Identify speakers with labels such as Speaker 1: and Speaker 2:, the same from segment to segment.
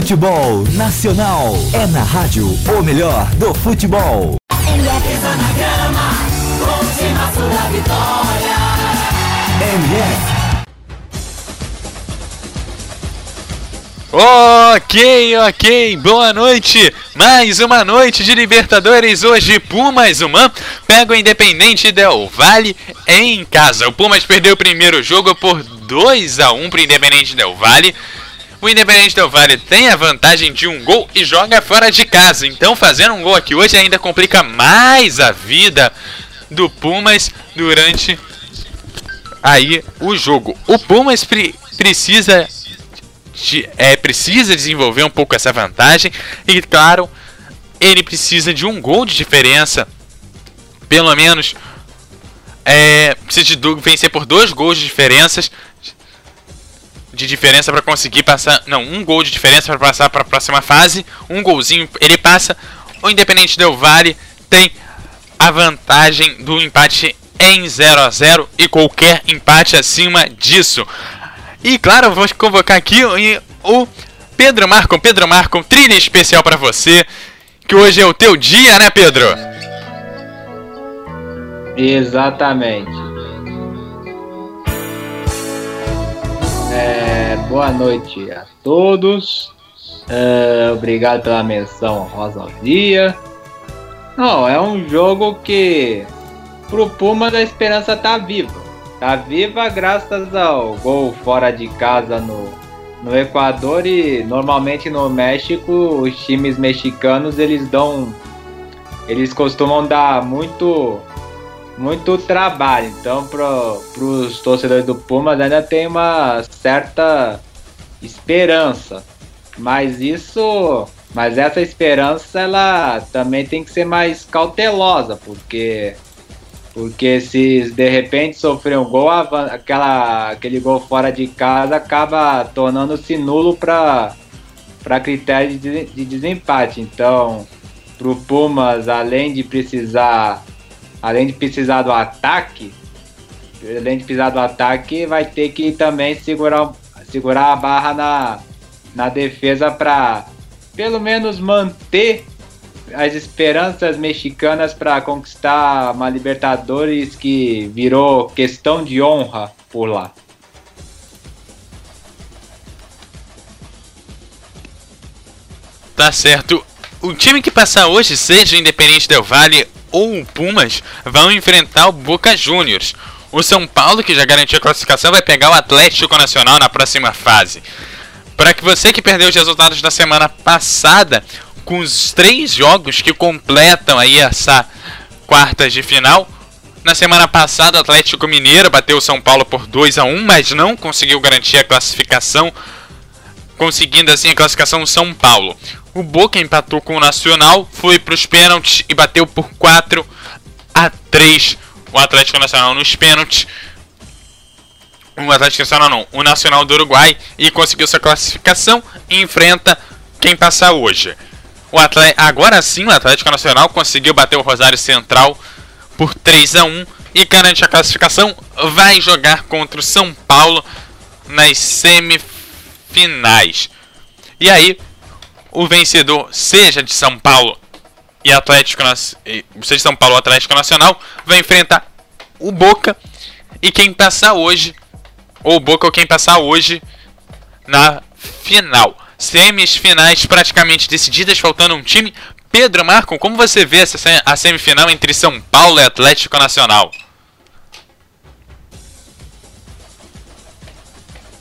Speaker 1: Futebol Nacional é na rádio o melhor do futebol. MF. na grama, última vitória. MF.
Speaker 2: Ok, ok, boa noite. Mais uma noite de Libertadores. Hoje, Pumas Humã pega o Independente Del Valle em casa. O Pumas perdeu o primeiro jogo por 2 a 1 para o Independente Del Valle. O Independente Del Valle tem a vantagem de um gol e joga fora de casa. Então, fazendo um gol aqui hoje ainda complica mais a vida do Pumas durante aí o jogo. O Pumas pre precisa de, é, precisa desenvolver um pouco essa vantagem e, claro, ele precisa de um gol de diferença, pelo menos é, precisa de vencer por dois gols de diferenças de diferença para conseguir passar, não, um gol de diferença para passar para a próxima fase, um golzinho ele passa. O Independente Del Vale tem a vantagem do empate em 0 a 0 e qualquer empate acima disso. E claro, vou convocar aqui o Pedro Marcon. Pedro Marcon, trilha especial para você, que hoje é o teu dia, né, Pedro?
Speaker 3: Exatamente. Boa noite a todos. É, obrigado pela menção rosa dia. Não, é um jogo que pro Puma a esperança tá viva. Tá viva graças ao gol fora de casa no, no Equador e normalmente no México os times mexicanos eles dão eles costumam dar muito muito trabalho. Então para os torcedores do Pumas ainda tem uma certa esperança. Mas isso, mas essa esperança ela também tem que ser mais cautelosa, porque porque se de repente sofrer um gol, aquela, aquele gol fora de casa acaba tornando-se nulo para critério de, de desempate. Então, para o Pumas, além de precisar além de precisar do ataque, além de precisar do ataque, vai ter que também segurar, segurar a barra na, na defesa para pelo menos manter as esperanças mexicanas para conquistar uma Libertadores que virou questão de honra por lá.
Speaker 2: Tá certo. O time que passar hoje, seja Independente Del Vale ou o Pumas, vão enfrentar o Boca Juniors. O São Paulo, que já garantiu a classificação, vai pegar o Atlético Nacional na próxima fase. Para que você que perdeu os resultados da semana passada, com os três jogos que completam aí essa quartas de final. Na semana passada, o Atlético Mineiro bateu o São Paulo por 2 a 1 mas não conseguiu garantir a classificação, conseguindo assim a classificação São Paulo. O Boca empatou com o Nacional, foi para os pênaltis e bateu por 4 a 3 o Atlético Nacional nos pênaltis. O Atlético Nacional não, o Nacional do Uruguai e conseguiu sua classificação e enfrenta quem passar hoje. O Atlético, agora sim o Atlético Nacional conseguiu bater o Rosário Central por 3 a 1 e garante a classificação. Vai jogar contra o São Paulo nas semifinais. E aí, o vencedor, seja de São Paulo e Atlético, seja de São Paulo Atlético Nacional, vai enfrentar o Boca e quem passar hoje, ou o Boca ou quem passar hoje na final. Semifinais praticamente decididas, faltando um time Pedro Marco, como você vê essa, a semifinal entre São Paulo e Atlético Nacional?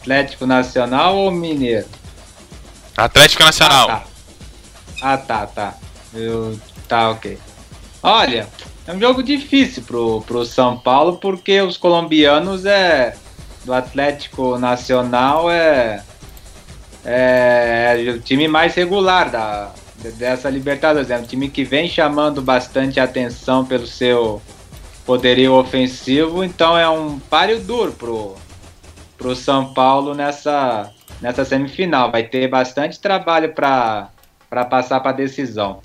Speaker 3: Atlético Nacional ou Mineiro?
Speaker 2: Atlético Nacional.
Speaker 3: Ah, tá. Ah, tá, tá. Eu... Tá, ok. Olha, é um jogo difícil pro, pro São Paulo, porque os colombianos é. Do Atlético Nacional é. É, é o time mais regular da, dessa Libertadores. É um time que vem chamando bastante atenção pelo seu poderio ofensivo, então é um páreo duro pro, pro São Paulo nessa, nessa semifinal. Vai ter bastante trabalho para passar para a decisão.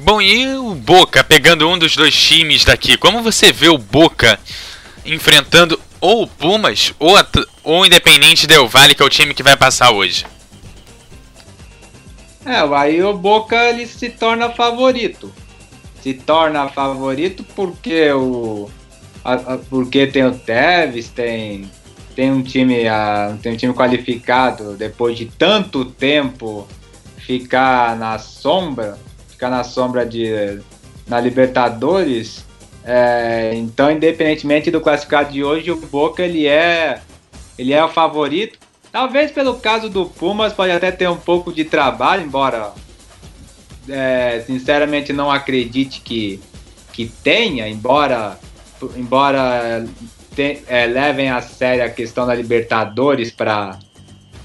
Speaker 2: Bom, e o Boca pegando um dos dois times daqui? Como você vê o Boca enfrentando ou o Pumas ou, ou o Independente Del Vale, que é o time que vai passar hoje?
Speaker 3: É, aí o Boca ele se torna favorito. Se torna favorito porque o a, a, porque tem o Tevez, tem tem um time a, tem um time qualificado depois de tanto tempo ficar na sombra, ficar na sombra de na Libertadores, é, então, independentemente do classificado de hoje, o Boca ele é, ele é o favorito. Talvez pelo caso do Pumas pode até ter um pouco de trabalho, embora é, sinceramente não acredite que, que tenha, embora, embora te, é, levem a sério a questão da Libertadores para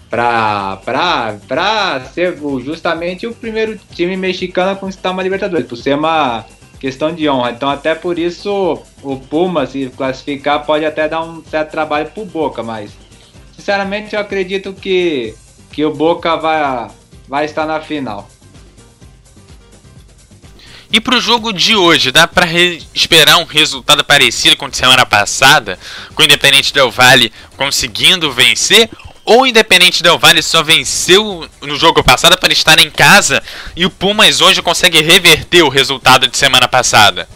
Speaker 3: para ser justamente o primeiro time mexicano a conquistar uma Libertadores, por ser uma questão de honra. Então, até por isso, o Puma, se classificar, pode até dar um certo trabalho pro Boca, mas sinceramente eu acredito que, que o Boca vai, vai estar na final.
Speaker 2: E pro jogo de hoje, dá para esperar um resultado parecido com a semana passada, com o Independente Del Vale conseguindo vencer? ou Independente Del Vale só venceu no jogo passado para estar em casa e o Pumas hoje consegue reverter o resultado de semana passada?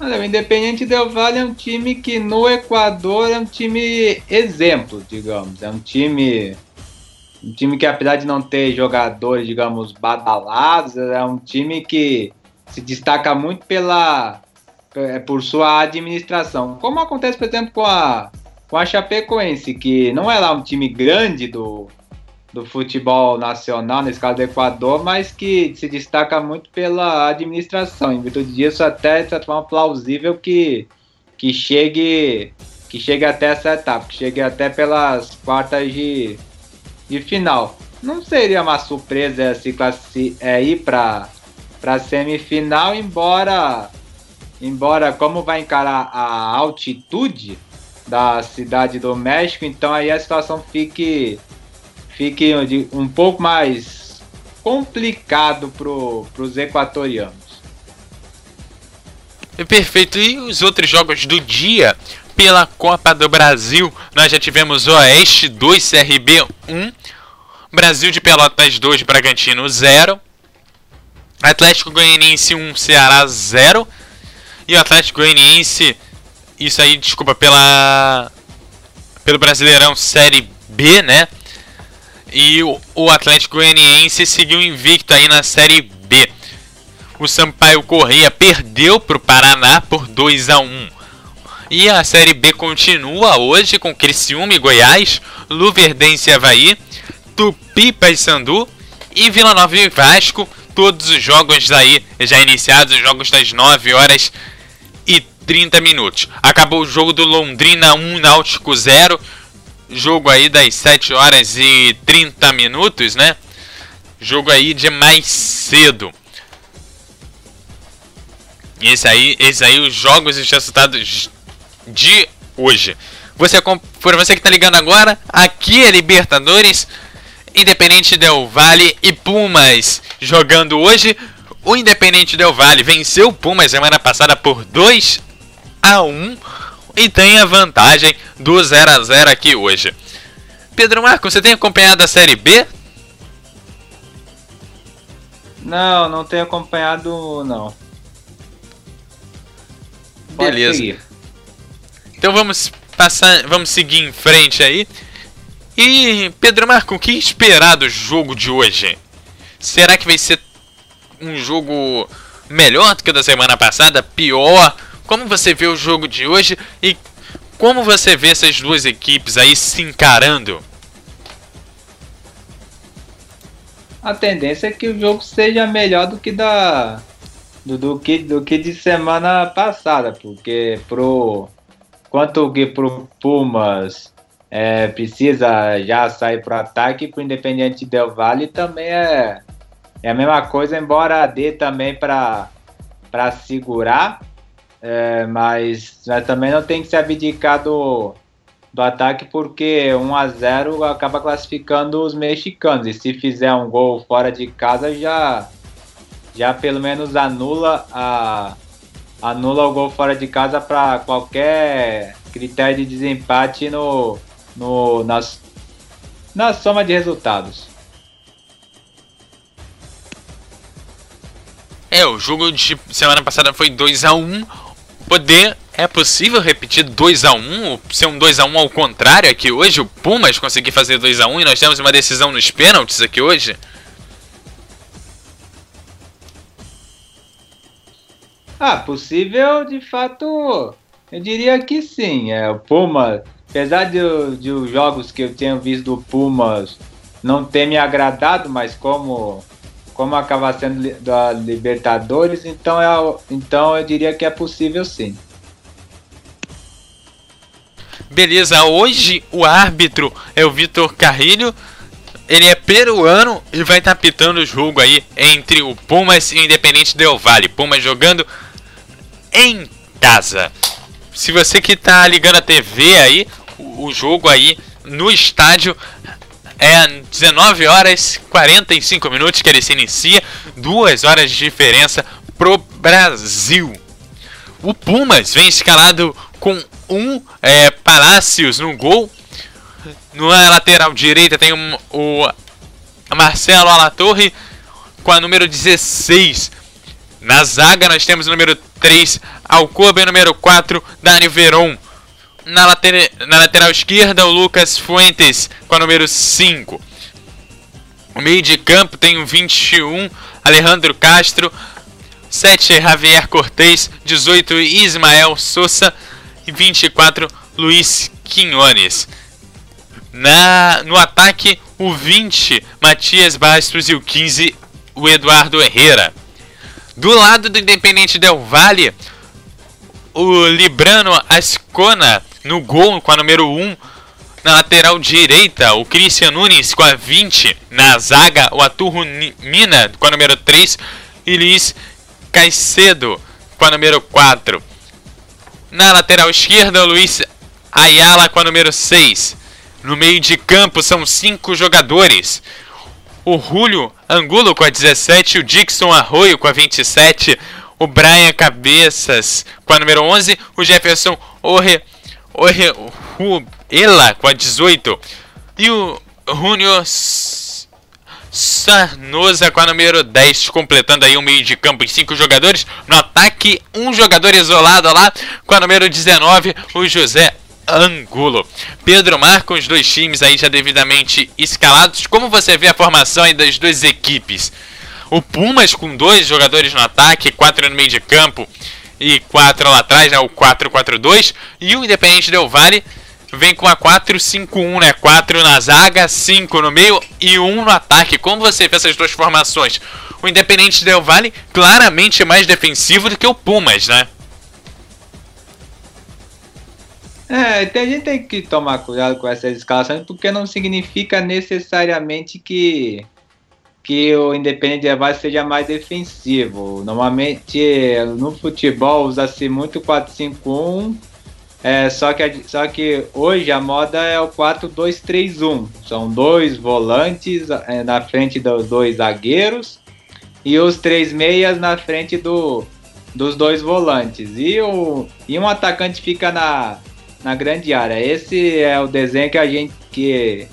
Speaker 3: Olha, o Independente Del Vale é um time que no Equador é um time exemplo, digamos. É um time um time que apesar de não ter jogadores, digamos, badalados, é um time que se destaca muito pela é, por sua administração. Como acontece, por exemplo, com a com a Chapecoense, que não é lá um time grande do, do futebol nacional, nesse caso do Equador, mas que se destaca muito pela administração. Em virtude disso, até de certa forma plausível que, que chegue que chegue até essa etapa, que chegue até pelas quartas de, de final. Não seria uma surpresa se classi é, ir para para semifinal, embora embora como vai encarar a altitude, da cidade do México, então aí a situação fique, fique um pouco mais complicado para os equatorianos.
Speaker 2: Perfeito. E os outros jogos do dia? Pela Copa do Brasil, nós já tivemos Oeste 2, CRB 1, Brasil de Pelotas 2, Bragantino 0, Atlético Goianiense 1, Ceará 0 e o Atlético Goianiense isso aí, desculpa, pela pelo Brasileirão Série B, né? E o, Atlético Goianiense seguiu invicto aí na Série B. O Sampaio Correia perdeu para o Paraná por 2 a 1. E a Série B continua hoje com Criciúma e Goiás, Luverdense e Havaí, Tupi Paysandu e Vila Nova e Vasco. Todos os jogos aí já iniciados, os jogos das 9 horas 30 minutos. Acabou o jogo do Londrina 1, Náutico 0. Jogo aí das 7 horas e 30 minutos, né? Jogo aí de mais cedo. Esse aí, esse aí os jogos e os resultados de hoje. Você por você que tá ligando agora, aqui é Libertadores, Independente Del Vale e Pumas jogando hoje. O Independente Del Vale venceu o Pumas semana passada por 2 a 1 e tem a vantagem do 0 a 0 aqui hoje. Pedro Marco, você tem acompanhado a Série B?
Speaker 3: Não, não tenho acompanhado não.
Speaker 2: Pode Beleza. Então vamos passar, vamos seguir em frente aí. E Pedro Marco, o que esperar do jogo de hoje? Será que vai ser um jogo melhor do que o da semana passada? Pior? Como você vê o jogo de hoje e como você vê essas duas equipes aí se encarando?
Speaker 3: A tendência é que o jogo seja melhor do que da do, do que do que de semana passada, porque pro quanto que pro Pumas é, precisa já sair para o ataque, para o Independente Del Valle também é, é a mesma coisa, embora dê também para segurar, é, mas, mas também não tem que se abdicar do, do ataque, porque 1 a 0 acaba classificando os mexicanos, e se fizer um gol fora de casa, já, já pelo menos anula a anula o gol fora de casa para qualquer critério de desempate no, no, nas, na soma de resultados.
Speaker 2: É, o jogo de semana passada foi 2 a 1 Poder. É possível repetir 2 a 1 ser um 2 a 1 ao contrário aqui hoje? O Pumas conseguir fazer 2 a 1 e nós temos uma decisão nos pênaltis aqui hoje?
Speaker 3: Ah, possível de fato. Eu diria que sim. É, o Pumas apesar de, de os jogos que eu tenho visto do Pumas não ter me agradado, mas como como acaba sendo da Libertadores, então é, então eu diria que é possível sim.
Speaker 2: Beleza, hoje o árbitro é o Vitor Carrilho. Ele é peruano e vai estar pitando o jogo aí entre o Pumas e o Independente Del Vale. Pumas jogando em casa. Se você que tá ligando a TV aí, o, jogo aí no estádio é 19 horas 45 minutos que ele se inicia, duas horas de diferença pro Brasil. O Pumas vem escalado com um é, Palácios no gol. Na lateral direita tem um, o Marcelo Alatorre com a número 16. Na zaga nós temos o número 3, Alcoba, número 4, Dani Veron. Na, later na lateral esquerda, o Lucas Fuentes com a número 5. O meio de campo tem o 21, Alejandro Castro. 7, Javier Cortez. 18, Ismael Souza. E 24, Luiz Quinones. Na, no ataque, o 20, Matias Bastos. E o 15, o Eduardo Herrera. Do lado do Independente Del Valle, o Librano Ascona no gol com a número 1. Na lateral direita, o Christian Nunes com a 20. Na zaga, o Aturro Mina com a número 3. E Luiz Caicedo com a número 4. Na lateral esquerda, o Luiz Ayala com a número 6. No meio de campo são 5 jogadores o Julio Angulo com a 17, o Dixon Arroio com a 27, o Brian Cabeças com a número 11, o Jefferson Orre, Orre Ela com a 18 e o Júnior Sarnosa com a número 10, completando aí um meio de campo em 5 jogadores. No ataque, um jogador isolado lá com a número 19, o José Angulo. Pedro marca os dois times aí já devidamente escalados. Como você vê a formação aí das duas equipes? O Pumas com dois jogadores no ataque, quatro no meio de campo e quatro lá atrás, né, o 4-4-2. E o Independente Del Vale vem com a 4-5-1, né? 4 na zaga, 5 no meio e 1 no ataque. Como você vê essas duas formações? O Independente Del Vale claramente mais defensivo do que o Pumas, né?
Speaker 3: É, a gente tem que tomar cuidado com essas escalações, porque não significa necessariamente que, que o Independente de Vale seja mais defensivo. Normalmente no futebol usa-se muito 4-5-1, é, só, que, só que hoje a moda é o 4-2-3-1. São dois volantes é, na frente dos dois zagueiros e os três meias na frente do, dos dois volantes. E, o, e um atacante fica na, na grande área. Esse é o desenho que a gente que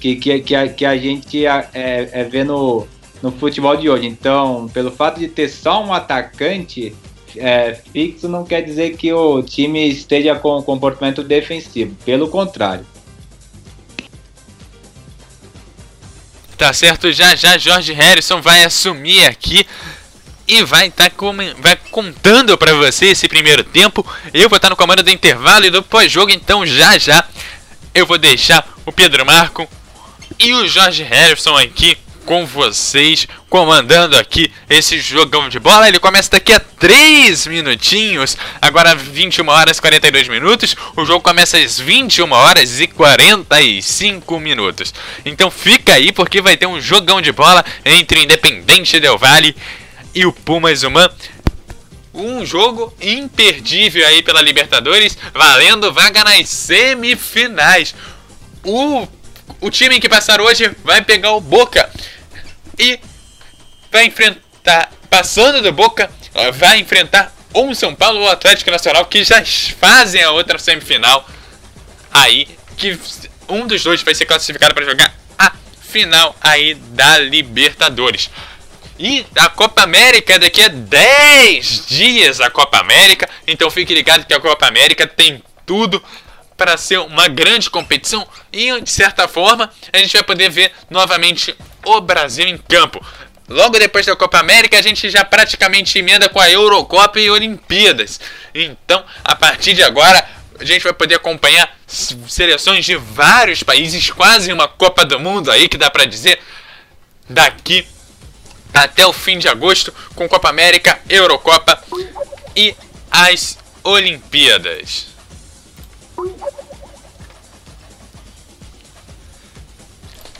Speaker 3: que, que, que, a, que a gente é, é, vê no, no futebol de hoje. Então, pelo fato de ter só um atacante, é, fixo não quer dizer que o time esteja com comportamento defensivo, pelo contrário.
Speaker 2: Tá certo, já já Jorge Harrison vai assumir aqui e vai estar tá vai contando para você esse primeiro tempo. Eu vou estar tá no comando do intervalo e do pós-jogo, então já já eu vou deixar o Pedro Marco e o Jorge Harrison aqui com vocês, comandando aqui esse jogão de bola. Ele começa daqui a 3 minutinhos, agora 21 horas e 42 minutos. O jogo começa às 21 horas e 45 minutos. Então fica aí porque vai ter um jogão de bola entre Independente Del Valle e o Pumas Human. Um jogo imperdível aí pela Libertadores, valendo vaga nas semifinais. O, o time que passar hoje vai pegar o Boca e vai enfrentar, passando do Boca, vai enfrentar ou o São Paulo ou Atlético Nacional que já fazem a outra semifinal. Aí que um dos dois vai ser classificado para jogar a final aí da Libertadores. E a Copa América daqui a 10 dias a Copa América, então fique ligado que a Copa América tem tudo para ser uma grande competição e de certa forma a gente vai poder ver novamente o Brasil em campo. Logo depois da Copa América, a gente já praticamente emenda com a Eurocopa e Olimpíadas. Então, a partir de agora, a gente vai poder acompanhar seleções de vários países, quase uma Copa do Mundo aí, que dá para dizer, daqui até o fim de agosto, com Copa América, Eurocopa e as Olimpíadas.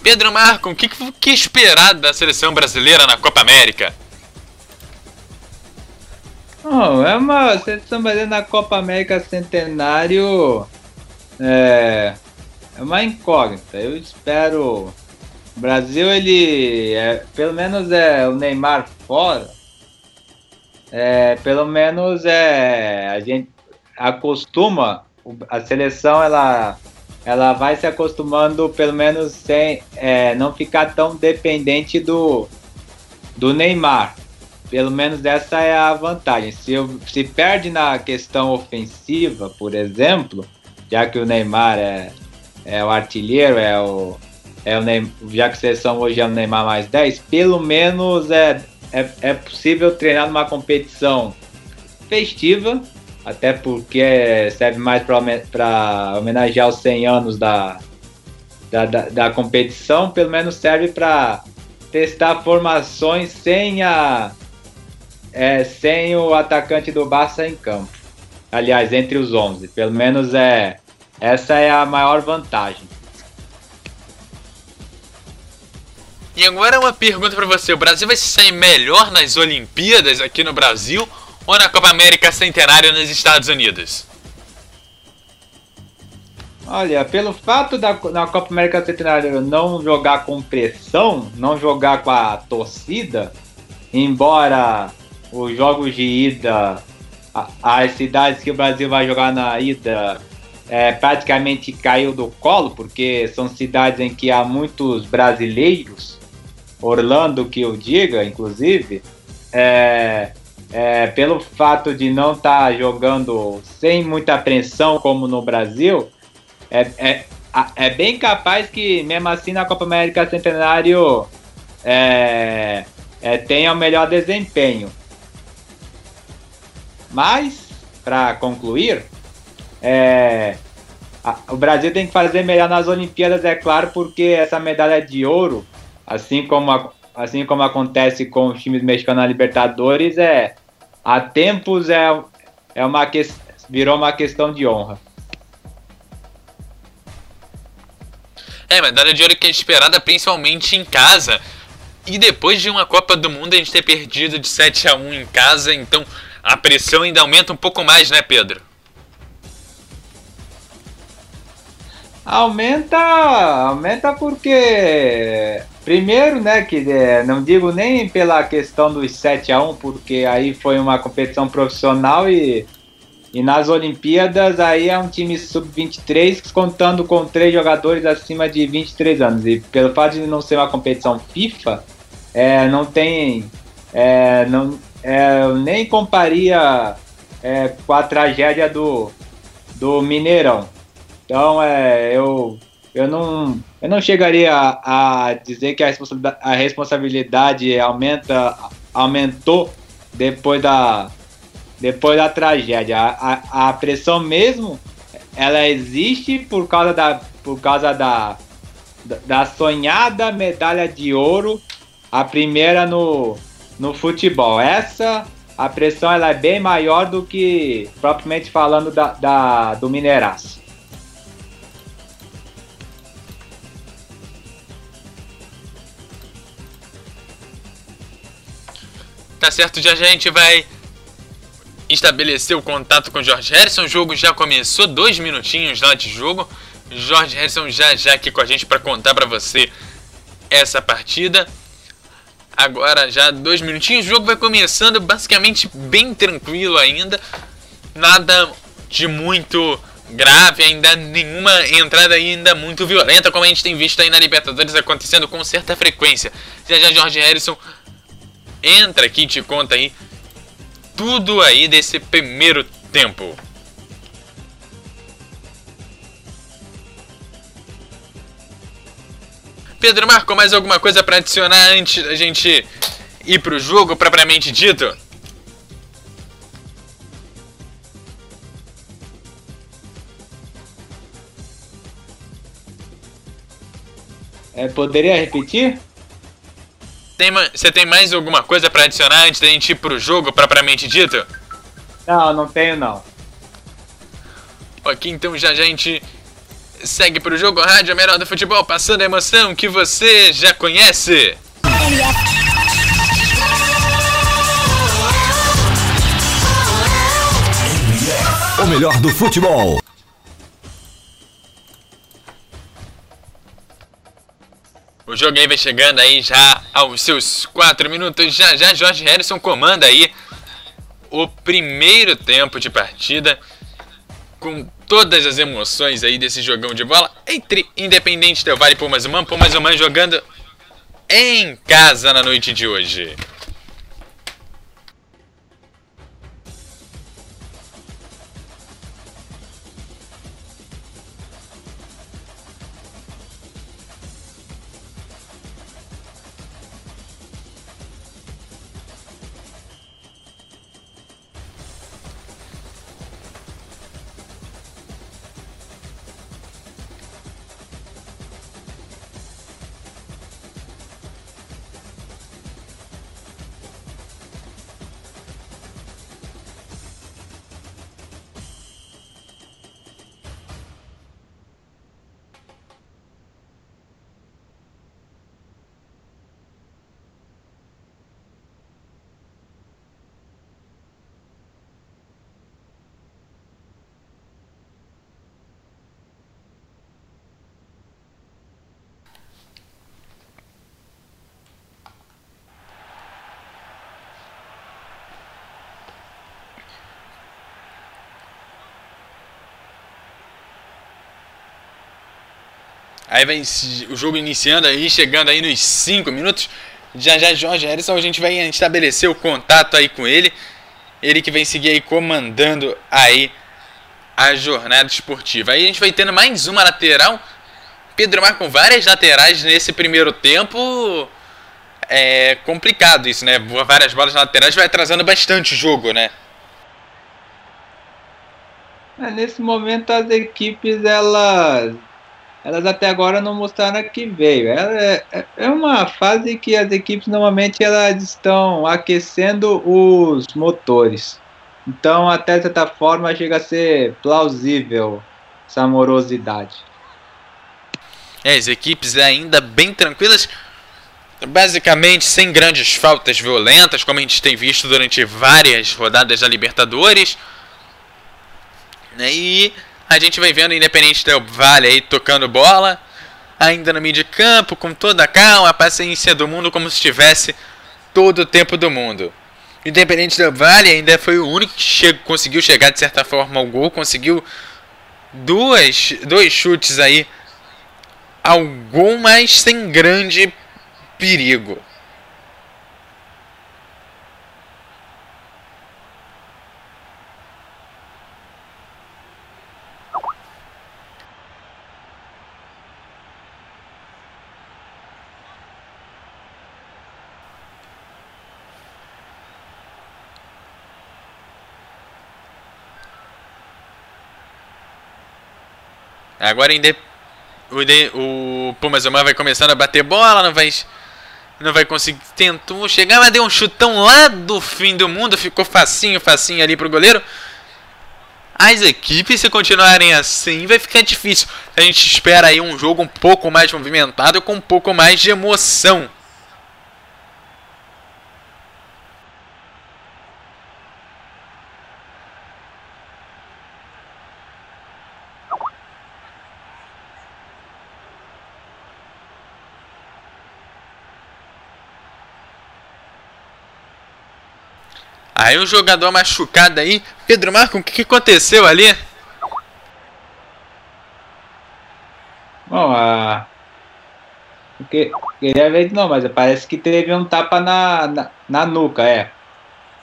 Speaker 2: Pedro Marco, o que, que esperar da seleção brasileira na Copa América?
Speaker 3: Oh, é uma seleção brasileira na Copa América Centenário. É, é uma incógnita. Eu espero. O Brasil, ele. É, pelo menos é o Neymar fora. É, pelo menos é. A gente acostuma. A seleção ela ela vai se acostumando, pelo menos, sem é, não ficar tão dependente do, do Neymar. Pelo menos essa é a vantagem. Se, se perde na questão ofensiva, por exemplo, já que o Neymar é, é o artilheiro, é o, é o Neymar, já que a seleção hoje é o Neymar mais 10, pelo menos é, é, é possível treinar numa competição festiva até porque serve mais para homenagear os 100 anos da, da, da, da competição, pelo menos serve para testar formações sem, a, é, sem o atacante do Barça em campo. Aliás, entre os 11. Pelo menos é essa é a maior vantagem.
Speaker 2: E agora uma pergunta para você: o Brasil vai se sair melhor nas Olimpíadas aqui no Brasil ou na Copa América Centenário nos Estados Unidos?
Speaker 3: Olha, pelo fato da Copa América Centenário não jogar com pressão, não jogar com a torcida, embora os jogos de ida, as cidades que o Brasil vai jogar na ida é, praticamente caiu do colo, porque são cidades em que há muitos brasileiros, Orlando que eu diga, inclusive, é, é, pelo fato de não estar tá jogando sem muita pressão como no Brasil, é, é, é bem capaz que mesmo assim na Copa América Centenário é, é, tenha o melhor desempenho. Mas, para concluir, é, a, o Brasil tem que fazer melhor nas Olimpíadas, é claro, porque essa medalha de ouro, assim como, a, assim como acontece com os times mexicanos na Libertadores, é, há tempos é, é uma que, virou uma questão de honra.
Speaker 2: É, medalha de ouro que é esperada principalmente em casa. E depois de uma Copa do Mundo a gente ter perdido de 7 a 1 em casa, então a pressão ainda aumenta um pouco mais, né, Pedro?
Speaker 3: Aumenta, aumenta porque primeiro, né, que é, não digo nem pela questão dos 7 a 1, porque aí foi uma competição profissional e e nas Olimpíadas aí é um time sub-23 contando com três jogadores acima de 23 anos. E pelo fato de não ser uma competição FIFA, é, não tem é, não é, nem comparia é, com a tragédia do, do Mineirão. Então, é, eu, eu, não, eu não chegaria a, a dizer que a responsabilidade, a responsabilidade aumenta, aumentou depois da, depois da tragédia. A, a, a pressão mesmo, ela existe por causa da, por causa da, da sonhada medalha de ouro, a primeira no, no futebol. Essa, a pressão ela é bem maior do que, propriamente falando, da, da do Mineiraço.
Speaker 2: Tá certo, já a gente vai estabelecer o contato com o Jorge Harrison. O jogo já começou, dois minutinhos lá de jogo. Jorge Harrison já já aqui com a gente para contar para você essa partida. Agora já dois minutinhos, o jogo vai começando basicamente bem tranquilo ainda. Nada de muito grave, ainda nenhuma entrada ainda muito violenta, como a gente tem visto aí na Libertadores acontecendo com certa frequência. Já já Jorge Harrison entra aqui e te conta aí tudo aí desse primeiro tempo. Pedro Marco, mais alguma coisa para adicionar antes da gente ir pro jogo propriamente dito?
Speaker 3: É, poderia repetir?
Speaker 2: Tem, você tem mais alguma coisa para adicionar antes da gente ir pro jogo propriamente dito?
Speaker 3: Não, não tenho não.
Speaker 2: Ok, então já, já a gente segue pro jogo Rádio Melhor do Futebol, passando a emoção que você já conhece.
Speaker 1: O melhor do futebol.
Speaker 2: O jogo vai chegando aí já aos seus 4 minutos. Já já Jorge Harrison comanda aí o primeiro tempo de partida com todas as emoções aí desse jogão de bola entre Independente Del Vale e Pumas Human. Pumas Human jogando em casa na noite de hoje. Aí vem o jogo iniciando aí, chegando aí nos 5 minutos. Já já Jorge Harrison, a gente vai estabelecer o contato aí com ele. Ele que vem seguir aí comandando aí a jornada esportiva. Aí a gente vai tendo mais uma lateral. Pedro Mar com várias laterais nesse primeiro tempo. É complicado isso, né? Várias bolas laterais vai atrasando bastante o jogo, né?
Speaker 3: É, nesse momento as equipes elas elas até agora não mostraram que veio. É, é, uma fase que as equipes normalmente elas estão aquecendo os motores. Então, até certa forma, chega a ser plausível essa morosidade.
Speaker 2: É, as equipes ainda bem tranquilas, basicamente sem grandes faltas violentas, como a gente tem visto durante várias rodadas da Libertadores. Né, e a gente vai vendo o Independente Del Vale aí tocando bola, ainda no meio de campo, com toda a calma, a paciência do mundo, como se tivesse todo o tempo do mundo. Independente Del Vale ainda foi o único que che conseguiu chegar de certa forma ao gol, conseguiu duas, dois chutes aí ao gol, mas sem grande perigo. Agora o, de, o Pumas vai começando a bater bola, não vai não vai conseguir. Tentou chegar, mas deu um chutão lá do fim do mundo. Ficou facinho, facinho ali pro goleiro. As equipes, se continuarem assim, vai ficar difícil. A gente espera aí um jogo um pouco mais movimentado, com um pouco mais de emoção. Aí um jogador machucado aí. Pedro Marco, o que, que aconteceu ali?
Speaker 3: Bom, a. Que, queria ver não, mas parece que teve um tapa na, na, na nuca, é.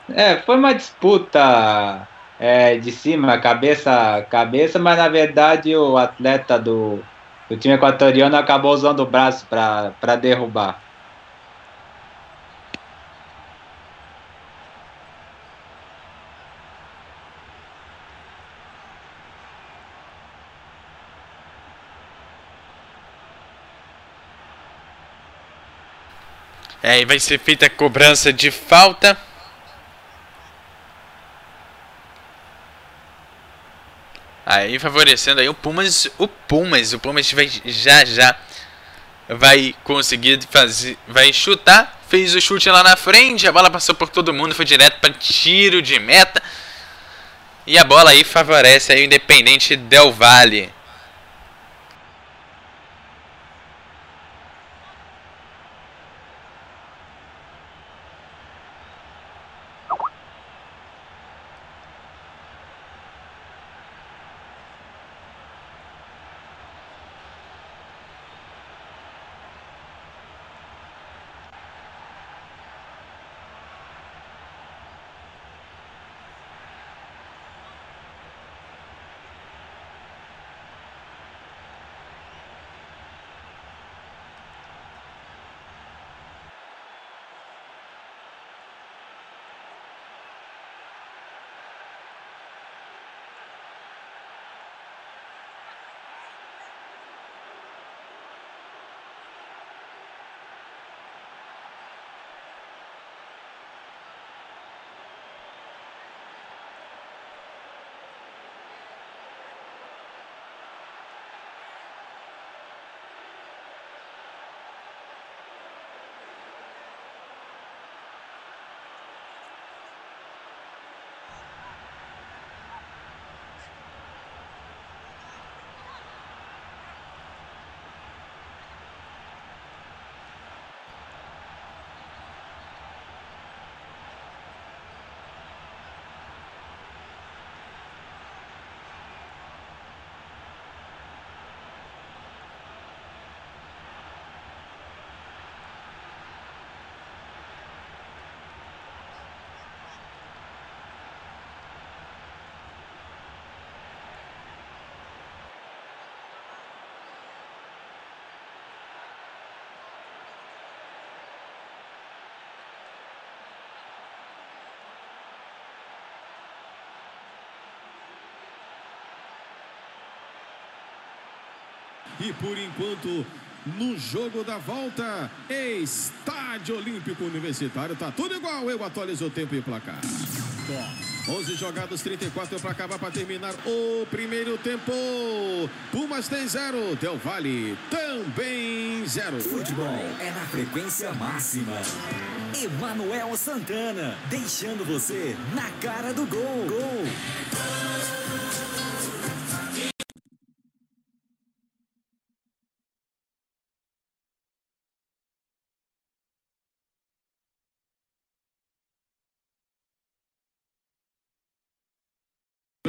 Speaker 3: É, foi uma disputa é, de cima, cabeça cabeça, mas na verdade o atleta do, do time equatoriano acabou usando o braço para derrubar.
Speaker 2: É, e vai ser feita a cobrança de falta. Aí favorecendo aí o Pumas, o Pumas, o Pumas vai já já vai conseguir fazer, vai chutar, fez o chute lá na frente, a bola passou por todo mundo, foi direto para tiro de meta. E a bola aí favorece aí o Independente Del Valle.
Speaker 4: E por enquanto, no jogo da volta, Estádio Olímpico Universitário, tá tudo igual. Eu atualizo o tempo e placar. Bom, 11 jogados, 34 para acabar para terminar o primeiro tempo. Pumas tem zero, Del Valle também zero.
Speaker 1: Futebol é na frequência máxima. Emanuel Santana, deixando você na cara do gol. gol.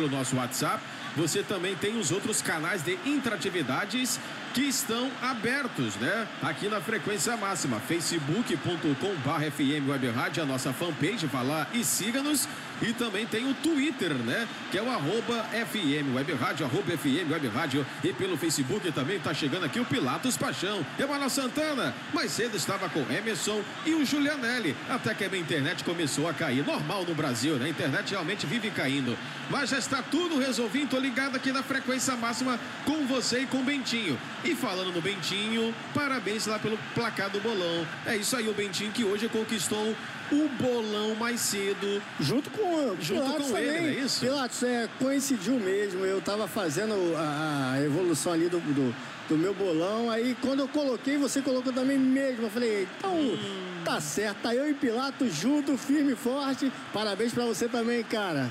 Speaker 4: Pelo nosso WhatsApp. Você também tem os outros canais de interatividades que estão abertos, né? Aqui na frequência máxima, facebook.com.br FM Web Rádio, a nossa fanpage, vá lá e siga-nos. E também tem o Twitter, né? Que é o arroba FM Web Rádio, arroba FM Web Rádio. E pelo Facebook também tá chegando aqui o Pilatos Paixão. Emanuel Santana, mais cedo estava com Emerson e o Julianelli. Até que a minha internet começou a cair. Normal no Brasil, né? A internet realmente vive caindo. Mas já está tudo resolvido. Tô ligado aqui na frequência máxima com você e com o Bentinho. E falando no Bentinho, parabéns lá pelo placar do bolão. É isso aí, o Bentinho que hoje conquistou o bolão mais cedo.
Speaker 5: Junto com,
Speaker 4: Junto
Speaker 5: Pilatos
Speaker 4: com ele,
Speaker 5: também.
Speaker 4: não é isso?
Speaker 5: Pilatos, é, coincidiu mesmo. Eu tava fazendo a, a evolução ali do, do, do meu bolão. Aí quando eu coloquei, você colocou também mesmo. Eu falei, então
Speaker 4: Hum.
Speaker 5: tá certo. Tá eu e Pilatos junto, firme e forte. Parabéns pra você também, cara.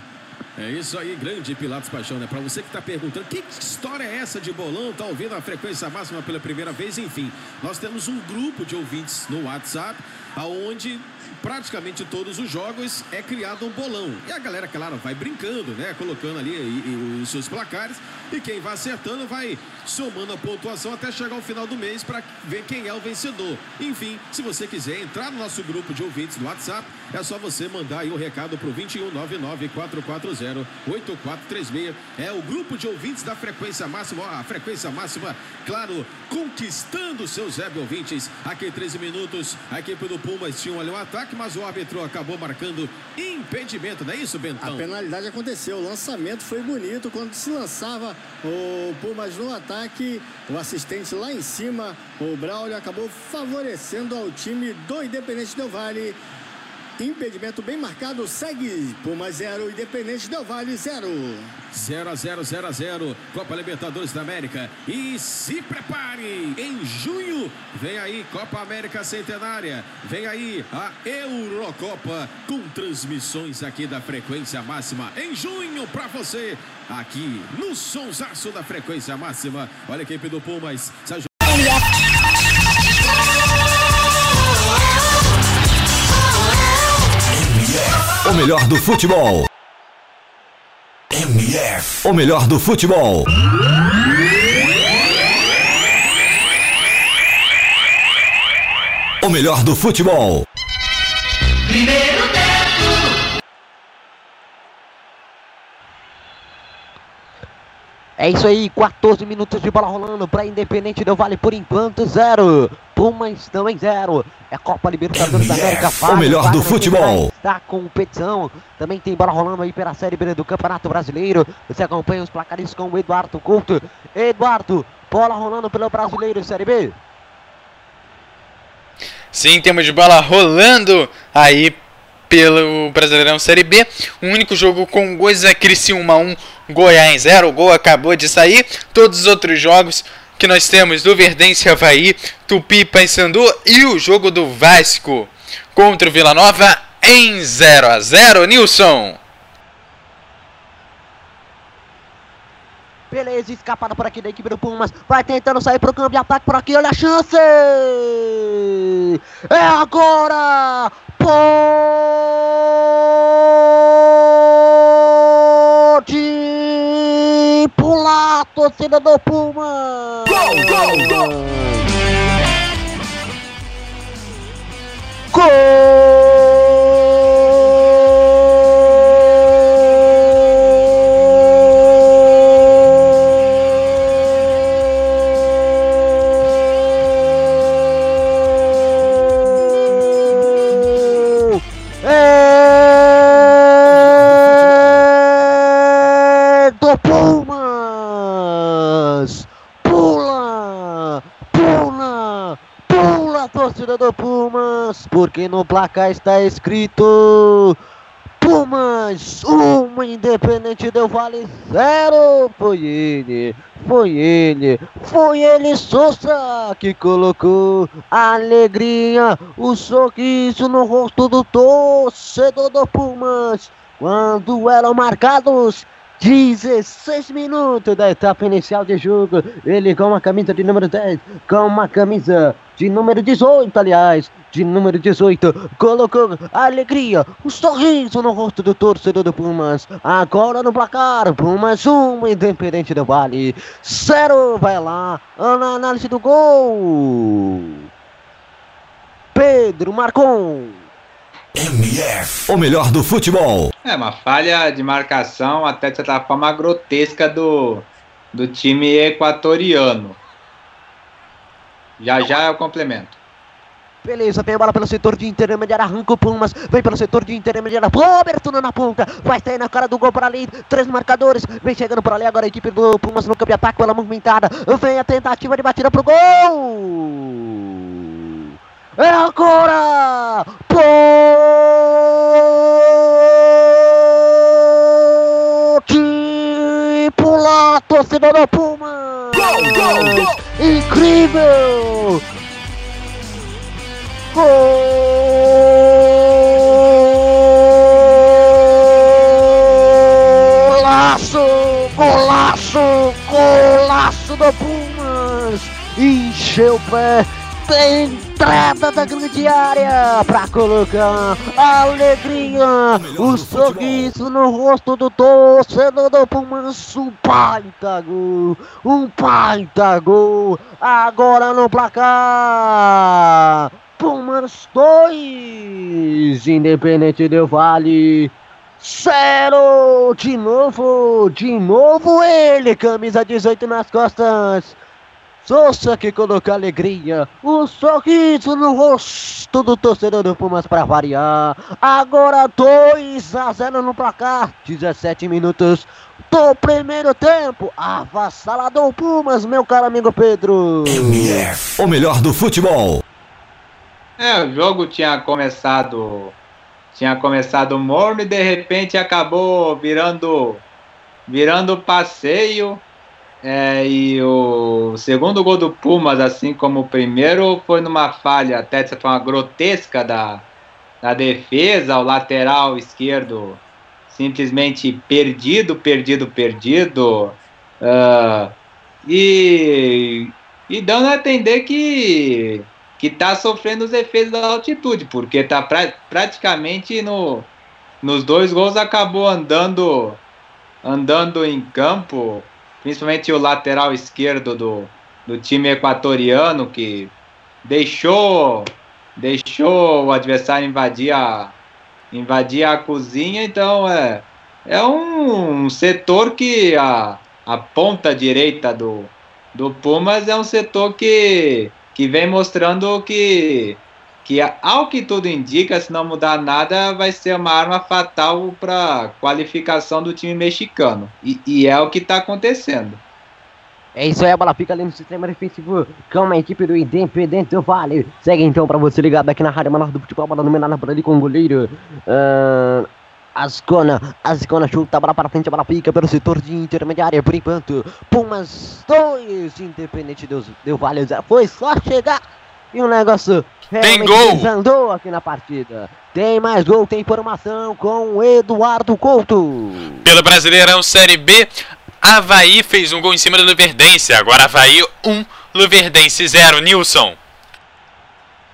Speaker 4: É isso aí, grande Pilatos Paixão, né? Pra você que tá perguntando, que história é essa de bolão? Tá ouvindo a frequência máxima pela primeira vez? Enfim, nós temos um grupo de ouvintes no WhatsApp, aonde praticamente todos os jogos é criado um bolão. E a galera, claro, vai brincando, né? Colocando ali e- e os seus placares. E quem vai acertando vai somando a pontuação até chegar ao final do mês para ver quem é o vencedor. Enfim, se você quiser entrar no nosso grupo de ouvintes do WhatsApp, é só você mandar aí o recado pro 2199-440-8436. É o grupo de ouvintes da frequência máxima. A frequência máxima, claro, conquistando seus web ouvintes. Aqui em 13 minutos, a equipe do Pumas tinha ali um ataque, mas o árbitro acabou marcando impedimento, não é isso,
Speaker 5: A
Speaker 4: Bentão?
Speaker 5: penalidade aconteceu, o lançamento foi bonito. Quando se lançava o Pumas no ataque, o assistente lá em cima, o Braulio, acabou favorecendo ao time do Independente Del Vale. Impedimento bem marcado, segue. Pumas 0, Independente Del Vale 0.
Speaker 4: 0 a 0 0 a 0 Copa Libertadores da América. E se prepare em junho vem aí Copa América Centenária. Vem aí a Eurocopa com transmissões aqui da frequência máxima em junho para você aqui no sonsaço da frequência máxima. Olha a equipe do Pumas
Speaker 1: O melhor do futebol. MF. O melhor do futebol. O melhor do futebol.
Speaker 6: É isso aí, 14 minutos de bola rolando para Independente do Vale por enquanto, zero. Pumas também zero. É Copa Libertadores da América. fase
Speaker 1: melhor do futebol.
Speaker 6: Da competição. Também tem bola rolando aí pela Série B do Campeonato Brasileiro. Você acompanha os placares com o Eduardo Couto. Eduardo, bola rolando pelo Brasileiro Série B.
Speaker 2: Sim, temos de bola rolando aí pelo Brasileirão Série B. O único jogo com gols é Criciúma 1, Goiás 0. O gol acabou de sair. Todos os outros jogos que nós temos do Verdense Havaí, Tupi Paysandu e o jogo do Vasco contra o Vila Nova em 0 a 0 Nilson.
Speaker 6: Beleza, escapada por aqui da equipe do Pumas. Vai tentando sair pro câmbio, ataque por aqui, olha a chance! É agora! Pode pular, torcida do Pumas! Gol, gol, gol! Gol! Do Pumas! Porque no placar está escrito Pumas, uma Independente Del Vale zero. Foi ele, foi ele, foi ele Souza que colocou a alegria, o sorriso no rosto do torcedor do Pumas quando eram marcados 16 minutos da etapa inicial de jogo. Ele com uma camisa de número 10, com uma camisa de número 18, aliás, de número 18, colocou a alegria, o sorriso no rosto do torcedor do Pumas. Agora no placar, Pumas 1, Independente do Vale, 0. Vai lá, na análise do gol. Pedro Marcon.
Speaker 1: MF, o melhor do futebol.
Speaker 3: É uma falha de marcação até de certa forma grotesca do, do time equatoriano. Já já eu complemento.
Speaker 6: Beleza, vem a bola pelo setor de intermediária, arranca o Pumas, vem pelo setor de intermediária, boa abertura na ponta, vai sair na cara do gol para ali, três marcadores, vem chegando por ali agora a equipe do Pumas no campo de ataque, pela movimentada, vem a tentativa de batida pro gol! É agora! Pode pular, torcedor do Pumas!
Speaker 1: Gol, gol, gol!
Speaker 6: Incrível! Golaço! Golaço! Golaço do Pumas! Encheu o pé! Entrada da grande área pra colocar alegria, o sorriso no rosto do torcedor do Pumas, um baita gol, um baita gol, agora no placar, Pumas 2, Independente Del Vale, zero, de novo, de novo ele, camisa 18 nas costas, Souza que coloca alegria, um sorriso no rosto do torcedor do Pumas para variar. Agora 2 a 0 no placar, 17 minutos do primeiro tempo. Avassalador Pumas, meu caro amigo Pedro.
Speaker 1: MF, o melhor do futebol.
Speaker 3: É, o jogo tinha começado tinha começado morno e de repente acabou virando virando passeio. É, e o segundo gol do Pumas, assim como o primeiro, foi numa falha até certa forma grotesca da, da defesa, o lateral esquerdo simplesmente perdido, perdido, perdido. Uh, e, e dando a entender que que está sofrendo os efeitos da altitude, porque está pra, praticamente no, nos dois gols acabou andando andando em campo principalmente o lateral esquerdo do, do time equatoriano, que deixou, deixou o adversário invadir a, invadir a cozinha. Então, é, é um setor que a, a ponta direita do, do Pumas é um setor que, que vem mostrando que que ao que tudo indica, se não mudar nada, vai ser uma arma fatal para qualificação do time mexicano. E, e é o que está acontecendo.
Speaker 6: É isso aí, a bola fica ali no sistema defensivo com a equipe do Independente do Vale. Segue então para você ligado aqui na Rádio Menor do Futebol, bola dominada por ali com o goleiro. Uh, Ascona, Ascona chuta a bola para frente, a bola pica pelo setor de intermediária por enquanto. Pumas 2, Independente do, do Vale 0. Foi só chegar e o negócio
Speaker 2: tem gol!
Speaker 6: andou aqui na partida. Tem mais gol, tem informação com Eduardo Couto.
Speaker 2: Pelo Brasileirão Série B, Havaí fez um gol em cima do Luverdense. Agora Havaí 1, um, Luverdense 0. Nilson.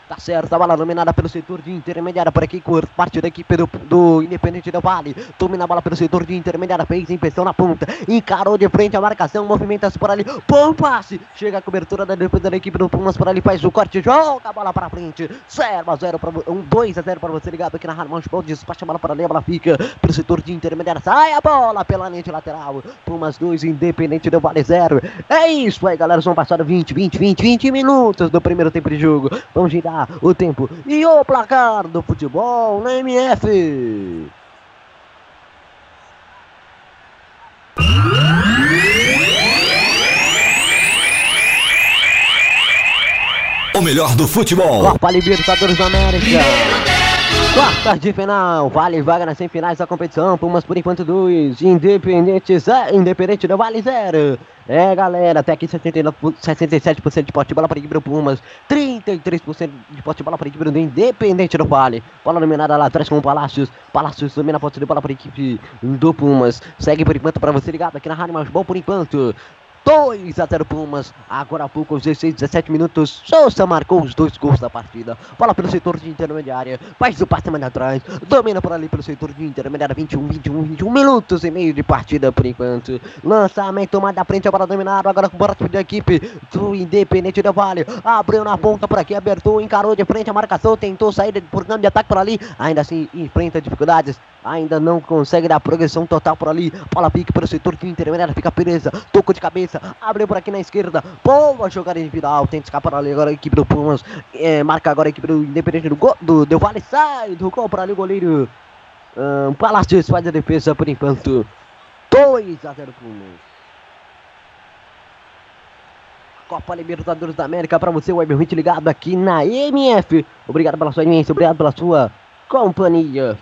Speaker 6: Tá certo, a bola dominada pelo setor de intermediária por aqui, por parte da equipe do, do Independente do Vale. Domina a bola pelo setor de intermediária, fez impressão na ponta, encarou de frente a marcação, movimenta-se por ali, bom passe. Chega a cobertura da defesa da equipe do Pumas por ali, faz o corte, joga a bola para frente. 0 a 0 para um 2 a 0 para você ligado aqui na Rádio Futebol. Despacha a bola para ali, a bola fica pelo setor de intermediária, sai a bola pela linha de lateral. Pumas 2, Independente do Vale 0. É isso aí, galera. São passados 20, 20, 20, 20 minutos do primeiro tempo de jogo. Vamos girar o tempo e o placar do futebol na MF.
Speaker 1: O melhor do futebol.
Speaker 6: Copa Libertadores da América. Quartas de final, Vale vaga nas semifinais da competição, Pumas por enquanto 2, Independente 0, Independente do Vale 0. É galera, até aqui 67% de pote de bola para equipe do Pumas, 33% de pote de bola para equipe do Independente do Vale. Bola dominada lá atrás com o Palácios, Palácios domina a pote de bola para equipe do Pumas. Segue por enquanto para você ligado aqui na Rádio Mais Bom por enquanto. 2 a 0 Pumas. Agora há pouco, aos 16, 17 minutos, Souza marcou os dois gols da partida. Bola pelo setor de intermediária, faz o passe mais atrás, domina por ali pelo setor de intermediária, 21, 21, 21 minutos e meio de partida por enquanto. Lançamento mais da frente, a bola dominada, agora com o bote da equipe do Independente do Vale. Abriu na ponta por aqui, abertou, encarou de frente a marcação, tentou sair por campo de ataque por ali, ainda assim enfrenta dificuldades ainda não consegue dar progressão total por ali. Bola pique para o setor de intermediária, fica presa, toco de cabeça, abriu por aqui na esquerda. Boa jogada individual, tenta escapar ali agora a equipe do Pumas. É, marca agora a equipe do Independente do, do Vale, sai do gol para ali o goleiro. Um, Palácios faz a defesa por enquanto. 2 a 0 Pumas. Copa Libertadores da América para você, Web ligado aqui na MF. Obrigado pela sua audiência, obrigado pela sua companhia.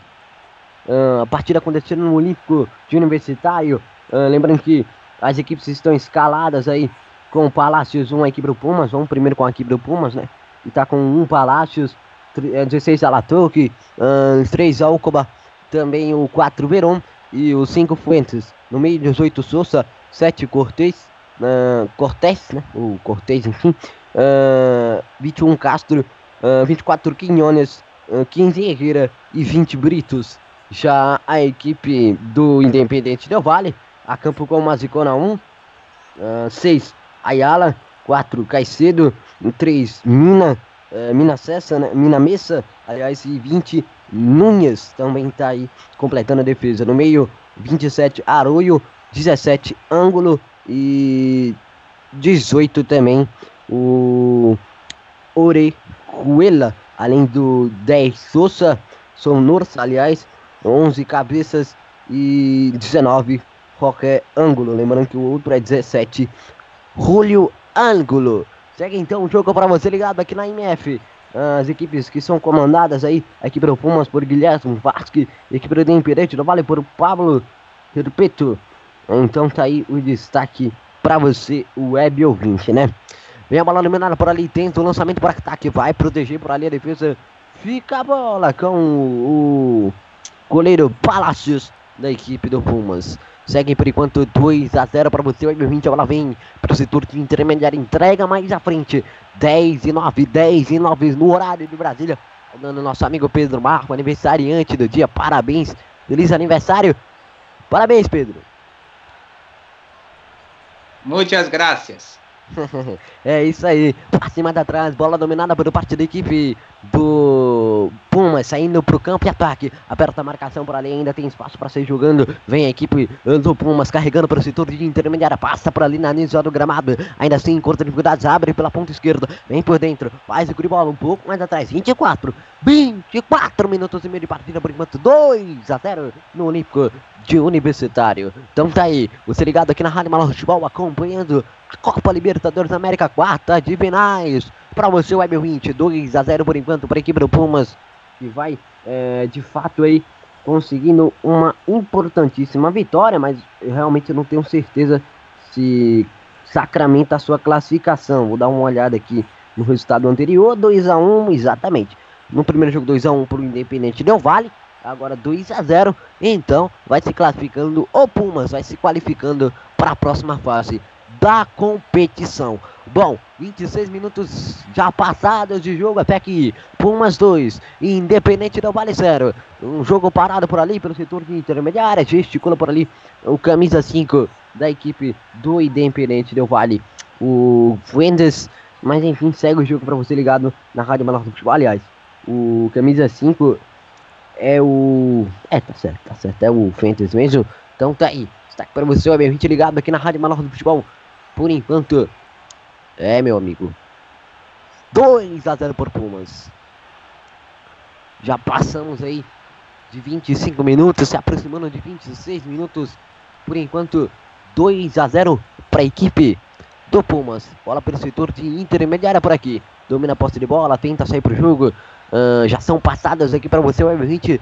Speaker 6: Uh, a partida acontecendo no Olímpico de Universitário. Uh, lembrando que as equipes estão escaladas aí com o Palácios, um a equipe do Pumas, vamos primeiro com a equipe do Pumas, né? E tá com um Palácios, 16 é, Alatoque, uh, 3 Alcoba, também o 4 Verón e o 5 Fuentes. No meio, 18 Souza, 7 Cortez, uh, Cortés, né? O Cortez, enfim. Uh, 21 Castro, uh, 24 Quinhones, uh, 15 Herrera e 20 Britos. Já a equipe do Independente Del Vale, a campo com Mazicona 1, 6 uh, Ayala, 4 Caicedo, 3 Mina, uh, Mina Cessa, né? Mina Messa, aliás, e 20 Nunes também está aí completando a defesa. No meio, 27 Arroio, 17 Ângulo e 18 também o Orejuela, além do 10 Sousa, Sonorsa, aliás, 11 cabeças e 19 qualquer ângulo. Lembrando que o outro é 17 Julio Ângulo. Segue então o jogo para você ligado aqui na MF. As equipes que são comandadas aí, a equipe do Pumas por Guilherme Vasque, a equipe do Independente do Vale por Pablo Repeto. Então tá aí o destaque para você, o web ouvinte, né? Vem a bola eliminada por ali, tenta o lançamento para ataque, vai proteger por ali a defesa. Fica a bola com o goleiro Palacios da equipe do Pumas. Segue por enquanto 2 a 0 para você. O M20 ela vem para o setor de intermediário. Entrega mais à frente. 10 e 9, 10 e 9 no horário de Brasília. Dando nosso amigo Pedro Marco, aniversariante do dia. Parabéns. Feliz aniversário. Parabéns, Pedro.
Speaker 3: Muitas graças.
Speaker 6: é isso aí. Acima da trás, bola dominada por parte da equipe do Pumas, saindo pro campo e ataque. Aperta a marcação por ali, ainda tem espaço para sair jogando. Vem a equipe do Pumas carregando para o setor de intermediária, passa por ali na linha do gramado. Ainda assim, encontra dificuldades, abre pela ponta esquerda, vem por dentro, faz o bola um pouco mais atrás. 24, 24 minutos e meio de partida por enquanto, 2 a 0 no Olímpico de Universitário. Então tá aí, você ligado aqui na Rádio Malor Futebol acompanhando a Copa Libertadores da América, quarta de finais. Para você, Web 20, 2 a 0 por enquanto para a equipe do Pumas, que vai é, de fato aí conseguindo uma importantíssima vitória, mas realmente eu não tenho certeza se sacramenta a sua classificação. Vou dar uma olhada aqui no resultado anterior, 2 a 1 exatamente. No primeiro jogo 2 a 1 para o Independente Del Vale, agora 2 a 0 então vai se classificando o Pumas, vai se qualificando para a próxima fase da competição. Bom, 26 minutos já passados de jogo até aqui. Pumas 2, Independente do Vale 0. Um jogo parado por ali, pelo setor de intermediária. Gesticula por ali o camisa 5 da equipe do Independente do Vale. O Fuentes, mas enfim, segue o jogo para você ligado na Rádio Menor do Futebol. Aliás, o camisa 5 é o. É, tá certo, tá certo. É o Fuentes mesmo. Então tá aí. Destaque para você, o 20 ligado aqui na Rádio Menor do Futebol. Por enquanto, é, meu amigo. 2 a 0 por Pumas. Já passamos aí de 25 minutos, se aproximando de 26 minutos. Por enquanto, 2 a 0 para a equipe do Pumas. Bola pelo setor de intermediária por aqui. Domina a posse de bola, tenta sair para o jogo. Uh, já são passadas aqui para você o M20.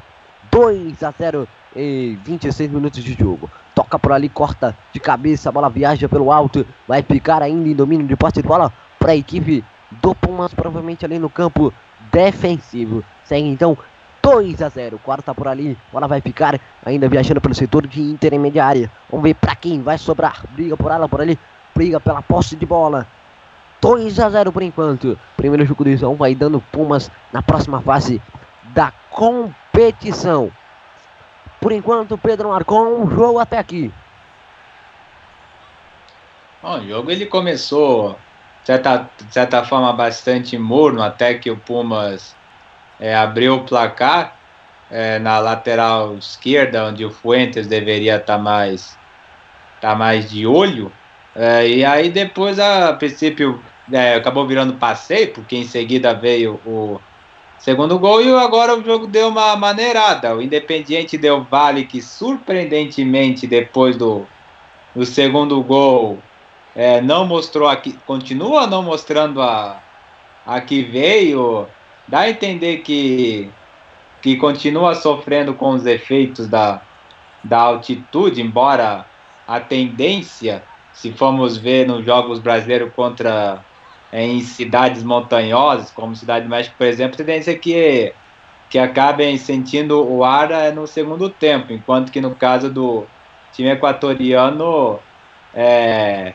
Speaker 6: 2 a 0 e 26 minutos de jogo. Toca por ali, corta de cabeça, a bola viaja pelo alto, vai ficar ainda em domínio de posse de bola para a equipe do Pumas, provavelmente ali no campo defensivo. Segue então 2 a 0. Quarta por ali, bola vai ficar ainda viajando pelo setor de intermediária. Vamos ver para quem vai sobrar. Briga por ela por ali. briga pela posse de bola. 2 a 0 por enquanto. Primeiro jogo do Isão vai dando Pumas na próxima fase da competição. Por enquanto, Pedro marcou um jogo até aqui.
Speaker 3: Bom, o jogo ele começou, de certa, de certa forma, bastante morno, até que o Pumas é, abriu o placar é, na lateral esquerda, onde o Fuentes deveria estar tá mais, tá mais de olho. É, e aí depois, a princípio, é, acabou virando passeio, porque em seguida veio o segundo gol e agora o jogo deu uma maneirada. O Independiente deu vale que surpreendentemente depois do, do segundo gol é, não mostrou aqui, continua não mostrando a, a que veio, dá a entender que, que continua sofrendo com os efeitos da, da altitude, embora a tendência, se formos ver nos Jogos Brasileiros contra em cidades montanhosas, como Cidade do México, por exemplo, a tendência que, que acabem sentindo o ar é, no segundo tempo, enquanto que no caso do time equatoriano é,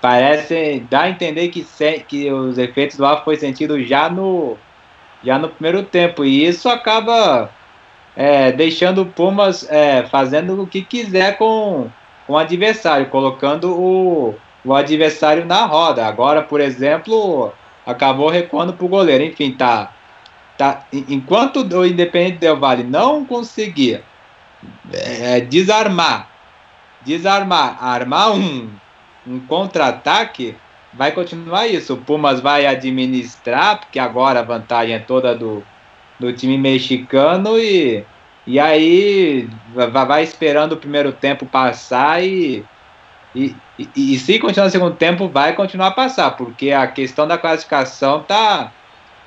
Speaker 3: parece dar a entender que, que os efeitos do ar foi sentido já no já no primeiro tempo e isso acaba é, deixando o Pumas é, fazendo o que quiser com, com o adversário, colocando o, o adversário na roda. Agora, por exemplo, acabou recuando para o goleiro. Enfim, tá, tá. Enquanto o Independente Del Vale não conseguir é, desarmar, desarmar, armar um um contra-ataque, vai continuar isso. O Pumas vai administrar, porque agora a vantagem é toda do, do time mexicano e, e aí vai, esperando o primeiro tempo passar e, e, e, e, se continuar no segundo tempo, vai continuar a passar, porque a questão da classificação tá,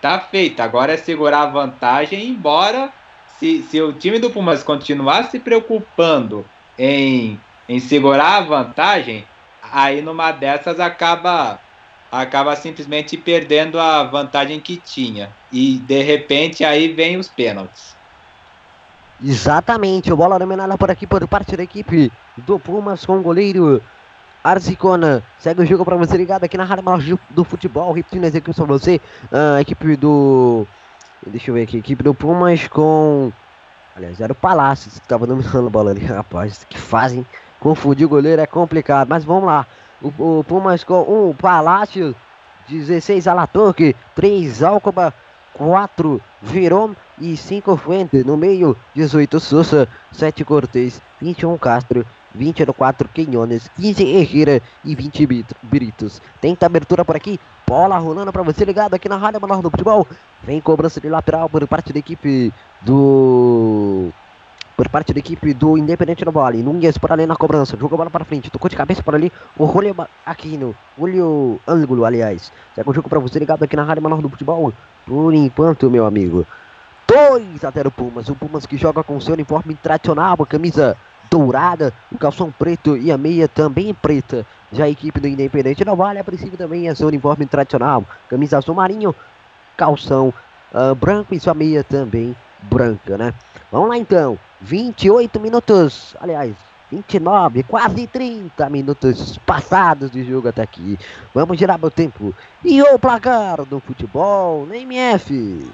Speaker 3: tá feita. Agora é segurar a vantagem, embora se, se o time do Pumas continuar se preocupando em, em segurar a vantagem, aí numa dessas acaba acaba simplesmente perdendo a vantagem que tinha. E de repente aí vem os pênaltis.
Speaker 6: Exatamente, o bola dominada por aqui por parte da equipe do Pumas com o goleiro Arzicona. Segue o jogo para você ligado aqui na Rádio do Futebol, repetindo a execução para você. A equipe do. Deixa eu ver aqui, equipe do Pumas com. Aliás, era o Palácio que estava dominando a bola ali, rapaz. Que fazem Confundir o goleiro é complicado, mas vamos lá. O, o Pumas com um Palácio, 16 Alatorque, 3 Alcoba, 4 Viron e 5 Fuente. No meio, 18 Souza, 7 Cortez, 21 Castro, 24 Quinhones, 15 Herrera e 20 Britos. Tenta abertura por aqui, bola rolando para você ligado aqui na Rádio Menor do Futebol. Vem cobrança de lateral por parte da equipe do por parte da equipe do Independente do Vale. Nunes por ali na cobrança, jogou a bola para frente, tocou de cabeça por ali o Julio Aquino, Julio Ângulo, aliás. Segue o jogo para você ligado aqui na Rádio Menor do Futebol. Por enquanto, meu amigo. 2 a 0 Pumas. O Pumas que joga com seu uniforme tradicional, a camisa dourada, o calção preto e a meia também preta. Já a equipe do Independente do Vale, a princípio também é seu uniforme tradicional, camisa azul marinho, calção uh, branco e sua meia também branca, né? Vamos lá então. 28 minutos, aliás, 29, quase 30 minutos passados de jogo até aqui. Vamos girar meu tempo. E o placar do futebol na MF.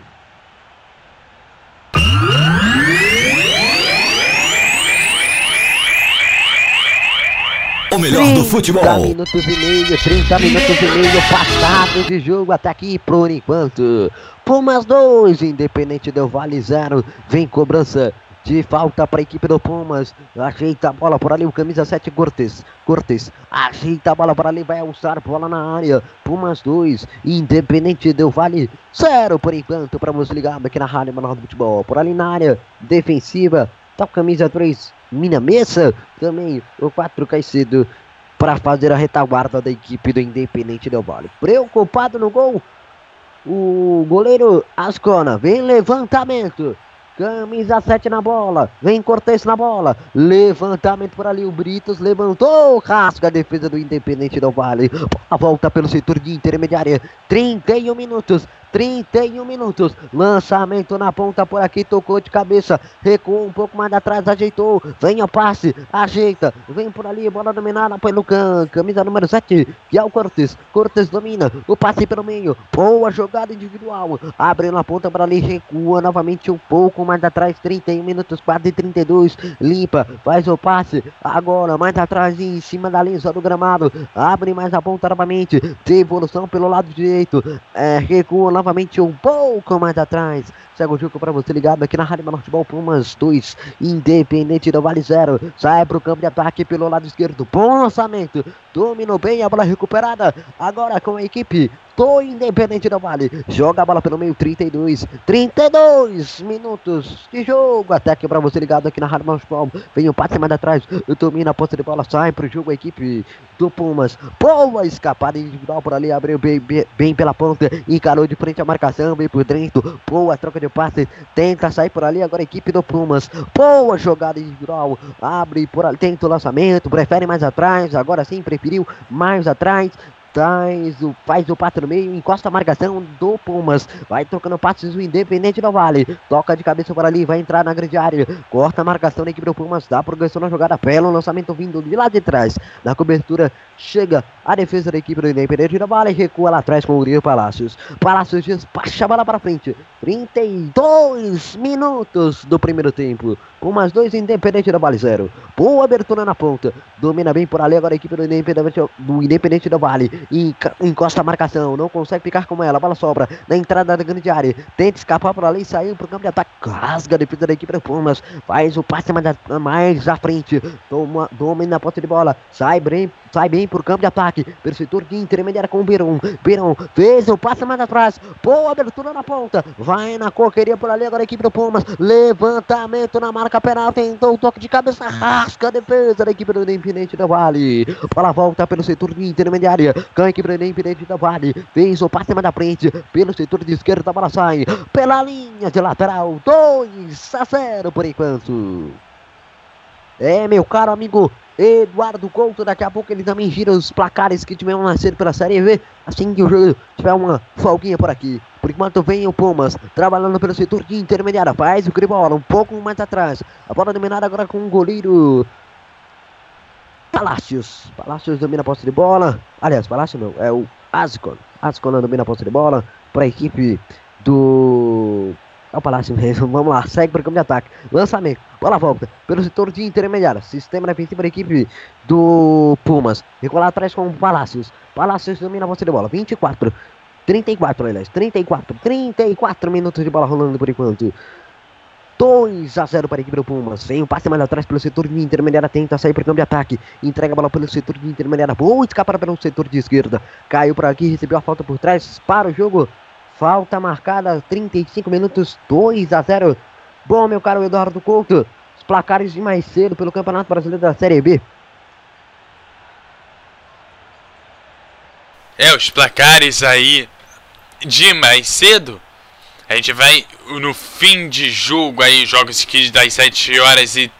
Speaker 1: O melhor do futebol.
Speaker 6: 30 minutos e meio, 30 minutos e meio passados de jogo até aqui por enquanto. Pumas 2, Independente Del Vale 0. Vem cobrança de falta para a equipe do Pumas. Ajeita a bola por ali, o camisa 7, Cortes. Cortes ajeita a bola por ali, vai alçar bola na área. Pumas 2, Independente Del Vale 0 por enquanto. Para você ligado aqui na Rádio Manual do Futebol. Por ali na área defensiva, tá o camisa 3, Mina Mesa. Também o 4, Caicedo. Para fazer a retaguarda da equipe do Independente Del Vale. Preocupado no gol. O goleiro Ascona vem levantamento. Camisa 7 na bola. Vem Cortez na bola. Levantamento por ali. O Britos levantou. Rasga a defesa do Independente do Vale. A volta pelo setor de intermediária. 31 minutos. 31 minutos. Lançamento na ponta por aqui, tocou de cabeça, recuou um pouco mais atrás, ajeitou. Vem o passe, ajeita, vem por ali, bola dominada pelo can, camisa número 7, que é o Cortes. Cortes domina, o passe pelo meio, boa jogada individual. Abre na ponta para ali, recua novamente um pouco mais atrás, 31 minutos, quase 32. Limpa, faz o passe, agora mais atrás, em cima da linha do gramado. Abre mais a ponta novamente, devolução pelo lado direito, é, recua novamente um pouco mais atrás. Segue o jogo para você ligado aqui na Rádio Futebol Pumas 2, Independente do Vale 0. Sai para o campo de ataque pelo lado esquerdo. Bom lançamento. Dominou bem a bola recuperada. Agora com a equipe do Independente do Vale. Joga a bola pelo meio, 32. 32 minutos de jogo. Ataque para você ligado aqui na Rádio Futebol. Vem o passe mais atrás. Domina a posse de bola. Sai para o jogo a equipe do Pumas. Boa escapada individual por ali. Abriu bem, bem, bem pela ponta. Encarou de frente a marcação. Vem por dentro. Boa troca de passe. Tenta sair por ali. Agora a equipe do Pumas. Boa jogada individual. Abre por ali. Tenta o lançamento. Prefere mais atrás. Agora sim, preferiu mais atrás. Traz o, faz o passe no meio, encosta a marcação do Pumas. Vai trocando passes o Independente do Vale. Toca de cabeça por ali, vai entrar na grande área. Corta a marcação da equipe do Pumas. Dá progressão na jogada. Pelo lançamento vindo de lá de trás. Na cobertura chega a defesa da equipe do Independente do Vale. Recua lá atrás com o Uriel Palácios. Palácios despacha a bola para frente. 32 minutos do primeiro tempo. Pumas 2, Independente do Vale 0. Boa abertura na ponta. Domina bem por ali agora a equipe do Independente do, Independente do Vale. Encosta a marcação. Não consegue ficar com ela. A bola sobra na entrada da grande área. Tenta escapar por ali. Saiu para o campo de ataque. Rasga a defesa da equipe do Pumas. Faz o passe mais, mais à frente. Toma, domina a posse de bola. Sai bem, sai bem o campo de ataque. Setor de intermediária com o Beirão. Beirão fez o passe mais atrás. Boa abertura na ponta. Vai na coqueria por ali agora a equipe do Pumas. Levantamento na marca penal. Tentou o toque de cabeça. Rasca a defesa da equipe do Independente do Vale. Bola volta pelo setor de intermediária. Com a equipe do Independente do Vale. Fez o passe mais da frente. Pelo setor de esquerda. A bola sai pela linha de lateral. 2 a 0 por enquanto. É, meu caro amigo Eduardo Couto. Daqui a pouco ele também gira os placares que tiveram nascido pela Série V. Assim que o jogo tiver uma folguinha por aqui. Por enquanto vem o Pumas, trabalhando pelo setor de intermediária. Faz o bola um pouco mais atrás. A bola dominada agora com o goleiro Palácios. Palácios domina a posse de bola. Aliás, Palácio não, é o Ascon. Ascon domina a posse de bola para a equipe do é o Palácio. Vamos lá, segue para o campo de ataque. Lançamento, bola volta pelo setor de intermediário. Sistema defensivo da equipe do Pumas. Recuar atrás com o Palácios. Palácios domina a posse de bola. 24, 34, aliás. 34, 34 minutos de bola rolando por enquanto. 2 a 0 para a equipe do Pumas. Vem um passe mais atrás pelo setor de intermediária. Tenta sair para o campo de ataque. Entrega a bola pelo setor de intermediária. Boa escapa pelo setor de esquerda. Caiu por aqui, recebeu a falta por trás. Para o jogo. Falta marcada, 35 minutos, 2 a 0. Bom, meu caro Eduardo Couto, os placares de mais cedo pelo Campeonato Brasileiro da Série B.
Speaker 2: É, os placares aí de mais cedo. A gente vai no fim de jogo aí, jogos que das 7 horas e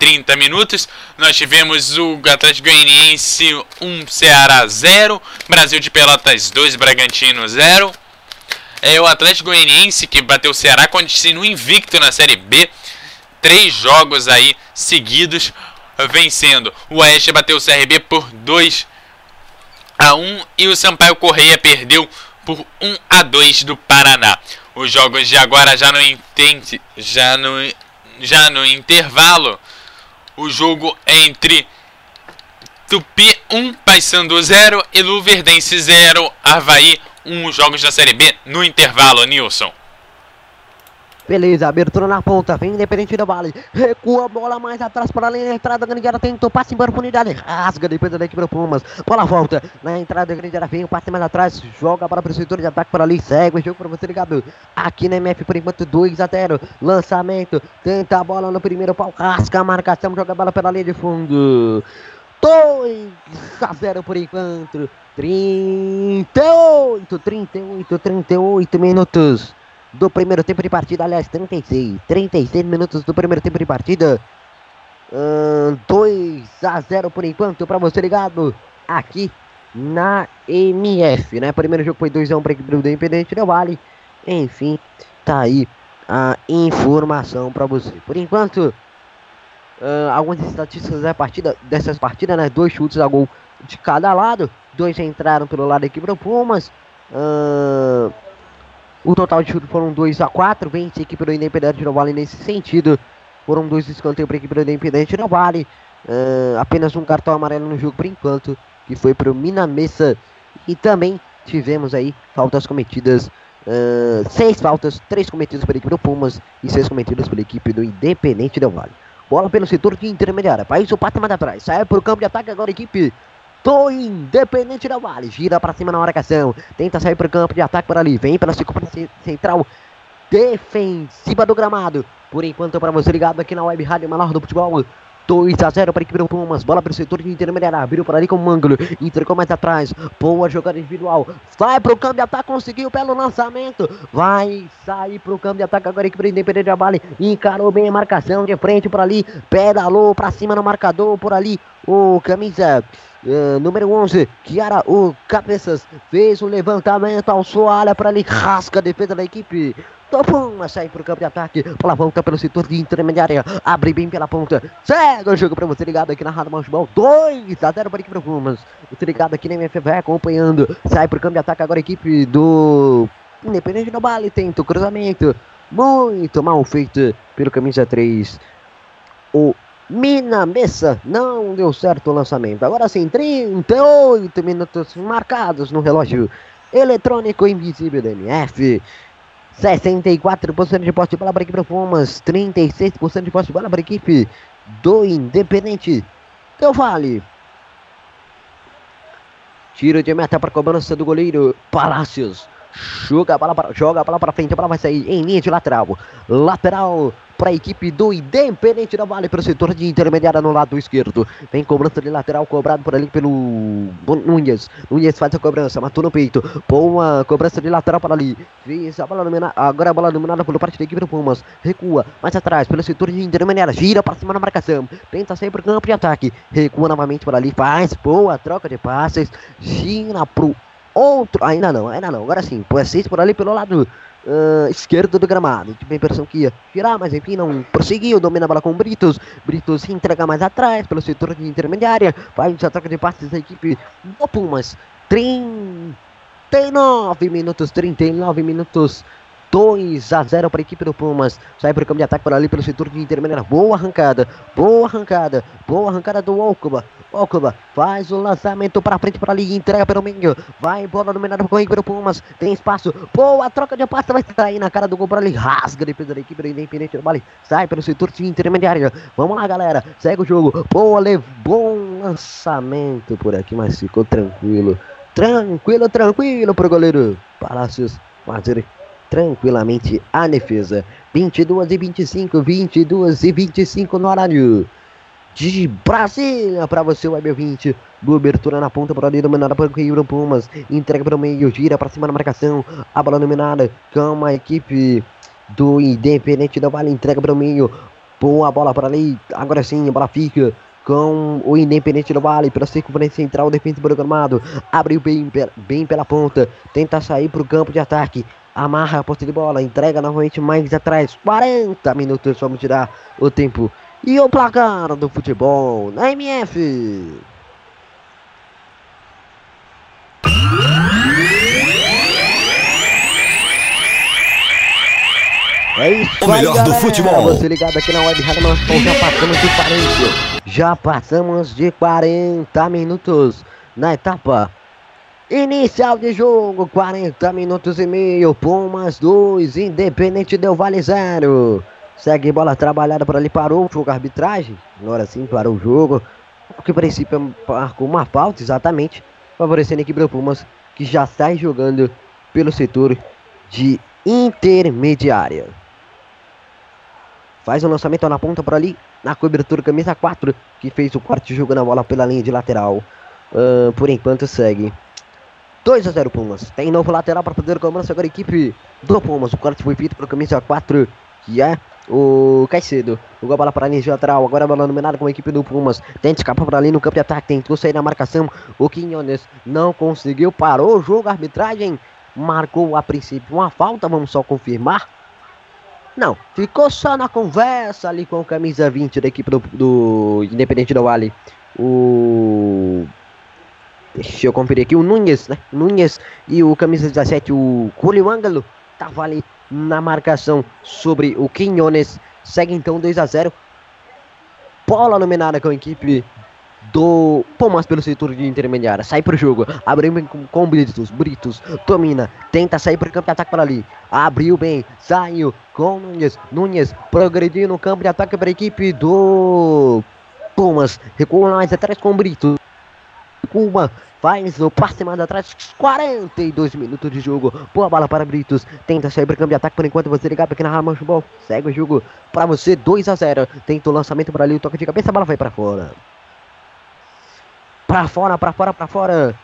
Speaker 2: 30 minutos. Nós tivemos o Atlético Goianiense 1, Ceará 0, Brasil de Pelotas 2, Bragantino 0 é o Atlético Goianiense que bateu o Ceará continua invicto na Série B. Três jogos aí seguidos vencendo. O Oeste bateu o CRB por 2 a 1 e o Sampaio Correia perdeu por 1 a 2 do Paraná. Os jogos de agora já no entende, já no já no intervalo. O jogo entre Tupi 1, Paysandu 0 e Luverdense 0, Havaí uns jogos da Série B no intervalo, Nilson.
Speaker 6: Beleza, abertura na ponta, vem Independente do Vale, recua a bola mais atrás para a linha, entrada da grande área, tentou passe embora para unidade, rasga depois da equipe do Pumas, bola volta, na entrada da grande área, vem o passe mais atrás, joga para o setor de ataque para ali, segue o jogo para você ligado, aqui na MF por enquanto 2 a 0, lançamento, tenta a bola no primeiro pau, rasga a marcação, joga a bola pela linha de fundo, 2 a 0 por enquanto, 38, 38, 38 minutos do primeiro tempo de partida. Aliás, 36, 36 minutos do primeiro tempo de partida. Uh, 2 a 0 por enquanto para você ligado aqui na MF, né? Primeiro jogo foi 2x1 para a equipe do Independente Del Vale. Enfim, tá aí a informação para você. Por enquanto, uh, algumas estatísticas da partida, dessas partidas, né? Dois chutes a gol de cada lado. Dois entraram pelo lado da equipe do Pumas. Uh, o total de chutes foram 2 a 4 Vence a equipe do Independente Del Vale nesse sentido. Foram dois escanteios para a equipe do Independente Del Vale. Uh, apenas um cartão amarelo no jogo por enquanto, que foi para o Minamessa. E também tivemos aí faltas cometidas. Uh, seis faltas, três cometidas pela equipe do Pumas e seis cometidas pela equipe do Independente Del Vale. Bola pelo setor de intermediária. País o patamar atrás. Sai para o campo de ataque agora equipe do Independente Del Vale. Gira para cima na marcação. Tenta sair para o campo de ataque por ali. Vem pela central defensiva do gramado. Por enquanto, para você ligado aqui na Web Rádio Menor do Futebol. 2 a 0 para a equipe do Pumas. Bola para o setor de intermediária. Virou por ali com o ângulo. Entregou mais atrás. Boa jogada individual. Vai para o campo de ataque. Conseguiu pelo lançamento. Vai sair para o campo de ataque agora a equipe do Independente da Vale. Encarou bem a marcação de frente por ali. Pedalou para cima no marcador por ali. O camisa. Uh, número 11, Kiara, o Cabeças, fez o um levantamento ao Soalha para ali, rasca a defesa da equipe Topuma sai pro campo de ataque. Bola volta pelo setor de intermediária. Abre bem pela ponta. Segue o jogo pra você ligado aqui na Rádio Futebol. 2 a 0 para a equipe do Pumas. Você ligado aqui na MF vai acompanhando. Sai pro campo de ataque agora a equipe do Independente do Bale. Tenta o cruzamento. Muito mal feito pelo camisa 3. O Mina Messa não deu certo o lançamento. Agora sim, 38 minutos marcados no relógio eletrônico invisível do MF. 64% de posse de bola para a equipe do Pumas, 36% de posse de bola para a equipe do Independente Del Vale. Tiro de meta para a cobrança do goleiro Palácios. Para, joga a bola para frente, a bola vai sair em linha de lateral. Lateral para a equipe do Independente da Vale, para o setor de intermediária no lado esquerdo. Vem cobrança de lateral, cobrado por ali pelo Nunes. Nunes faz a cobrança, matou no peito. Boa cobrança de lateral para ali. Fez a bola dominada, agora a bola dominada pelo parte da equipe do Pumas. Recua, mais atrás, pelo setor de intermediária. Gira para cima na marcação. Tenta para o campo de ataque. Recua novamente por ali, faz boa troca de passes. Gira pro outro. Ainda não, ainda não. Agora sim, põe seis por ali pelo lado uh, esquerdo do gramado. Tive a impressão que ia virar, mas enfim, não prosseguiu. Domina a bola com Britos. Britos se entrega mais atrás pelo setor de intermediária. Faz a troca de passes da equipe do Pumas. 39 minutos, 39 minutos. 2 a 0 para a equipe do Pumas. Sai para o campo de ataque por ali pelo setor de intermediária. Boa arrancada, boa arrancada, boa arrancada do Okuba. Okuba faz o lançamento para frente para ali, entrega pelo meio. Vai bola dominada com a equipe do Pumas. Tem espaço, boa troca de passe, vai sair na cara do gol para ali. Rasga a defesa da equipe do Independente do Vale. Sai pelo setor de intermediária. Vamos lá, galera. Segue o jogo. Boa, bom lançamento por aqui, mas ficou tranquilo. Tranquilo, tranquilo pro goleiro Palácios fazer tranquilamente a defesa. 22 e 25, 22 e 25 no horário de Brasília para você, Web 20. Boa abertura na ponta, bola dominada para o Pumas. Entrega para o meio, gira para cima na marcação. A bola dominada com a equipe do Independente do Vale. Entrega para o meio. Boa bola para ali. Agora sim, a bola fica com o Independente do Vale pela circunferência central, defesa programado. Abriu bem, bem pela ponta. Tenta sair para o campo de ataque amarra a posse de bola, entrega novamente mais atrás, 40 minutos, vamos tirar o tempo. E o placar do futebol na MF. É isso
Speaker 1: o melhor do futebol.
Speaker 6: Você ligado aqui na Web Rádio nós já passamos de 40. Já passamos de 40 minutos na etapa Inicial de jogo, 40 minutos e meio. Pumas 2, Independente deu Vale 0. Segue bola trabalhada por ali, parou o jogo, arbitragem. Agora sim, parou o jogo. O que princípio marcou uma falta, exatamente. Favorecendo a equipe do Pumas, que já sai jogando pelo setor de intermediária. Faz o lançamento na ponta por ali, na cobertura camisa 4, que fez o quarto jogo na bola pela linha de lateral. Uh, por enquanto segue 2 a 0 Pumas. Tem novo lateral para fazer cobrança agora a equipe do Pumas. O corte foi feito pelo camisa 4, que é o Caicedo. Jogou a bola para a linha lateral. Agora a bola dominada com a equipe do Pumas. Tenta escapar para ali no campo de ataque. Tentou sair na marcação. O Quinones não conseguiu. Parou o jogo. A arbitragem marcou a princípio uma falta. Vamos só confirmar. Não, ficou só na conversa ali com o camisa 20 da equipe do, do Independente do Vale. O. Deixa eu conferir aqui. O Nunes, né? Nunes e o camisa 17, o Julio Ângelo. Tava ali na marcação sobre o Quinones. Segue então 2 a 0 Bola nominada com a equipe do Pumas pelo setor de intermediária. Sai pro jogo. Abriu bem com, com Britos. Britos domina. Tenta sair pro campo de ataque para ali. Abriu bem. Saiu com Nunes. Nunes progrediu no campo de ataque para a equipe do Pumas. Recua mais atrás com Brito. Cuba faz o passe mais atrás. 42 minutos de jogo. Boa bola para Britos. Tenta sair para campo de ataque por enquanto você ligar aqui na Ramon Futebol. Segue o jogo para você 2 a 0. Tenta o lançamento para ali. O toque de cabeça. A bola vai para fora. Para fora, para fora, para fora.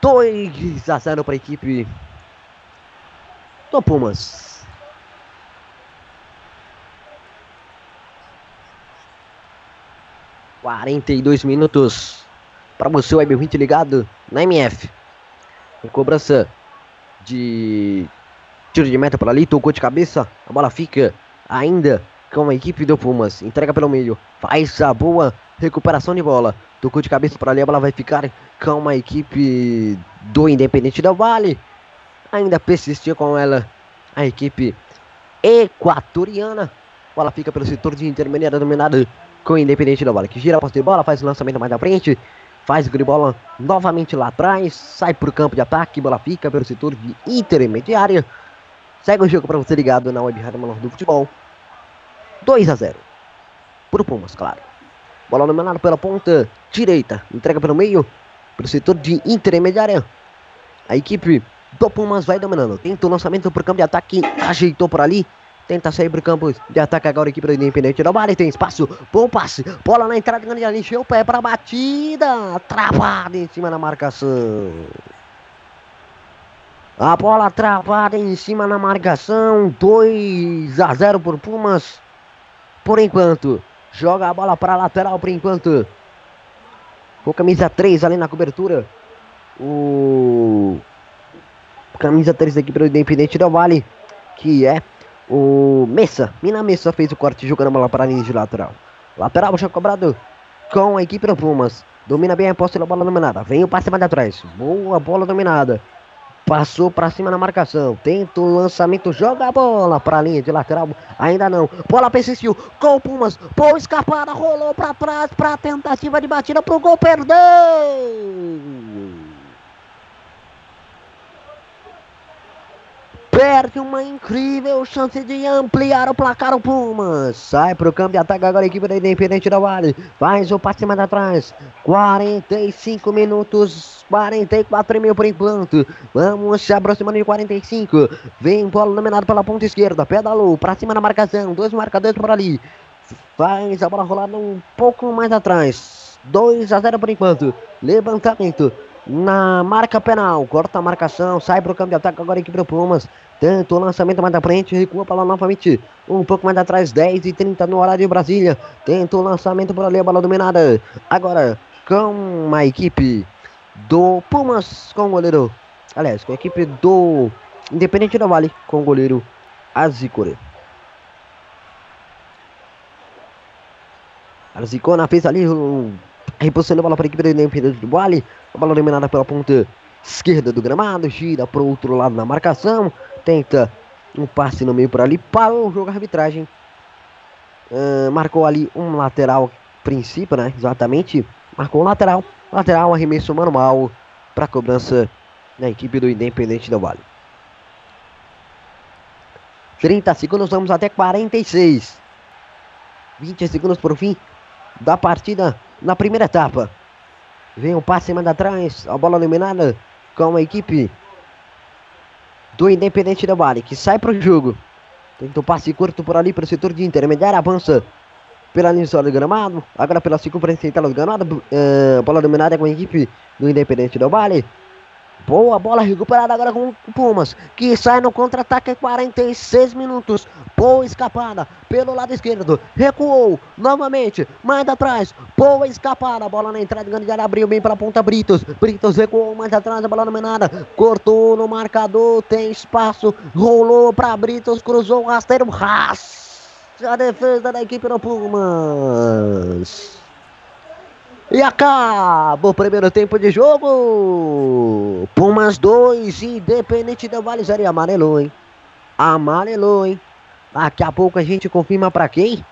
Speaker 6: 2 a 0 para a equipe do Pumas. Quarenta e dois minutos para você, Web 20 ligado na MF. Em cobrança de tiro de meta por ali, tocou de cabeça, a bola fica ainda com a equipe do Pumas. Entrega pelo meio, faz a boa recuperação de bola. Tocou de cabeça para ali, a bola vai ficar com a equipe do Independente do Vale. Ainda persistia com ela a equipe equatoriana. A bola fica pelo setor de intermediária dominada com o Independente do Vale, que gira a posse de bola, faz o lançamento mais na frente. Faz o bola novamente lá atrás, sai para o campo de ataque, bola fica pelo setor de intermediária. Segue o jogo para você ligado na Web Rádio Menor do Futebol. 2 a 0. Pro Pumas, claro. Bola dominada pela ponta direita. Entrega pelo meio. Pelo setor de intermediária. A equipe do Pumas vai dominando. Tenta o lançamento pro campo de ataque. Ajeitou por ali. Tenta sair pro campo de ataque agora a equipe do Independente do Vale. Tem espaço. Bom passe. Bola na entrada grande ali. Encheu o pé pra batida. Travada em cima da marcação. A bola travada em cima na marcação. 2 a 0 por Pumas. Por enquanto. Joga a bola para lateral por enquanto. Com camisa 3 ali na cobertura. O camisa 3 aqui para o Independente do Vale. Que é o Messa. Mina Messa fez o corte jogando a bola para a linha de lateral. Lateral já cobrado com a equipe do Pumas. Domina bem a posse da bola dominada. Vem o passe mais atrás. Boa bola dominada. Passou para cima na marcação. Tenta o lançamento. Joga a bola para a linha de lateral. Ainda não. Bola persistiu. Gol Pumas. Boa escapada. Rolou para trás. Para tentativa de batida. Para o gol. Perdeu. Perde uma incrível chance de ampliar o placar o Pumas. Sai para o campo de ataque agora a equipe da Independente da Vale. Faz o passe mais atrás. 45 minutos. 44 mil por enquanto. Vamos se aproximando de 45. Vem bola dominada pela ponta esquerda. Pedalou para cima na marcação. Dois marcadores por ali. Faz a bola rolar um pouco mais atrás. 2 a 0 por enquanto. Levantamento na marca penal. Corta a marcação, sai para o campo de ataque agora equipe do Pumas. Tanto o lançamento mais da frente, recua para lá novamente. Um pouco mais atrás, 10 e 30 no horário de Brasília. Tenta o lançamento por ali, a bola dominada. Agora com a equipe do Pumas com o goleiro. Aliás, com a equipe do Independente da Vale com o goleiro Azicore. Arzicona fez ali Reposicionando a bola para a equipe do Independente do Vale. A bola dominada pela ponta esquerda do gramado. Gira para o outro lado na marcação. Tenta um passe no meio por ali. Parou o jogo arbitragem. Uh, marcou ali um lateral princípio, né? Exatamente. Marcou um lateral. Lateral, arremesso manual para cobrança da equipe do Independente do Vale. 30 segundos, vamos até 46. 20 segundos por fim da partida na primeira etapa. Vem o passe manda atrás, a bola eliminada com a equipe do Independente da Vale, que sai para o jogo. Tenta o passe curto por ali para o setor de intermediário, avança pela linha do gramado, agora pela circunferência do gramado, uh, bola dominada com a equipe do Independente do Vale. Boa bola recuperada agora com o Pumas, que sai no contra-ataque 46 minutos. Boa escapada pelo lado esquerdo. Recuou novamente, mais atrás. Boa escapada. Bola na entrada, grande área, abriu bem para a ponta Britos. Britos recuou mais atrás, a bola não é nada. Cortou no marcador, tem espaço. Rolou para Britos, cruzou o rasteiro. Ras. A defesa da equipe do Pumas. E acaba o primeiro tempo de jogo. Pumas 2, Independente do Vale 0 e amarelou, hein? Amarelou, hein? Daqui a pouco a gente confirma para quem?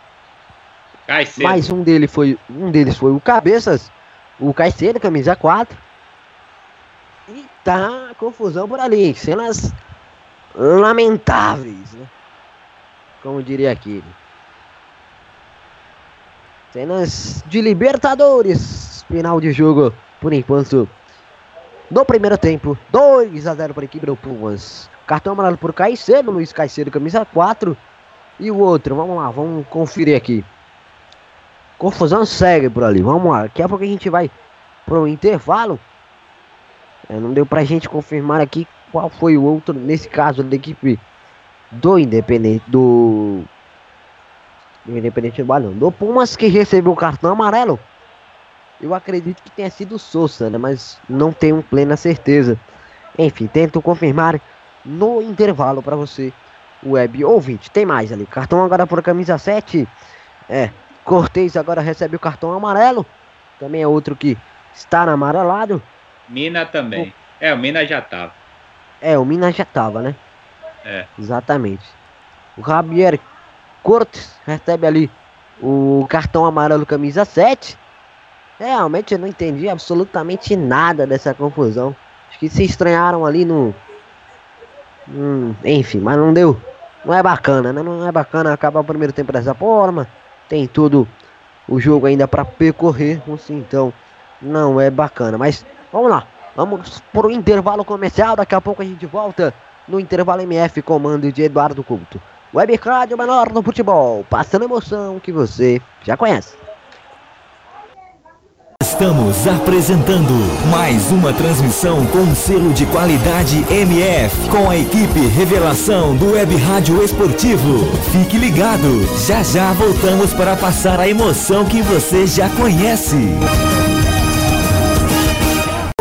Speaker 3: Caicedo.
Speaker 6: Mais um deles foi, um deles foi o Cabeças, o Caicedo, camisa 4. E tá confusão por ali, cenas lamentáveis, né? Como diria aquele. Cenas de Libertadores. Final de jogo, por enquanto. No primeiro tempo, 2 a 0 para a equipe do Pumas. Cartão amarelo por Caicedo, Luiz Caicedo, camisa 4. E o outro, vamos lá, vamos conferir aqui. Confusão segue por ali, vamos lá. Daqui a pouco a gente vai pro intervalo. É, não deu pra gente confirmar aqui qual foi o outro, nesse caso, da equipe do Independente, do do Independente do Balão. Do Pumas que recebeu o cartão amarelo. Eu acredito que tenha sido o Souza, né? Mas não tenho plena certeza. Enfim, tento confirmar no intervalo para você, web ouvinte. Tem mais ali. Cartão agora por camisa 7. É. Cortez agora recebe o cartão amarelo. Também é outro que está na amarelado.
Speaker 3: Mina também. É, o Mina já tava.
Speaker 6: É, o Minas já tava, né?
Speaker 3: É.
Speaker 6: Exatamente. O Javier Cortes recebe ali o cartão amarelo camisa 7. Realmente eu não entendi absolutamente nada dessa confusão. Acho que se estranharam ali no. Hum, enfim, mas não deu. Não é bacana, né? Não é bacana acabar o primeiro tempo dessa forma. Tem todo o jogo ainda para percorrer. Então, não é bacana. Mas vamos lá. Vamos pro intervalo comercial. Daqui a pouco a gente volta no intervalo MF, comando de Eduardo Couto. Web Rádio Menor no Futebol, passando emoção que você já conhece.
Speaker 1: Estamos apresentando mais uma transmissão com selo de qualidade MF, com a equipe Revelação do Web Rádio Esportivo. Fique ligado, já já voltamos para passar a emoção que você já conhece.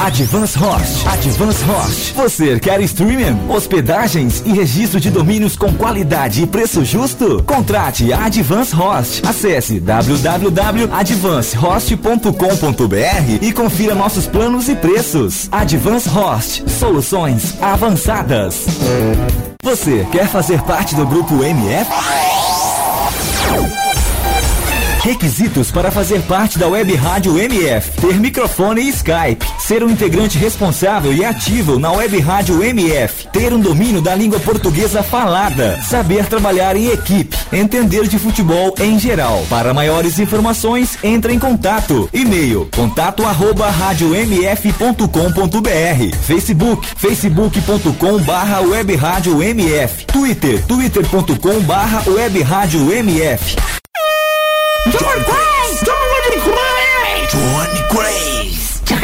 Speaker 1: Advance Host. Advance Host. Você quer streaming, hospedagens e registro de domínios com qualidade e preço justo? Contrate a Advance Host. Acesse www.advancehost.com.br e confira nossos planos e preços. Advance Host. Soluções avançadas. Você quer fazer parte do grupo MF? Requisitos para fazer parte da Web Rádio MF: ter microfone e Skype, ser um integrante responsável e ativo na Web Rádio MF, ter um domínio da língua portuguesa falada, saber trabalhar em equipe, entender de futebol em geral. Para maiores informações, entre em contato. E-mail: contato arroba radiomf.com.br, Facebook, facebook.com barra web rádio MF, Twitter, twitter.com barra web rádio MF.
Speaker 7: Johnny Grace!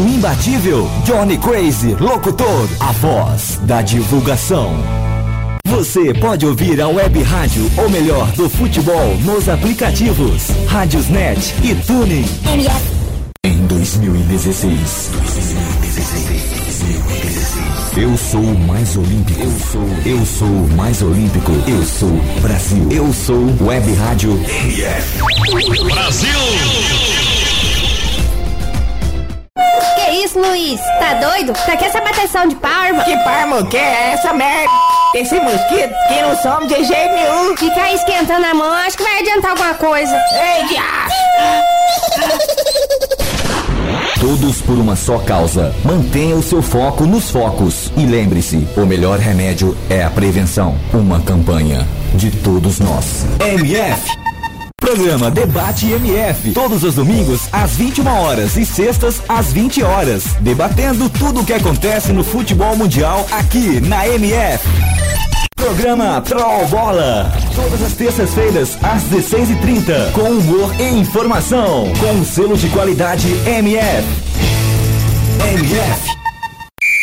Speaker 1: imbatível. Johnny Crazy Locutor, a voz da divulgação. Você pode ouvir a web rádio, ou melhor, do futebol, nos aplicativos Rádiosnet e Tuning. Em 2016. Eu sou o mais olímpico. Eu sou, eu sou o mais olímpico. Eu sou Brasil. Eu sou Web Rádio
Speaker 7: Brasil!
Speaker 8: Que isso, Luiz? Tá doido? Pra que essa bateção de palma?
Speaker 9: Que palma que é essa merda? Esse mosquito que não some de jeito nenhum.
Speaker 8: Ficar esquentando a mão, acho que vai adiantar alguma coisa.
Speaker 9: Ei, diacho!
Speaker 1: Todos por uma só causa. Mantenha o seu foco nos focos. E lembre-se: o melhor remédio é a prevenção. Uma campanha de todos nós. MF. Programa Debate MF. Todos os domingos às 21 horas e sextas às 20 horas. Debatendo tudo o que acontece no futebol mundial aqui na MF. Programa Troll Bola. Todas as terças-feiras, às 16h30. Com humor e informação. Com o selo de qualidade MF. MF.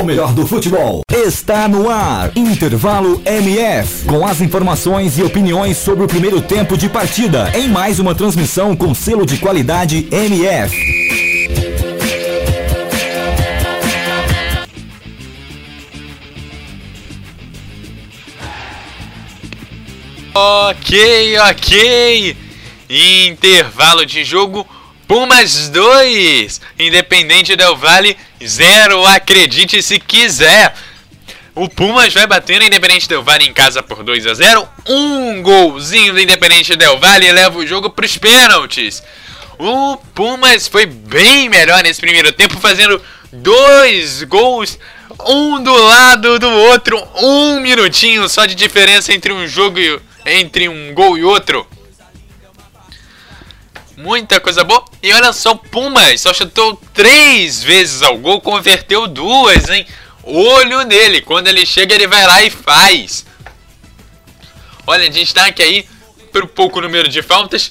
Speaker 1: o melhor do futebol está no ar. Intervalo MF. Com as informações e opiniões sobre o primeiro tempo de partida. Em mais uma transmissão com selo de qualidade MF.
Speaker 2: Ok, ok. Intervalo de jogo. Pumas 2, Independente Del Vale 0, acredite se quiser. O Pumas vai bater Independente Del Vale em casa por 2 a 0. Um golzinho do Independente Del Vale leva o jogo para os pênaltis. O Pumas foi bem melhor nesse primeiro tempo, fazendo dois gols, um do lado do outro, um minutinho só de diferença entre um jogo e entre um gol e outro. Muita coisa boa. E olha só, Pumas só chutou três vezes ao gol, converteu duas, hein? Olho nele. Quando ele chega, ele vai lá e faz. Olha, destaque aí para o pouco número de faltas.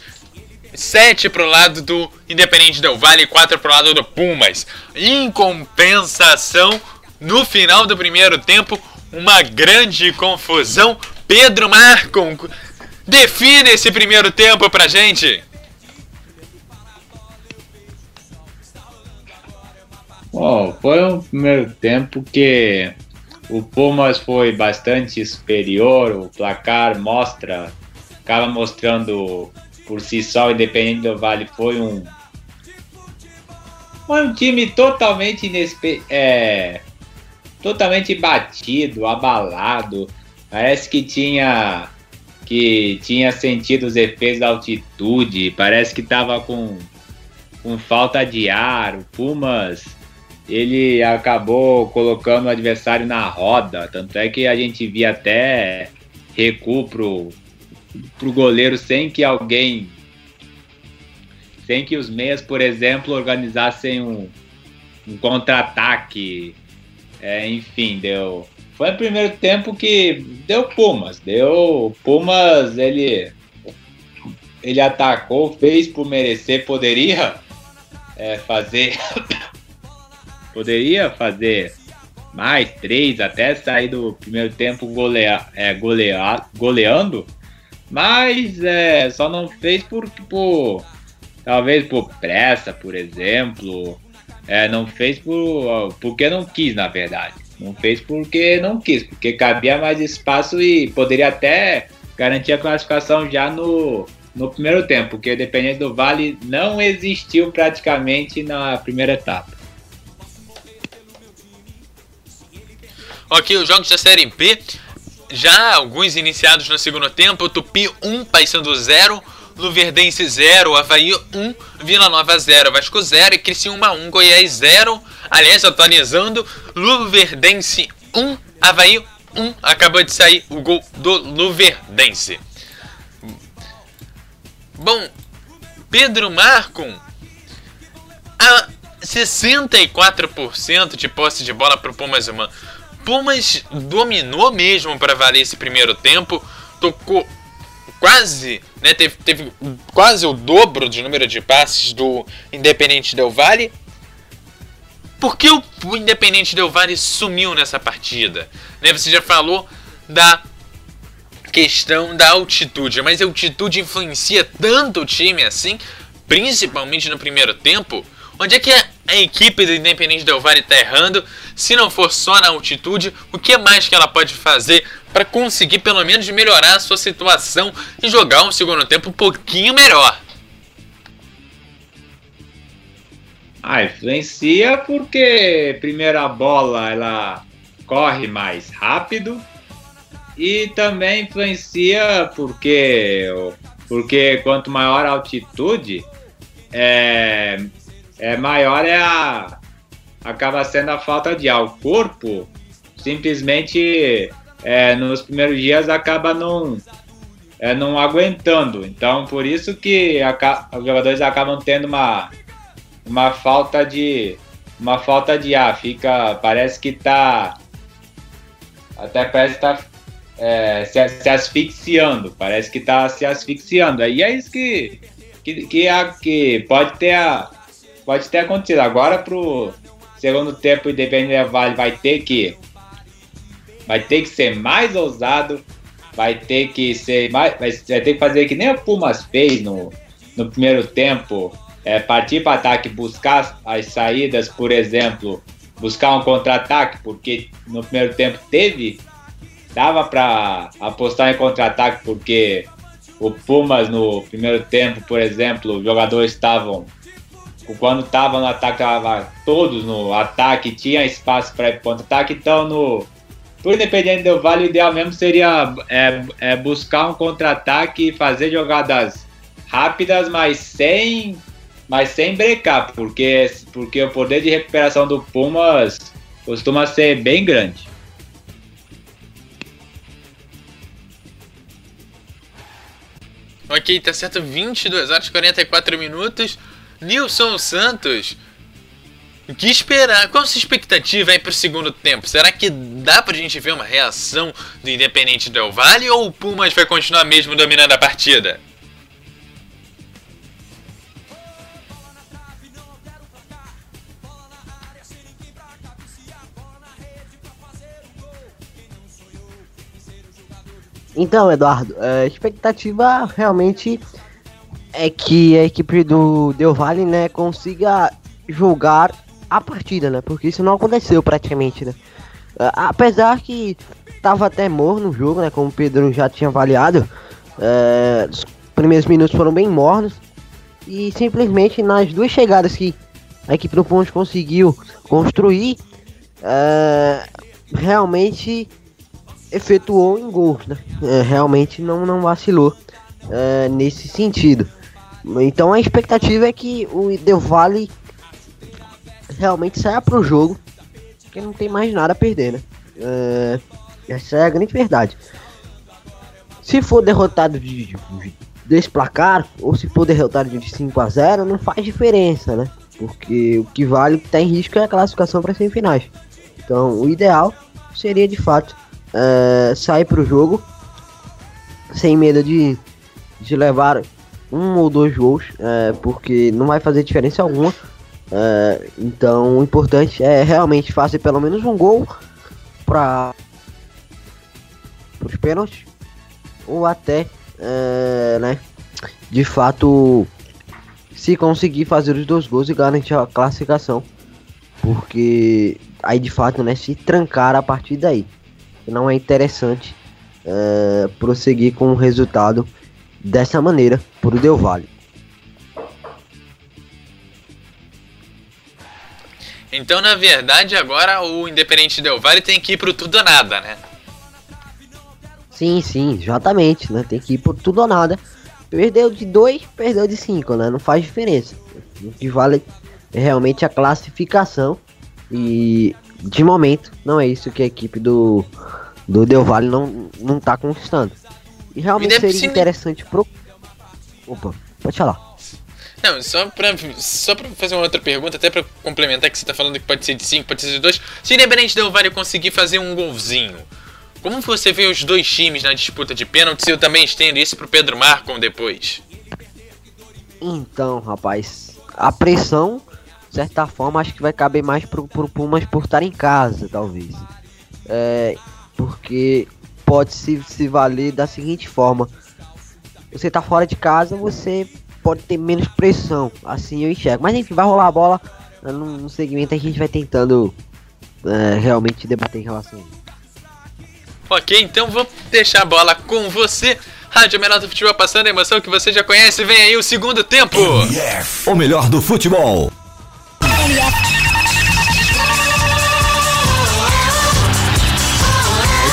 Speaker 2: Sete para o lado do Independente Del Vale e quatro para o lado do Pumas. Em compensação, no final do primeiro tempo, uma grande confusão. Pedro Marcon define esse primeiro tempo pra gente.
Speaker 3: Bom, foi um primeiro tempo que o Pumas foi bastante superior, o placar mostra, acaba mostrando por si só, Independente do Vale foi um foi um time totalmente inesper, é, totalmente batido, abalado. Parece que tinha que tinha sentido os efeitos da altitude, parece que estava com, com falta de ar. O Pumas ele acabou colocando o adversário na roda. Tanto é que a gente via até recuo pro, pro goleiro sem que alguém sem que os meias, por exemplo, organizassem um, um contra-ataque. É, enfim, deu. Foi o primeiro tempo que deu Pumas. Deu Pumas, ele ele atacou, fez por merecer, poderia é, fazer poderia fazer mais três até sair do primeiro tempo golea, é, golea, goleando, mas é, só não fez por, por talvez por pressa, por exemplo, é, não fez por porque não quis na verdade, não fez porque não quis, porque cabia mais espaço e poderia até garantir a classificação já no no primeiro tempo, porque dependendo do Vale não existiu praticamente na primeira etapa.
Speaker 2: Ok, os jogos da Série B, já alguns iniciados no segundo tempo, Tupi 1, Paysandu 0, Luverdense 0, Havaí 1, Vila Nova 0, Vasco 0 e Criciúma 1, Goiás 0. Aliás, atualizando, Luverdense 1, Havaí 1, acabou de sair o gol do Luverdense. Bom, Pedro Marcon, a 64% de posse de bola para o Pumas Human. Pumas dominou mesmo para valer esse primeiro tempo, tocou quase, né, teve, teve quase o dobro de número de passes do Independente Del Valle. Por que o, Independente Del Valle sumiu nessa partida? Né, você já falou da questão da altitude, mas a altitude influencia tanto o time assim, principalmente no primeiro tempo. Onde é que a equipe do Independente Del Valle está errando? Se não for só na altitude, o que mais que ela pode fazer para conseguir pelo menos melhorar a sua situação e jogar um segundo tempo um pouquinho melhor?
Speaker 3: Ah, influencia porque primeira bola ela corre mais rápido e também influencia porque porque quanto maior a altitude é, é maior é a acaba sendo a falta de ar. O corpo simplesmente é, nos primeiros dias acaba não é, não aguentando. Então por isso que a, os jogadores acabam tendo uma uma falta de uma falta de ar. Fica parece que tá até parece que tá é, se, se, asfixiando, parece que está se asfixiando. Aí é isso que, que, que, a, que pode, ter a, pode ter acontecido. Agora pro segundo tempo, o Independente Vale vai ter que vai ter que ser mais ousado, vai ter que ser mais, vai ter que fazer que nem o Pumas fez no, no primeiro tempo, é, partir para ataque, buscar as saídas, por exemplo, buscar um contra-ataque, porque no primeiro tempo teve dava para apostar em contra-ataque porque o Pumas no primeiro tempo, por exemplo, os jogadores estavam quando estavam no ataque, tava todos no ataque, tinha espaço para contra-ataque, então no por Independente do Vale, o ideal mesmo seria é, é buscar um contra-ataque e fazer jogadas rápidas, mas sem mas sem brecar, porque, porque o poder de recuperação do Pumas costuma ser bem grande.
Speaker 2: Ok, tá certo, 22 horas e 44 minutos. Nilson Santos. Que esperar? Qual a sua expectativa aí pro segundo tempo? Será que dá pra gente ver uma reação do Independente Del Vale ou o Pumas vai continuar mesmo dominando a partida?
Speaker 6: Então, Eduardo, a expectativa realmente é que a equipe do Del Valle, né, consiga jogar a partida, né? Porque isso não aconteceu praticamente, né? Apesar que tava até morno o jogo, né? Como o Pedro já tinha avaliado, é, os primeiros minutos foram bem mornos e simplesmente nas duas chegadas que a equipe do Ponte conseguiu construir, é, realmente efetuou em gols, né? É, realmente não, não vacilou é, nesse sentido. Então a expectativa é que o Del Valle realmente saia pro jogo, porque não tem mais nada a perder, né? É, essa é a grande verdade. Se for derrotado de, de, desse placar, ou se for derrotado de 5 a 0 não faz diferença, né? Porque o que vale, que tá em risco é a classificação para semifinais. Então, o ideal seria de fato é, sair para o jogo sem medo de, de levar um ou dois gols, é, porque não vai fazer diferença alguma. É, então, o importante é realmente fazer pelo menos um gol para os pênaltis. Ou até, é, né, de fato, se conseguir fazer os dois gols e garantir a classificação, porque aí de fato, né, se trancar a partir daí, não é interessante é, prosseguir com o resultado dessa maneira por Del Valle.
Speaker 2: Então, na verdade, agora o Independente Del Valle tem que ir pro tudo ou nada, né?
Speaker 6: Sim, sim, exatamente, né? Tem que ir por tudo ou nada. Perdeu de 2, perdeu de 5, né? Não faz diferença. O que vale é realmente a classificação. E de momento, não é isso que a equipe do, do Del Valle não, não tá conquistando. E realmente seria interessante pro. Opa, pode falar.
Speaker 2: Não, só pra, só pra fazer uma outra pergunta, até pra complementar que você tá falando que pode ser de 5, pode ser de 2. Se Independente Del Valle conseguir fazer um golzinho, como você vê os dois times na disputa de pênaltis? Eu também estendo isso pro Pedro Marcon depois.
Speaker 6: Então, rapaz, a pressão, de certa forma, acho que vai caber mais pro, pro Pumas por estar em casa, talvez. É, porque pode se, se valer da seguinte forma: você tá fora de casa, você pode ter menos pressão, assim eu enxergo. Mas enfim, vai rolar a bola no, no segmento a gente vai tentando é, realmente debater em relação a isso.
Speaker 2: Ok, então vou deixar a bola com você. Rádio Melhor do Futebol passando a emoção que você já conhece. Vem aí o segundo tempo.
Speaker 1: MF, o melhor do futebol.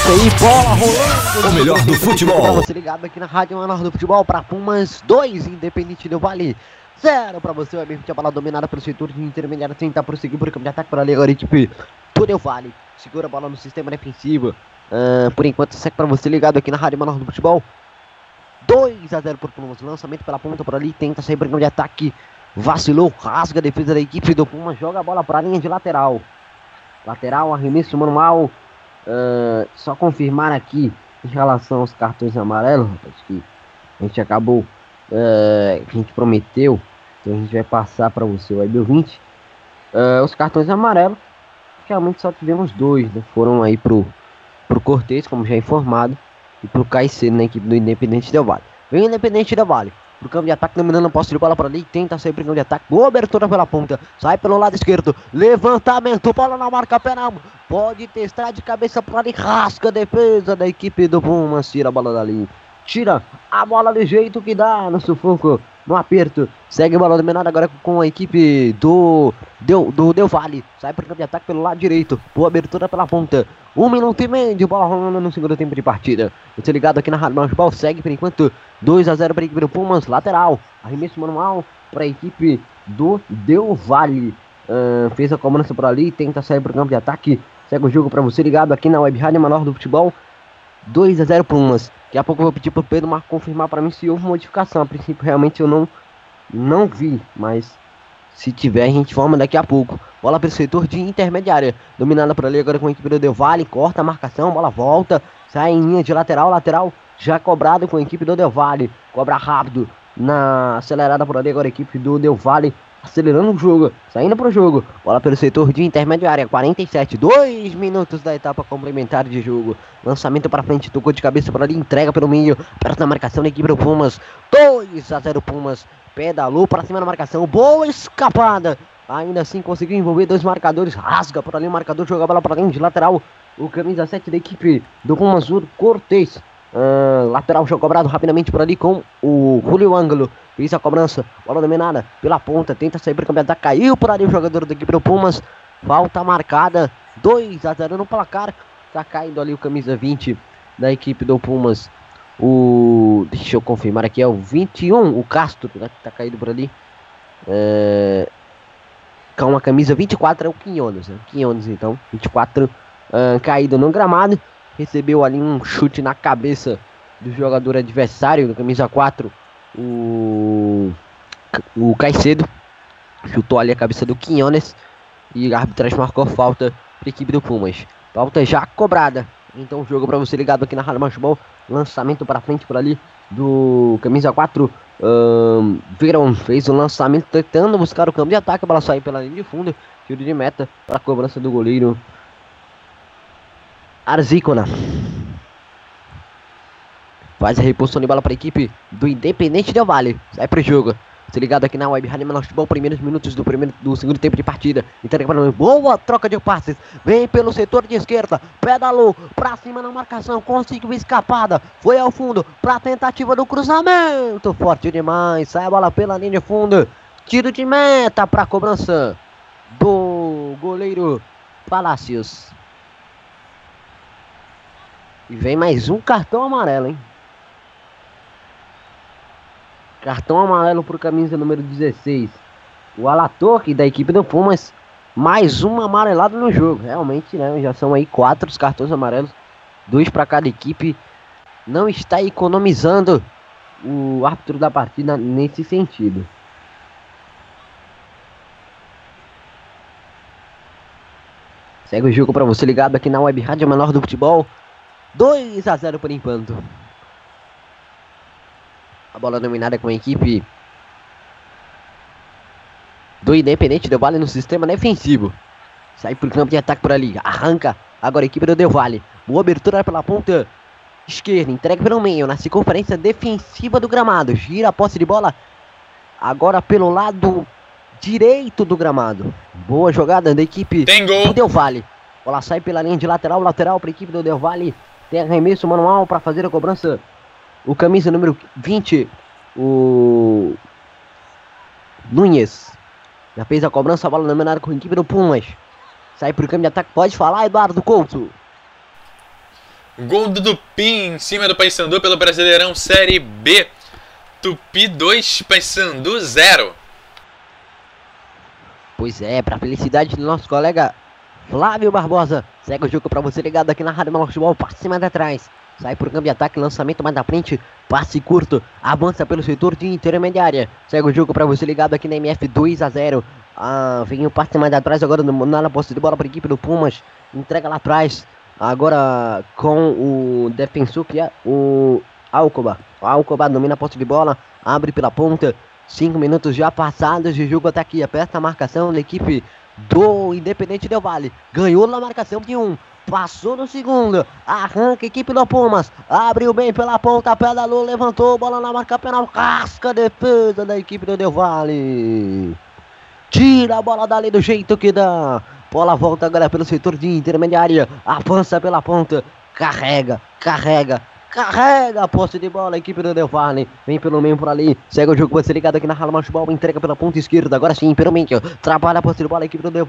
Speaker 6: Aí, bola rolando.
Speaker 1: O melhor do futebol.
Speaker 6: Você ligado aqui na Rádio Menor do Futebol para Pumas 2, Independente do Vale. Zero para você, o mesmo tinha bola dominada pelo setor de intermediário, tentar prosseguir por campo de ataque para ali agora, equipe do Vale. Segura a bola no sistema defensivo. Uh, por enquanto, segue para você ligado aqui na Rádio Menor do Futebol. 2 a 0 por Pumas. Lançamento pela ponta por ali. Tenta sair brincando de ataque. Vacilou. Rasga a defesa da equipe do Pumas. Joga a bola para a linha de lateral. Lateral, arremesso manual. Uh, só confirmar aqui em relação aos cartões amarelos, rapaz, que a gente acabou. Uh, a gente prometeu. Então a gente vai passar para você o IB 20. Uh, os cartões amarelos. Realmente só tivemos dois, né? Foram aí pro pro Cortez, como já informado, e pro Caicedo na equipe do Independente Del Vale. Vem Independente Del Vale. Pro campo de ataque, dominando a posse de bola para ali. Tenta sair pro campo de ataque. Boa abertura pela ponta. Sai pelo lado esquerdo. Levantamento. Bola na marca penal. Pode testar de cabeça para ali. Rasca a defesa da equipe do Pumas. Tira a bola dali. Tira a bola do jeito que dá no sufoco no aperto. Segue a bola dominada agora com a equipe do Del, do Del Vale. Sai para o de ataque pelo lado direito. Boa abertura pela ponta. Um minuto e meio de bola rolando no segundo tempo de partida. Você ligado aqui na Rádio Ball. Segue por enquanto 2 a 0 para a equipe do Pumas. Lateral. Arremesso manual para a equipe do Del Vale. Uh, fez a cobrança por ali. Tenta sair para o campo de ataque. Segue o jogo para você ligado aqui na Web Rádio Menor do Futebol. 2 a 0 Pumas. Daqui a pouco eu vou pedir pro Pedro Marco confirmar para mim se houve modificação. A princípio, realmente eu não, não vi, mas se tiver, a gente forma daqui a pouco. Bola para o setor de intermediária. Dominada por ali agora com a equipe do Del Valle. Corta a marcação, bola volta. Sai em linha de lateral, lateral já cobrado com a equipe do Del Valle. Cobra rápido na acelerada por ali agora a equipe do Del Valle acelerando o jogo, saindo para o jogo. Bola pelo setor de intermediária, 47, 2 minutos da etapa complementar de jogo. Lançamento para frente, tocou de cabeça por ali, entrega pelo meio, perto da marcação da equipe do Pumas. 2 a 0 Pumas, pedalou para cima da marcação, boa escapada. Ainda assim conseguiu envolver dois marcadores, rasga por ali o marcador, joga a bola para dentro de lateral. O camisa 7 da equipe do Pumas, o Cortez. Uh, lateral já cobrado rapidamente por ali com o Julio Ângulo. Fez a cobrança, bola dominada pela ponta, tenta sair para o campeonato, caiu por ali o jogador da equipe do Pumas. Falta marcada, 2 a 0 no placar. Tá caindo ali o camisa 20 da equipe do Pumas. O. Deixa eu confirmar aqui, é o 21, o Castro, né? Que tá caído por ali. É... Com a camisa 24 é o Quinhones, né? Quinhones, então. 24 uh, caído no gramado recebeu ali um chute na cabeça do jogador adversário, do camisa 4, O, o Caicedo chutou ali a cabeça do Quinones e a arbitragem marcou falta para a equipe do Pumas. Falta já cobrada. Então, jogo para você ligado aqui na Rádio Machubol. Lançamento para frente por ali do camisa 4. Um, Verão fez o lançamento tentando buscar o campo de ataque. A bola pela linha de fundo. Tiro de meta para cobrança do goleiro Arzícona. Faz a reposição de bola para a equipe do Independente Del Vale. Sai para o jogo. Se ligado aqui na Web Rádio Menor Futebol, primeiros minutos do primeiro do segundo tempo de partida. Entrega para boa troca de passes. Vem pelo setor de esquerda, pedalou para cima na marcação, conseguiu escapada. Foi ao fundo para tentativa do cruzamento. Forte demais, sai a bola pela linha de fundo. Tiro de meta para cobrança do goleiro Palácios. E vem mais um cartão amarelo, hein? Cartão amarelo para o camisa número 16. O Alatorque da equipe do Pumas. Mais um amarelado no jogo. Realmente, né? Já são aí quatro os cartões amarelos. Dois para cada equipe. Não está economizando o árbitro da partida nesse sentido. Segue o jogo para você ligado aqui na Web Rádio Menor do Futebol. 2 a 0 por enquanto. A bola dominada com a equipe do Independente Del Vale no sistema defensivo. Sai pro campo de ataque por ali. Arranca agora a equipe do Del Vale. Boa abertura pela ponta esquerda. Entrega pelo meio na circunferência defensiva do gramado. Gira a posse de bola agora pelo lado direito do gramado. Boa jogada da equipe do Del Valle. Bola sai pela linha de lateral. Lateral para a equipe do Del Valle. Tem arremesso manual para fazer a cobrança o camisa número 20, o Nunes. Já fez a cobrança, a bola dominada com a equipe do Pumas. Sai pro campo de ataque, pode falar, Eduardo Couto.
Speaker 2: Gol do Tupi em cima do Paysandu pelo Brasileirão Série B. Tupi 2, Paysandu 0.
Speaker 6: Pois é, para felicidade do nosso colega Flávio Barbosa. Segue o jogo para você ligado aqui na Rádio Menor Futebol, passe de atrás. Sai por campo de ataque, lançamento mais na frente, passe curto, avança pelo setor de intermediária. Segue o jogo para você ligado aqui na MF 2 a 0. Ah, vem o passe mais atrás agora na posse de bola para a equipe do Pumas. Entrega lá atrás. Agora com o defensor que é o Alcoba. O Alcoba domina a posse de bola, abre pela ponta. Cinco minutos já passados de jogo até aqui. Aperta a marcação da equipe do Independente Del Vale. Ganhou na marcação de um. Passou no segundo. Arranca equipe do Pumas. Abriu bem pela ponta. Pedalou, levantou. Bola na marca penal. Casca defesa da equipe do Del Vale. Tira a bola dali do jeito que dá. Bola volta agora pelo setor de intermediária. Avança pela ponta. Carrega, carrega, Carrega a posse de bola, a equipe do Del. Vem pelo meio por ali. Segue o jogo, você ligado aqui na Rala Futebol. Entrega pela ponta esquerda. Agora sim, pelo meio. Trabalha a posse de bola, a equipe do Del.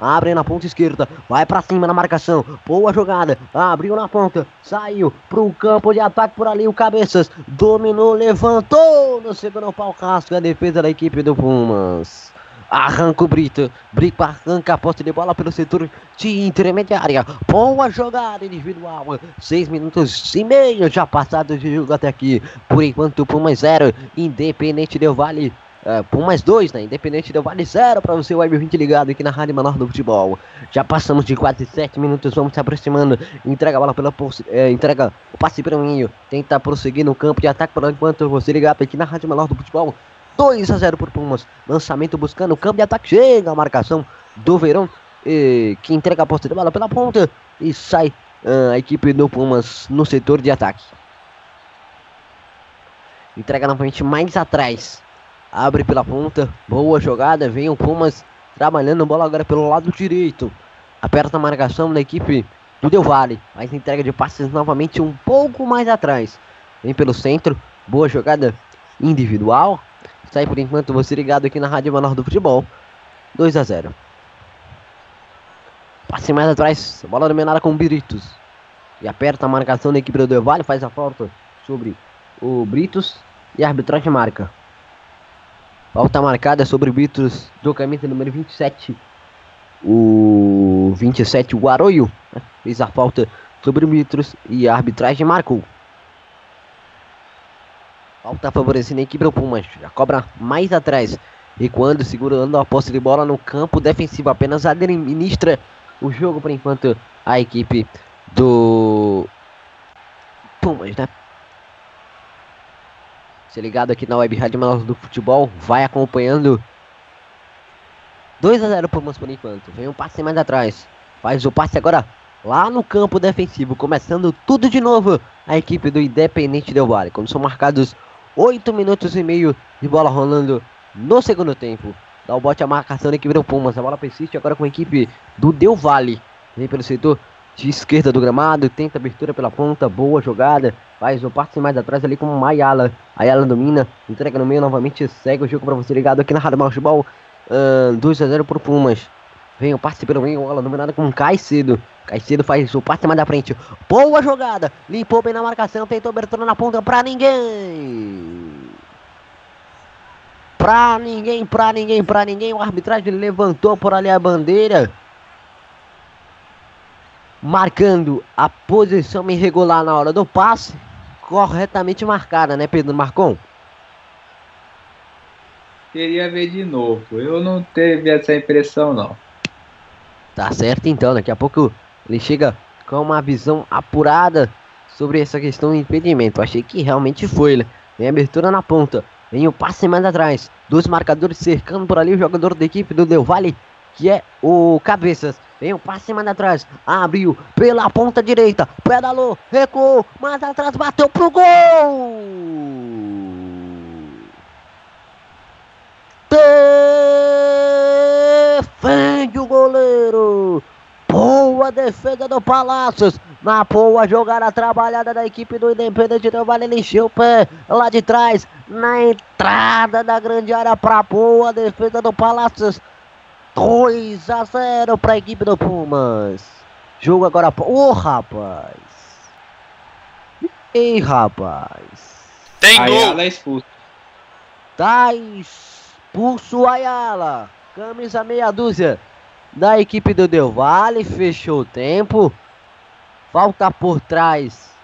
Speaker 6: Abre na ponta esquerda. Vai pra cima na marcação. Boa jogada. Abriu na ponta. Saiu pro campo de ataque por ali. O Cabeças dominou, levantou no segundo pau. Casca a defesa da equipe do Pumas. Arranca o Brito. Brito arranca a posse de bola pelo setor de intermediária. Boa jogada individual. Seis minutos e meio já passados de jogo até aqui. Por enquanto, Pumas zero. Independente Del Vale. Uh, Pumas 2, né? Independente Del Vale 0 para você, Web 20 ligado aqui na Rádio Menor do Futebol. Já passamos de quase 7 minutos, vamos se aproximando. Entrega a bola pela é, entrega o passe para o meio. Tenta prosseguir no campo de ataque por enquanto você ligado aqui na Rádio Menor do Futebol. 2 a 0 por Pumas. Lançamento buscando o campo de ataque. Chega a marcação do Verão. Que entrega a posta de bola pela ponta. E sai uh, a equipe do Pumas no setor de ataque. Entrega novamente mais atrás. Abre pela ponta. Boa jogada. Vem o Pumas trabalhando a bola agora pelo lado direito. Aperta a marcação da equipe do Del Valle. Mas entrega de passes novamente um pouco mais atrás. Vem pelo centro. Boa jogada individual. Sai por enquanto você ligado aqui na Rádio Menor do Futebol. 2 a 0. Passe mais atrás, bola dominada com o Britos. E aperta a marcação da equipe do Del Valle, faz a falta sobre o Britos e a arbitragem marca. Falta marcada sobre o Britos do camisa número 27. O 27, o né? fez a falta sobre o Britos e a arbitragem marcou. Falta favorecendo a equipe do Pumas. Já cobra mais atrás. E quando segurando a posse de bola no campo defensivo, apenas administra o jogo por enquanto a equipe do Pumas, né? Se ligado aqui na Web Rádio Manaus do Futebol, vai acompanhando 2 a 0 Pumas por enquanto. Vem um passe mais atrás. Faz o passe agora lá no campo defensivo, começando tudo de novo a equipe do Independente Del Vale. Quando são marcados 8 minutos e meio de bola rolando no segundo tempo. Dá o bote a marcação da equipe do Pumas. A bola persiste agora com a equipe do Del Vale. Vem pelo setor de esquerda do gramado. Tenta abertura pela ponta. Boa jogada. Faz o passe mais atrás ali com o Ayala. Ayala domina. Entrega no meio novamente. Segue o jogo para você ligado aqui na Rádio Marchball. Uh, 2 a 0 pro Pumas. Vem o passe pelo meio. Bola dominada com Caicedo. Caicedo faz o passe mais da frente. Boa jogada. Limpou bem na marcação. Tentou abertura na ponta para ninguém. Pra ninguém, pra ninguém, pra ninguém. O arbitragem levantou por ali a bandeira. Marcando a posição irregular na hora do passe. Corretamente marcada, né, Pedro Marcon?
Speaker 3: Queria ver de novo. Eu não teve essa impressão, não.
Speaker 6: Tá certo, então. Daqui a pouco ele chega com uma visão apurada sobre essa questão do impedimento. Achei que realmente foi, né? Tem abertura na ponta. Vem o passe mais atrás. Dois marcadores cercando por ali o jogador da equipe do Del Valle, que é o Cabeças. Vem o passe mais atrás. Abriu pela ponta direita. Pedalou, recuou. Mais atrás, bateu pro gol. Defende o goleiro. Boa defesa do Palácios. Na boa jogada trabalhada da equipe do Independente Del Vale. Ele encheu o pé lá de trás. Na entrada da grande área para boa defesa do Palácios. 2 a 0 para a equipe do Pumas. Jogo agora. Ô oh, rapaz. Ei, rapaz.
Speaker 2: Tem gol.
Speaker 3: Ayala é expulso.
Speaker 6: Tá expulso Ayala. Camisa meia dúzia da equipe do Del Valle. Fechou o tempo. Falta por trás.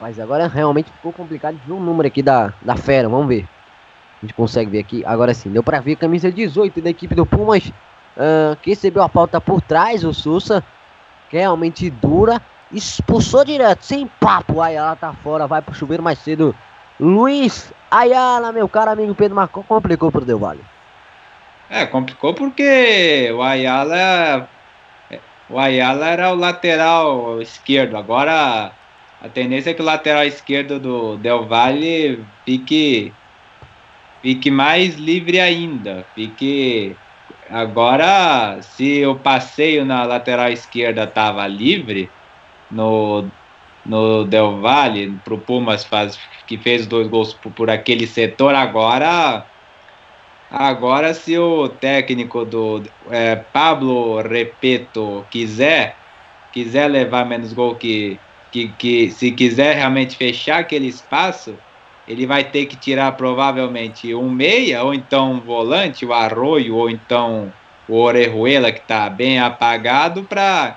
Speaker 6: Mas agora realmente ficou complicado de ver o número aqui da, da fera. Vamos ver. A gente consegue ver aqui. Agora sim, deu pra ver. Camisa 18 da equipe do Pumas. Uh, que recebeu a pauta por trás. O Sousa. É realmente dura. Expulsou direto. Sem papo. Ayala tá fora. Vai pro chuveiro mais cedo. Luiz Ayala, meu caro amigo Pedro Marcon. Complicou pro Del Valle.
Speaker 3: É, complicou porque o Ayala. O Ayala era o lateral esquerdo. Agora a tendência é que o lateral esquerdo do Del Valle fique, fique mais livre ainda. Fique. Agora, se o passeio na lateral esquerda estava livre no, no Del Valle, pro Pumas faz, que fez dois gols por, por aquele setor, agora Agora, se o técnico do é, Pablo Repeto quiser, quiser levar menos gol que, que, que, se quiser realmente fechar aquele espaço, ele vai ter que tirar provavelmente um meia, ou então um volante, o Arroio, ou então o Orejuela, que está bem apagado, para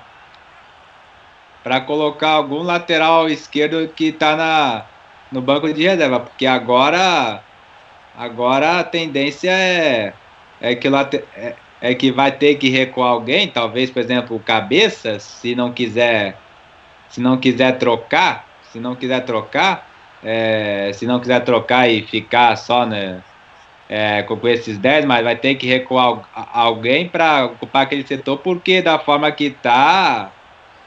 Speaker 3: para colocar algum lateral esquerdo que está no banco de reserva, porque agora Agora a tendência é, é, que, é, é que vai ter que recuar alguém, talvez, por exemplo, o cabeça, se não quiser, se não quiser trocar, se não quiser trocar, é, se não quiser trocar e ficar só né, é, com esses 10, mas vai ter que recuar alguém para ocupar aquele setor, porque da forma que está,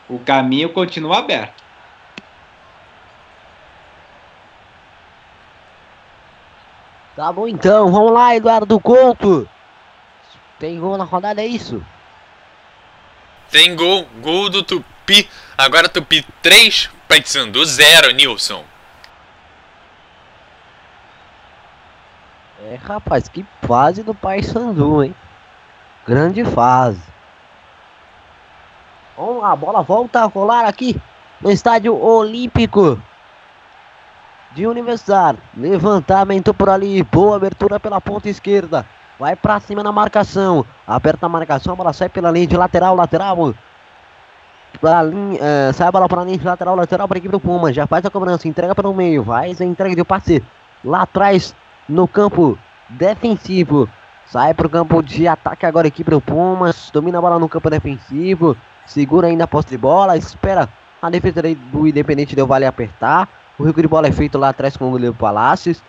Speaker 3: o caminho continua aberto.
Speaker 6: Tá bom então, vamos lá, Eduardo Couto. Tem gol na rodada, é isso?
Speaker 2: Tem gol, gol do Tupi. Agora Tupi 3, Paysandu 0, Nilson.
Speaker 6: É, rapaz, que fase do Paysandu, hein? Grande fase. Vamos lá, a bola volta a rolar aqui no estádio Olímpico de Universidade. Levantamento por ali. Boa abertura pela ponta esquerda. Vai pra cima na marcação. Aperta a marcação. A bola sai pela linha de lateral. Lateral. pra linha, é, sai a bola pra linha de lateral, lateral pra equipe do Puma. Já faz a cobrança, entrega pelo meio, vai, entrega de passe lá atrás no campo defensivo. Sai pro campo de ataque agora a equipe do Pumas. Domina a bola no campo defensivo. Segura ainda a posse de bola. Espera a defesa do Independente deu Vale apertar. O rico de bola é feito lá atrás com o goleiro Palácios.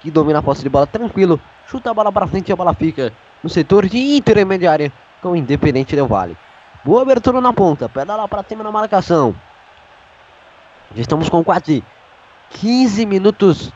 Speaker 6: Que domina a posse de bola tranquilo. Chuta a bola para frente e a bola fica no setor de intermediária com o Independente Del Vale. Boa abertura na ponta. Pedala para cima na marcação. Já estamos com quase 15 minutos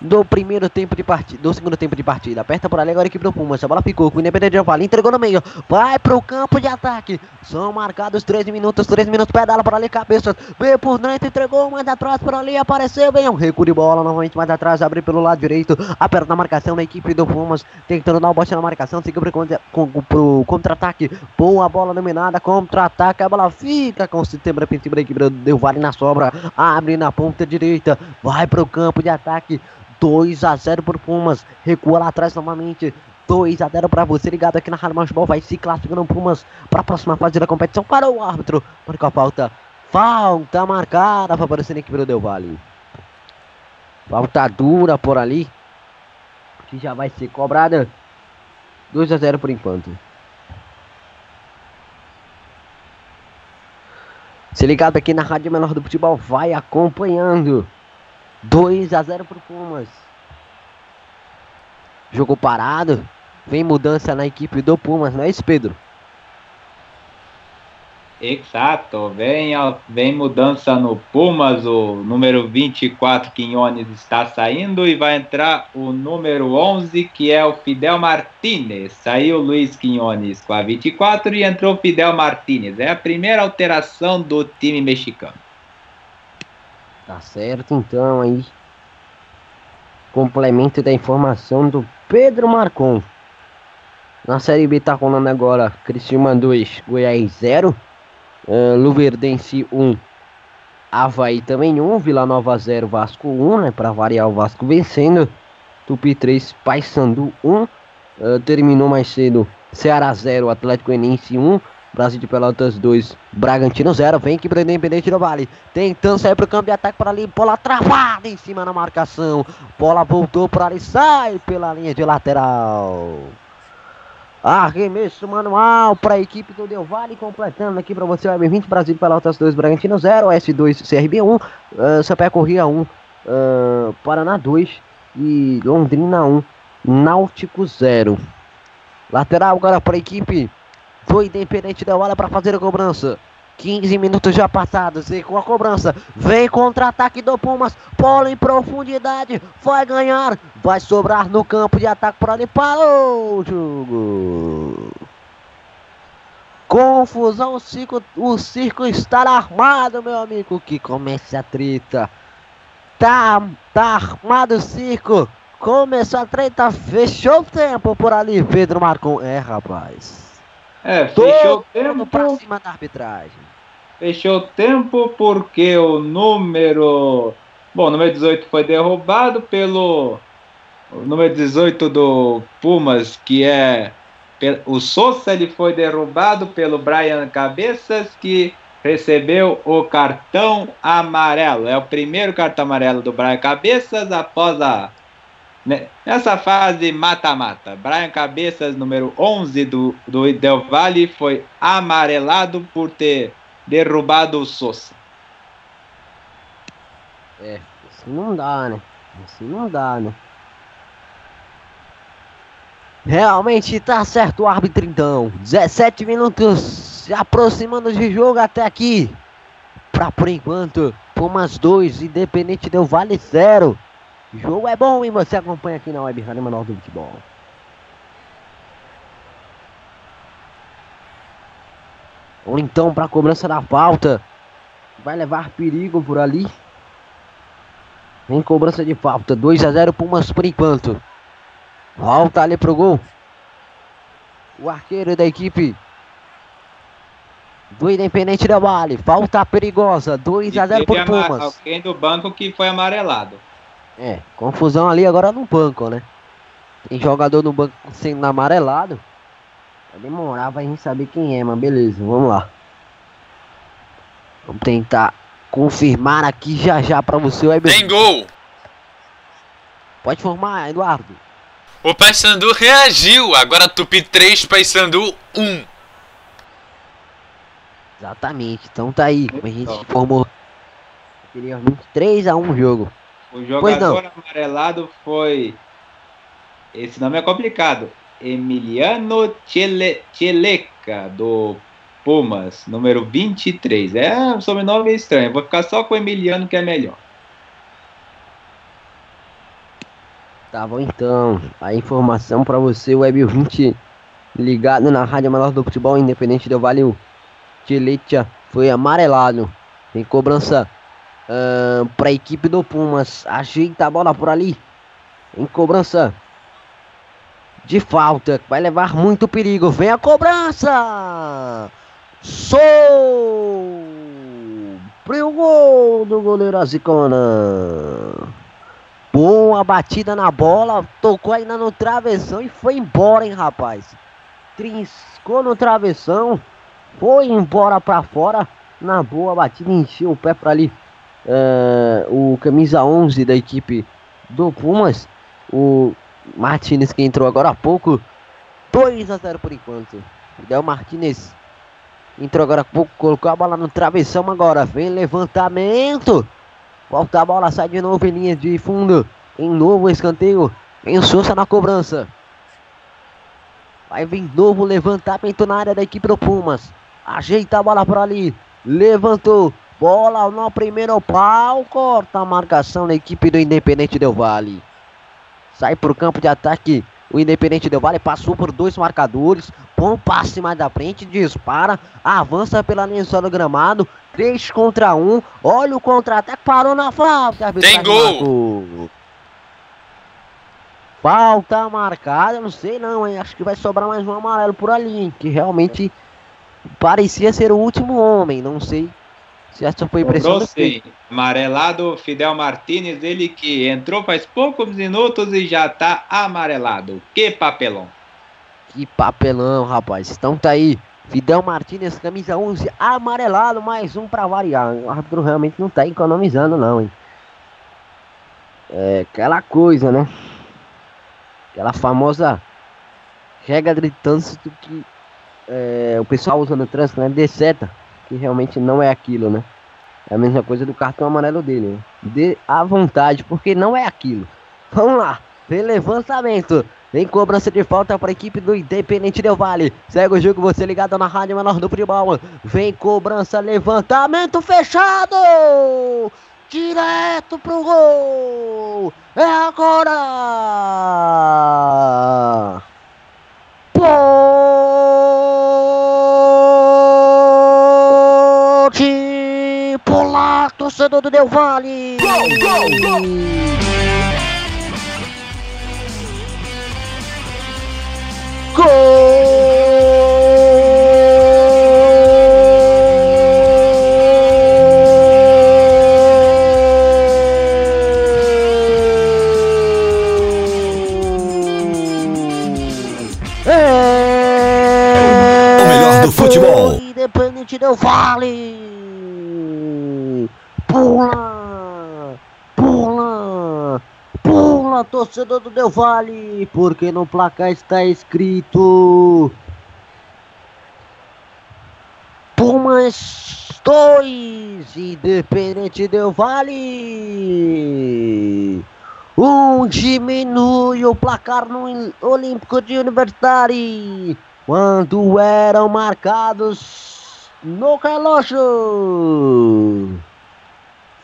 Speaker 6: do primeiro tempo de partida, do segundo tempo de partida. Aperta por ali agora a equipe do Pumas. A bola ficou com o Independente de Vale, entregou no meio. Vai pro campo de ataque. São marcados 13 minutos, 13 minutos, pedala por ali, cabeça. Veio por dentro, entregou mais atrás por ali, apareceu, vem um recuo de bola novamente mais atrás, abre pelo lado direito. Aperta na marcação da equipe do Pumas, tentando dar o bote na marcação, seguiu pro, com, pro contra-ataque. Boa bola dominada, contra-ataque. A bola fica com o defensivo da equipe do Vale na sobra. Abre na ponta direita, vai pro campo de ataque. 2 a 0 por Pumas. Recua lá atrás novamente. 2 a 0 para você ligado aqui na Rádio Futebol. Vai se classificando Pumas para a próxima fase da competição. Para o árbitro. Marcou a falta. Falta marcada favorecendo a equipe do Del Valle. Falta dura por ali. Que já vai ser cobrada. 2 a 0 por enquanto. Se ligado aqui na Rádio Menor do Futebol, vai acompanhando. 2 a 0 pro Pumas. Jogo parado. Vem mudança na equipe do Pumas, não é isso, Pedro?
Speaker 3: Exato, vem, vem mudança no Pumas, o número 24 Quinones está saindo e vai entrar o número 11 que é o Fidel Martinez. Saiu Luiz Quinones com a 24 e entrou Fidel Martinez. É a primeira alteração do time mexicano.
Speaker 6: Tá certo, então aí. Complemento da informação do Pedro Marcon. Na Série B tá rolando agora Criciúma 2, Goiás 0. Uh, Luverdense 1, Havaí também 1. Vila Nova 0, Vasco 1, né? Pra variar o Vasco vencendo. Tupi 3, Paysandu 1. Uh, terminou mais cedo Ceará 0, Atlético Goianiense 1. Brasil de Pelotas 2, Bragantino 0. Vem que para Independente do Vale. Tentando sair o campo de ataque para ali. Bola travada em cima na marcação. Bola voltou para ali. Sai pela linha de lateral. Arremesso manual para a equipe do Del. Completando aqui para você o M20 Brasil de Pelotas 2, Bragantino 0. S2, CRB 1. Uh, Sapé Corria 1. Uh, Paraná 2. E Londrina 1. Náutico 0. Lateral agora para a equipe do Independente da hora para fazer a cobrança. 15 minutos já passados e com a cobrança vem contra-ataque do Pumas, bola em profundidade, vai ganhar, vai sobrar no campo de ataque para parou o jogo. Confusão, o circo, o circo está armado, meu amigo, que comece a treta. Tá, tá armado o circo, começou a treta, fechou o tempo por ali, Pedro Marcon. É, rapaz.
Speaker 3: É, fechou o tempo.
Speaker 6: Pra cima da arbitragem.
Speaker 3: Fechou o tempo porque o número. Bom, o número 18 foi derrubado pelo. O número 18 do Pumas, que é. O Souza, ele foi derrubado pelo Brian Cabeças, que recebeu o cartão amarelo. É o primeiro cartão amarelo do Brian Cabeças após a? Nessa fase mata-mata, Brian Cabeças, número 11 do, do Del Valle, foi amarelado por ter derrubado o Sousa.
Speaker 6: É, assim não dá, né? Assim não dá, né? Realmente tá certo o árbitro então. 17 minutos se aproximando de jogo até aqui. Pra por enquanto, Pumas 2, Independente Del Vale 0. Jogo é bom e você acompanha aqui na Web Rádio Manual do Futebol. Ou então para a cobrança da falta. Vai levar perigo por ali. Vem cobrança de falta. 2 a 0 Pumas por enquanto. Volta ali pro gol. O arqueiro da equipe do Independente Del Vale. Falta perigosa. 2 a 0 por Pumas.
Speaker 3: Alguém do banco que foi amarelado.
Speaker 6: É, confusão ali agora no banco, né? Tem jogador no banco sendo amarelado. Vai demorar pra gente saber quem é, mas beleza, vamos lá. Vamos tentar confirmar aqui já já para você, Weber.
Speaker 2: Tem gol!
Speaker 6: Pode formar, Eduardo.
Speaker 2: O Paysandu reagiu. Agora Tupi 3, Paysandu 1.
Speaker 6: Exatamente. Então tá aí, como a gente informou anteriormente, 3 a 1 jogo.
Speaker 3: O jogador amarelado foi. Esse nome é complicado. Emiliano Chele... Cheleca, do Pumas, número 23. É um sobrenome estranho. Vou ficar só com o Emiliano, que é melhor.
Speaker 6: Tá bom, então. A informação para você, Web 20, ligado na Rádio Menor do Futebol Independente do Vale. Cheletia foi amarelado. Tem cobrança uh, para a equipe do Pumas. Ajeita a bola por ali. Em cobrança de falta. Vai levar muito perigo. Vem a cobrança. Sou o gol do goleiro Azicona. Boa batida na bola. Tocou ainda no travessão e foi embora, hein, rapaz. Triscou no travessão. Foi embora para fora. Na boa batida, encheu o pé para ali. Uh, o camisa 11 da equipe do Pumas. O Martinez que entrou agora há pouco. 2 a 0 por enquanto. Fidel Martinez entrou agora há pouco, colocou a bola no travessão agora. Vem levantamento. Volta a bola, sai de novo em linha de fundo. Em novo escanteio. Em Souza na cobrança. Vai vir novo levantamento na área da equipe do Pumas. Ajeita a bola por ali. Levantou. Bola no primeiro pau. Corta a marcação da equipe do Independente Del Vale. Sai para o campo de ataque. O Independente Del Vale passou por dois marcadores. Bom passe mais da frente. Dispara. Avança pela linha do gramado. 3 contra 1. Olha o contra-ataque. Parou na falta.
Speaker 2: Tem gol.
Speaker 6: Falta marcada. Não sei não, hein. Acho que vai sobrar mais um amarelo por ali. Que realmente parecia ser o último homem. Não sei se essa foi impressão do
Speaker 3: sim. Amarelado Fidel Martinez, ele que entrou faz poucos minutos e já tá amarelado. Que papelão.
Speaker 6: Que papelão, rapaz. Então tá aí. Fidel Martinez, camisa 11, amarelado, mais um para variar. O árbitro realmente não tá economizando não, hein. É aquela coisa, né? Aquela famosa regra de trânsito que é, o pessoal usa no trânsito, né? De seta que realmente não é aquilo, né? É a mesma coisa do cartão amarelo dele, né? Dê à vontade, porque não é aquilo. Vamos lá, vem levantamento. Vem cobrança de falta para a equipe do Independente Del Vale. Segue o jogo, você ligado na Rádio Menor do Futebol. Vem cobrança, levantamento fechado! Direto pro gol! É agora! Pode pular, torcedor do Del Valle! Gol, gol, gol!
Speaker 1: O melhor do futebol.
Speaker 6: Independente Del Vale! Pula! Pula! Torcedor do Del Valle! Porque no placar está escrito. Pumas 2, Independente Del Vale. Um diminui o placar no Olímpico de Universidade. Quando eram marcados no relógio.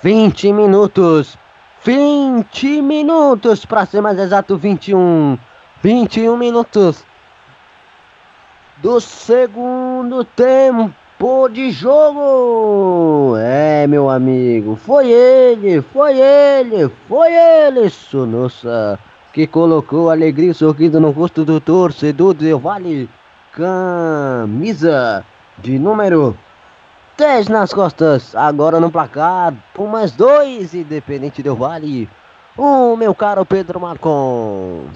Speaker 6: 20 minutos. 20 minutos, para ser mais exato, 21. 21 minutos do segundo tempo de jogo. É, meu amigo, foi ele, foi ele, foi ele, Sonossa, que colocou alegria e sorriso no rosto do torcedor do Vale. Camisa de número 10 nas costas, agora no placar, Pumas 2, Independente do Vale. O meu caro Pedro Marcon.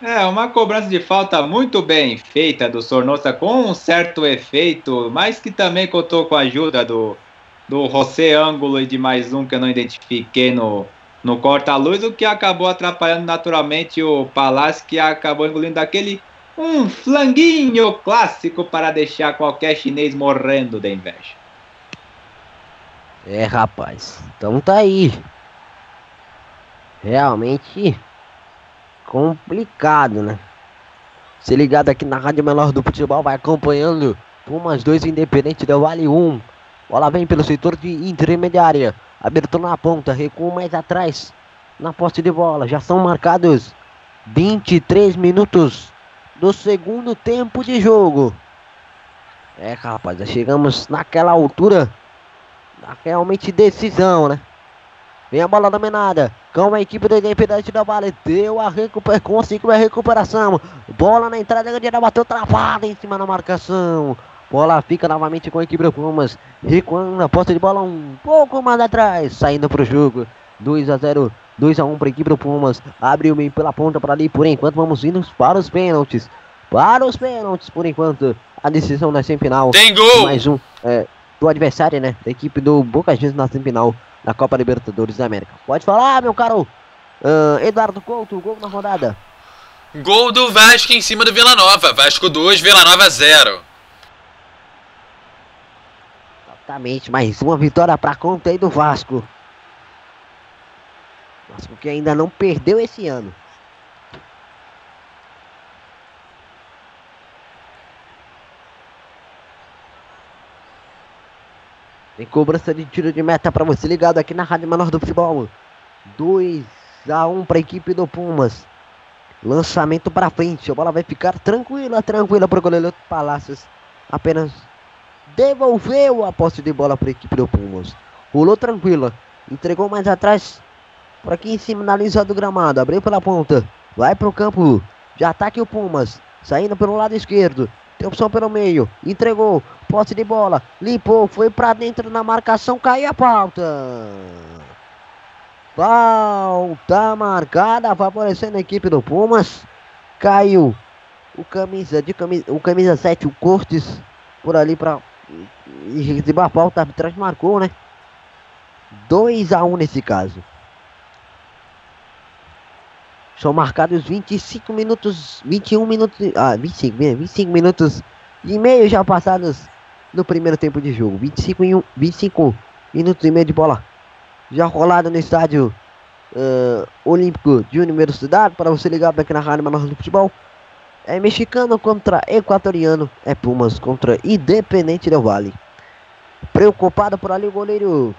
Speaker 3: É, uma cobrança de falta muito bem feita do Sornosa com um certo efeito, mas que também contou com a ajuda do do José Ângulo e de mais um que eu não identifiquei no, no corta-luz, o que acabou atrapalhando naturalmente o Palácio, que acabou engolindo aquele um flanguinho clássico para deixar qualquer chinês morrendo de inveja.
Speaker 6: É, rapaz. Então tá aí. Realmente complicado, né? Se ligado aqui na Rádio Menor do Futebol, vai acompanhando Pumas 2 Independente do Vale 1. Bola vem pelo setor de intermediária. Abertura na ponta, recuo mais atrás. Na posse de bola, já são marcados 23 minutos do segundo tempo de jogo. É, rapaz, chegamos naquela altura realmente decisão, né? Vem a bola dominada com a equipe do Independente da Vale. Deu a recuperação, conseguiu a recuperação. Bola na entrada, Gandira bateu travada em cima da marcação. Bola fica novamente com a equipe do Pumas. Recuando a posse de bola um pouco mais atrás. Saindo para o jogo. 2 a 0 2 a 1 para a equipe do Pumas. Abriu bem pela ponta para ali. Por enquanto, vamos indo para os pênaltis. Para os pênaltis, por enquanto. A decisão na semifinal.
Speaker 2: Tem gol!
Speaker 6: Mais um. É, do adversário, né? Da equipe do Boca Juniors na semifinal da Copa Libertadores da América. Pode falar, meu caro uh, Eduardo Couto, gol na rodada.
Speaker 2: Gol do Vasco em cima do Vila Nova. Vasco 2, Vila Nova 0.
Speaker 6: Exatamente, mais uma vitória para conta aí do Vasco. Vasco que ainda não perdeu esse ano. Tem cobrança de tiro de meta para você ligado aqui na Rádio Menor do Futebol. 2 a 1 para a equipe do Pumas. Lançamento para frente. A bola vai ficar tranquila, tranquila para o goleiro Palácios. Apenas devolveu a posse de bola para a equipe do Pumas. Rolou tranquila. Entregou mais atrás. Por aqui em cima na linha do gramado. Abriu pela ponta. Vai para o campo de ataque o Pumas. Saindo pelo lado esquerdo. Tem opção pelo meio. Entregou. Posse de bola. Limpou. Foi para dentro na marcação. Caiu a pauta. Falta marcada. Favorecendo a equipe do Pumas. Caiu. O camisa de camisa, o camisa 7, o Cortes. Por ali para receber a falta. A arbitragem marcou, né? 2 a 1 nesse caso. São marcados 25 minutos, 21 minutos, ah, 25, 25 minutos e meio já passados no primeiro tempo de jogo. 25, e 1, 25 minutos e meio de bola já rolado no estádio uh, Olímpico de Universidade. Para você ligar aqui na Rádio Menor do Futebol. É mexicano contra equatoriano. É Pumas contra Independente Del Vale. Preocupado por ali o goleiro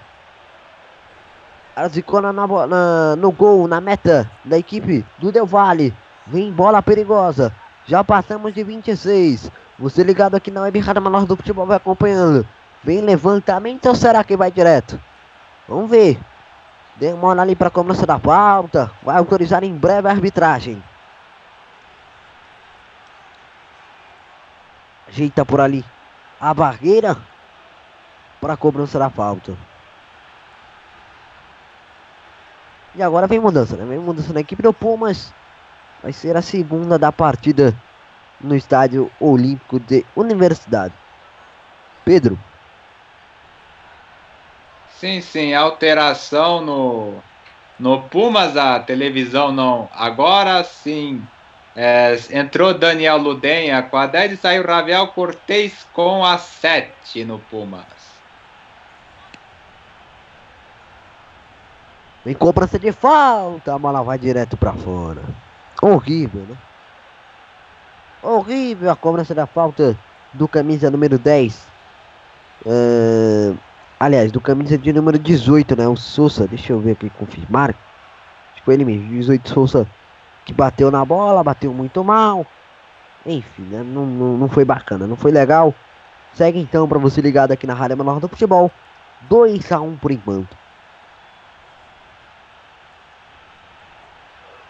Speaker 6: Arzicona na, na, no gol, na meta da equipe do Del Valle. Vem bola perigosa. Já passamos de 26. Você ligado aqui na Web Rádio Menor do Futebol vai acompanhando. Vem levantamento ou será que vai direto? Vamos ver. Demora ali para a cobrança da pauta. Vai autorizar em breve a arbitragem. Ajeita por ali a barreira para a cobrança da falta. E agora vem mudança, né? Vem mudança na equipe do Pumas. Vai ser a segunda da partida no estádio Olímpico de Universidade. Pedro.
Speaker 3: Sim, sim, alteração no, no Pumas, a televisão não. Agora sim. É, entrou Daniel Ludenha com a 10 e saiu Ravel Cortez com a 7 no Pumas.
Speaker 6: Vem cobrança de falta. A bola vai direto para fora. Horrível, né? Horrível a cobrança da falta do camisa número 10. Uh, aliás, do camisa de número 18, né? O Souza. Deixa eu ver aqui, confirmar. Acho que ele mesmo. 18 Souza que bateu na bola, bateu muito mal. Enfim, né? não, não, não foi bacana, não foi legal. Segue então para você ligado aqui na Rádio Menor do Futebol. 2 a 1 por enquanto.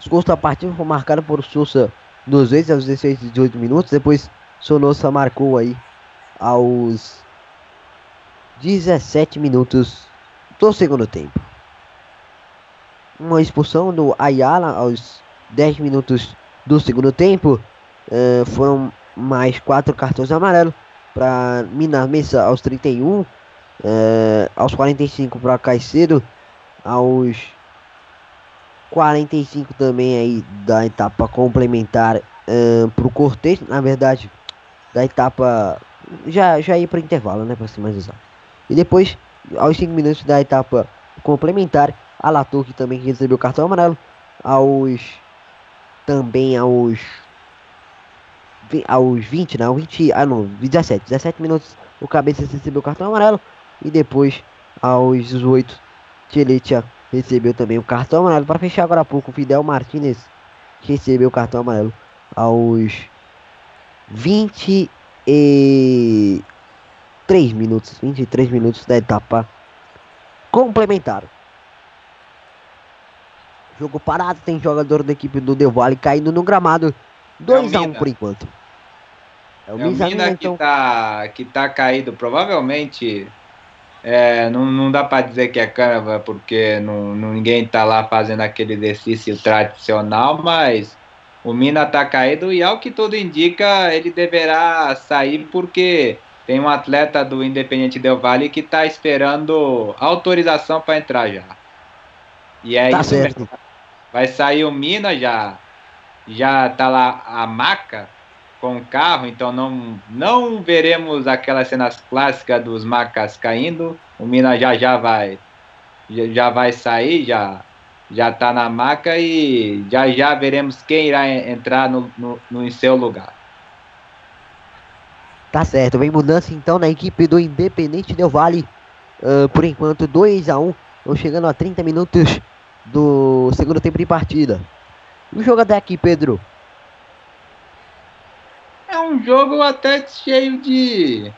Speaker 6: Os gols da partida foram marcados por Souza duas vezes aos 16 e 18 minutos. Depois Sonossa marcou aí aos 17 minutos do segundo tempo. Uma expulsão do Ayala aos 10 minutos do segundo tempo. Uh, foram mais quatro cartões amarelos para Minas Mesa aos 31. É, aos 45 para Caicedo, aos 45 também aí da etapa complementar uh, para o Cortez, na verdade, da etapa já já ir para intervalo, né, para ser mais exato. E depois, aos 5 minutos da etapa complementar, a Latour que também recebeu cartão amarelo, aos também aos aos 20, não, 20, ah não, 17, 17 minutos o Cabeça recebeu cartão amarelo e depois aos 18 Tcheletia recebeu também o cartão amarelo. Para fechar agora há pouco, o Fidel Martinez recebeu o cartão amarelo aos 23 minutos. 23 minutos da etapa complementar. Jogo parado, tem jogador da equipe do Del Valle caindo no gramado. 2 é a 1 um por enquanto.
Speaker 3: É o, é o Mina então... que, tá, que tá caído. Provavelmente é, não, não dá para dizer que é câmera porque não, ninguém tá lá fazendo aquele exercício tradicional, mas o Mina tá caído e ao que tudo indica ele deverá sair porque tem um atleta do Independente Del Vale que tá esperando autorização para entrar já. E é tá isso certo. Vai sair o Mina já já tá lá a maca com o carro, então não, não veremos aquelas cenas clássicas dos macas caindo. O Mina já já vai já, vai sair, já já está na maca e já já veremos quem irá entrar no, no, no em seu lugar.
Speaker 6: Tá certo, vem mudança então na equipe do Independente Del Vale. Uh, por enquanto 2 a 1 um, chegando a 30 minutos do segundo tempo de partida. O jogo até aqui, Pedro
Speaker 3: é um jogo até cheio de.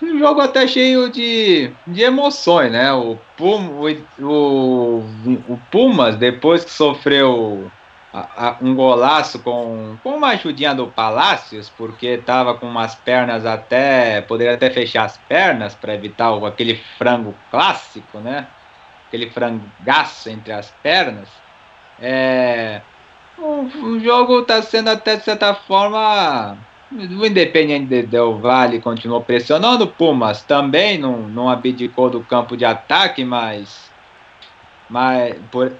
Speaker 3: Um jogo até cheio de, de emoções, né? O, Pum, o, o, o Pumas, depois que sofreu a, a, um golaço com, com uma ajudinha do Palácios, porque estava com umas pernas até. poderia até fechar as pernas para evitar o, aquele frango clássico, né? Aquele frangaço entre as pernas. É, o, jogo está sendo até de certa forma. O Independente Del Vale continuou pressionando. O Pumas também não, não abdicou do campo de ataque, mas. mas por,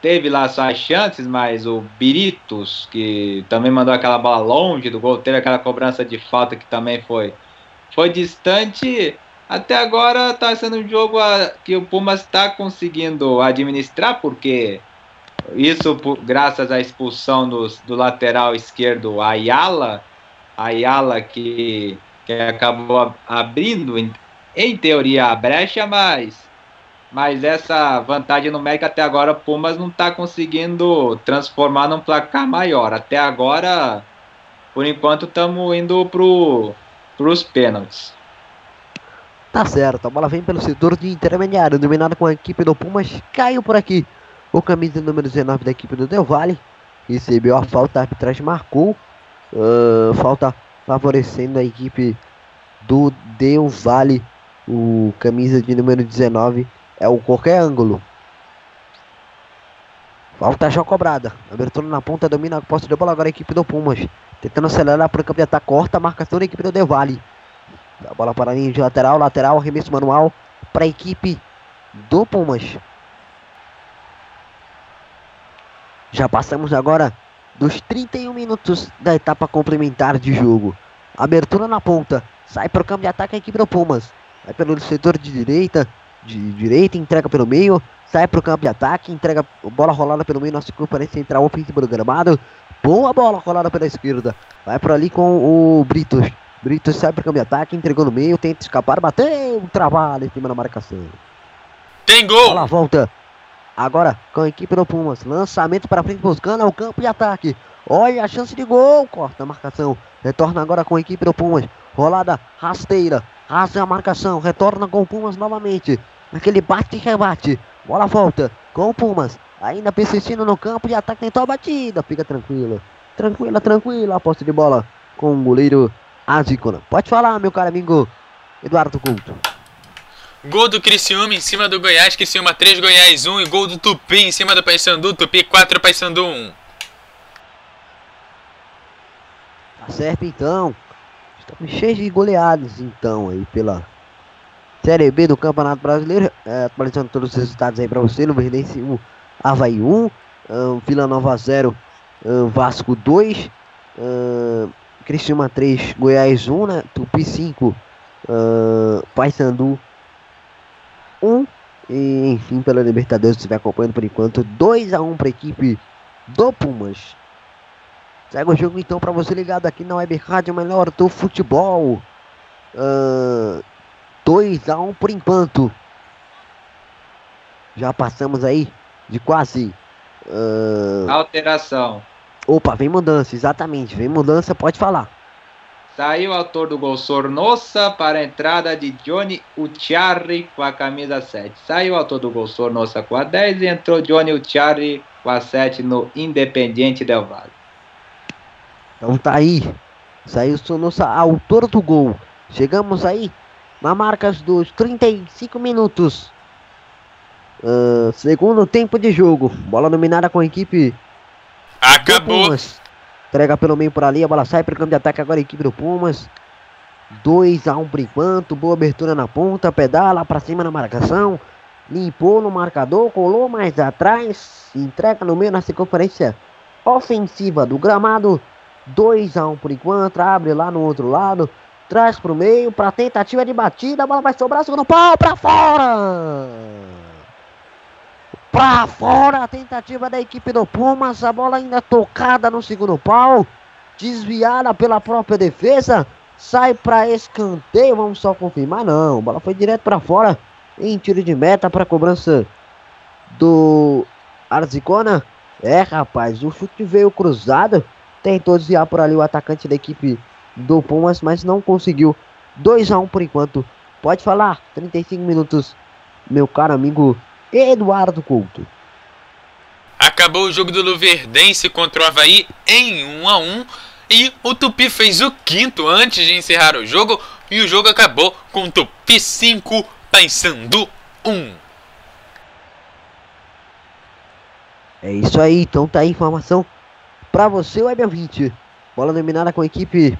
Speaker 3: teve lá suas chances, mas o Biritos, que também mandou aquela bola longe do gol, teve aquela cobrança de falta que também foi, foi distante. Até agora está sendo um jogo a, que o Pumas está conseguindo administrar, porque isso por, graças à expulsão do, do lateral esquerdo Ayala, Ayala que, que acabou abrindo, em, em teoria, a brecha, mas, mas essa vantagem numérica até agora o Pumas não está conseguindo transformar num placar maior. Até agora, por enquanto, estamos indo para os pênaltis.
Speaker 6: Tá certo, a bola vem pelo setor de intermediário, dominado com a equipe do Pumas, caiu por aqui. O camisa número 19 da equipe do Del Valle recebeu a falta, a arbitragem marcou. Uh, falta favorecendo a equipe do Del Valle. O camisa de número 19 é o qualquer ângulo. Falta já cobrada. Abertura na ponta, domina a posse de bola agora a equipe do Pumas. Tentando acelerar para o campo de ataque, corta a marcação da equipe do Del Valle. A bola para a linha de lateral, lateral, arremesso manual para a equipe do Pumas. Já passamos agora dos 31 minutos da etapa complementar de jogo. Abertura na ponta. Sai para o campo de ataque a equipe do Pumas. Vai pelo setor de direita. De direita, entrega pelo meio. Sai para o campo de ataque. Entrega bola rolada pelo meio. Nosso grupo parece entrar ofensivo do gramado. Boa bola rolada pela esquerda. Vai por ali com o Britos. Britos sai para o campo de ataque. Entregou no meio. Tenta escapar. Bateu. Trabalho em cima da marcação.
Speaker 2: Tem gol! Bola
Speaker 6: volta Agora com a equipe do Pumas. Lançamento para frente buscando ao campo de ataque. Olha a chance de gol. Corta a marcação. Retorna agora com a equipe do Pumas. Rolada rasteira. Rasga a marcação. Retorna com o Pumas novamente. Aquele bate e rebate. Bola volta com o Pumas. Ainda persistindo no campo de ataque. Tentou a batida. Fica tranquila. Tranquila, tranquila. A posse de bola com o goleiro Azicona. Pode falar, meu caro amigo Eduardo Couto.
Speaker 2: Gol do Criciúma em cima do Goiás, Criciúma 3, Goiás 1. E gol do Tupi em cima do Paysandu, Tupi 4, Paysandu 1.
Speaker 6: Tá certo então. Estamos cheios de goleadas então aí pela, Série B do Campeonato Brasileiro. É, atualizando todos os resultados aí para você. Luverdense 1, Havaí 1, uh, Vila Nova 0, uh, Vasco 2, uh, Criciúma 3, Goiás 1, né? Tupi 5, uh, Paysandu 1. E, enfim, pela Libertadores, você vai acompanhando por enquanto 2 a 1 para a equipe do Pumas. Segue o jogo então para você ligado aqui na Web Rádio Melhor do Futebol. Uh, 2 a 1 por enquanto. Já passamos aí de quase. Uh...
Speaker 3: Alteração.
Speaker 6: Opa, vem mudança, exatamente. Vem mudança, pode falar.
Speaker 3: Saiu o autor do gol Sornossa para a entrada de Johnny Uchiari com a camisa 7. Saiu o autor do gol Sornossa com a 10 e entrou Johnny Uchiari com a 7 no Independiente Del Valle.
Speaker 6: Então tá aí. Saiu Sornossa, autor do gol. Chegamos aí na marca dos 35 minutos. Uh, segundo tempo de jogo. Bola dominada com a equipe.
Speaker 2: Acabou.
Speaker 6: Entrega pelo meio por ali. A bola sai para o campo de ataque agora a equipe do Pumas. 2 a 1 um por enquanto. Boa abertura na ponta. Pedala para cima na marcação. Limpou no marcador. Colou mais atrás. Entrega no meio na circunferência ofensiva do gramado. 2 a 1 um por enquanto. Abre lá no outro lado traz pro meio, pra tentativa de batida, a bola vai sobrar, segundo pau, pra fora! Pra fora a tentativa da equipe do Pumas, a bola ainda tocada no segundo pau, desviada pela própria defesa, sai para escanteio, vamos só confirmar, não, a bola foi direto para fora, em tiro de meta para cobrança do Arzicona, é rapaz, o chute veio cruzado, tentou desviar por ali o atacante da equipe do Pumas, mas não conseguiu. 2 a 1 por enquanto. Pode falar, 35 minutos, meu caro amigo Eduardo Couto.
Speaker 2: Acabou o jogo do Luverdense contra o Havaí em 1 a 1 e o Tupi fez o quinto antes de encerrar o jogo e o jogo acabou com Tupi 5, Paysandu 1.
Speaker 6: É isso aí, então tá aí a informação para você, Web 20. Bola dominada com a equipe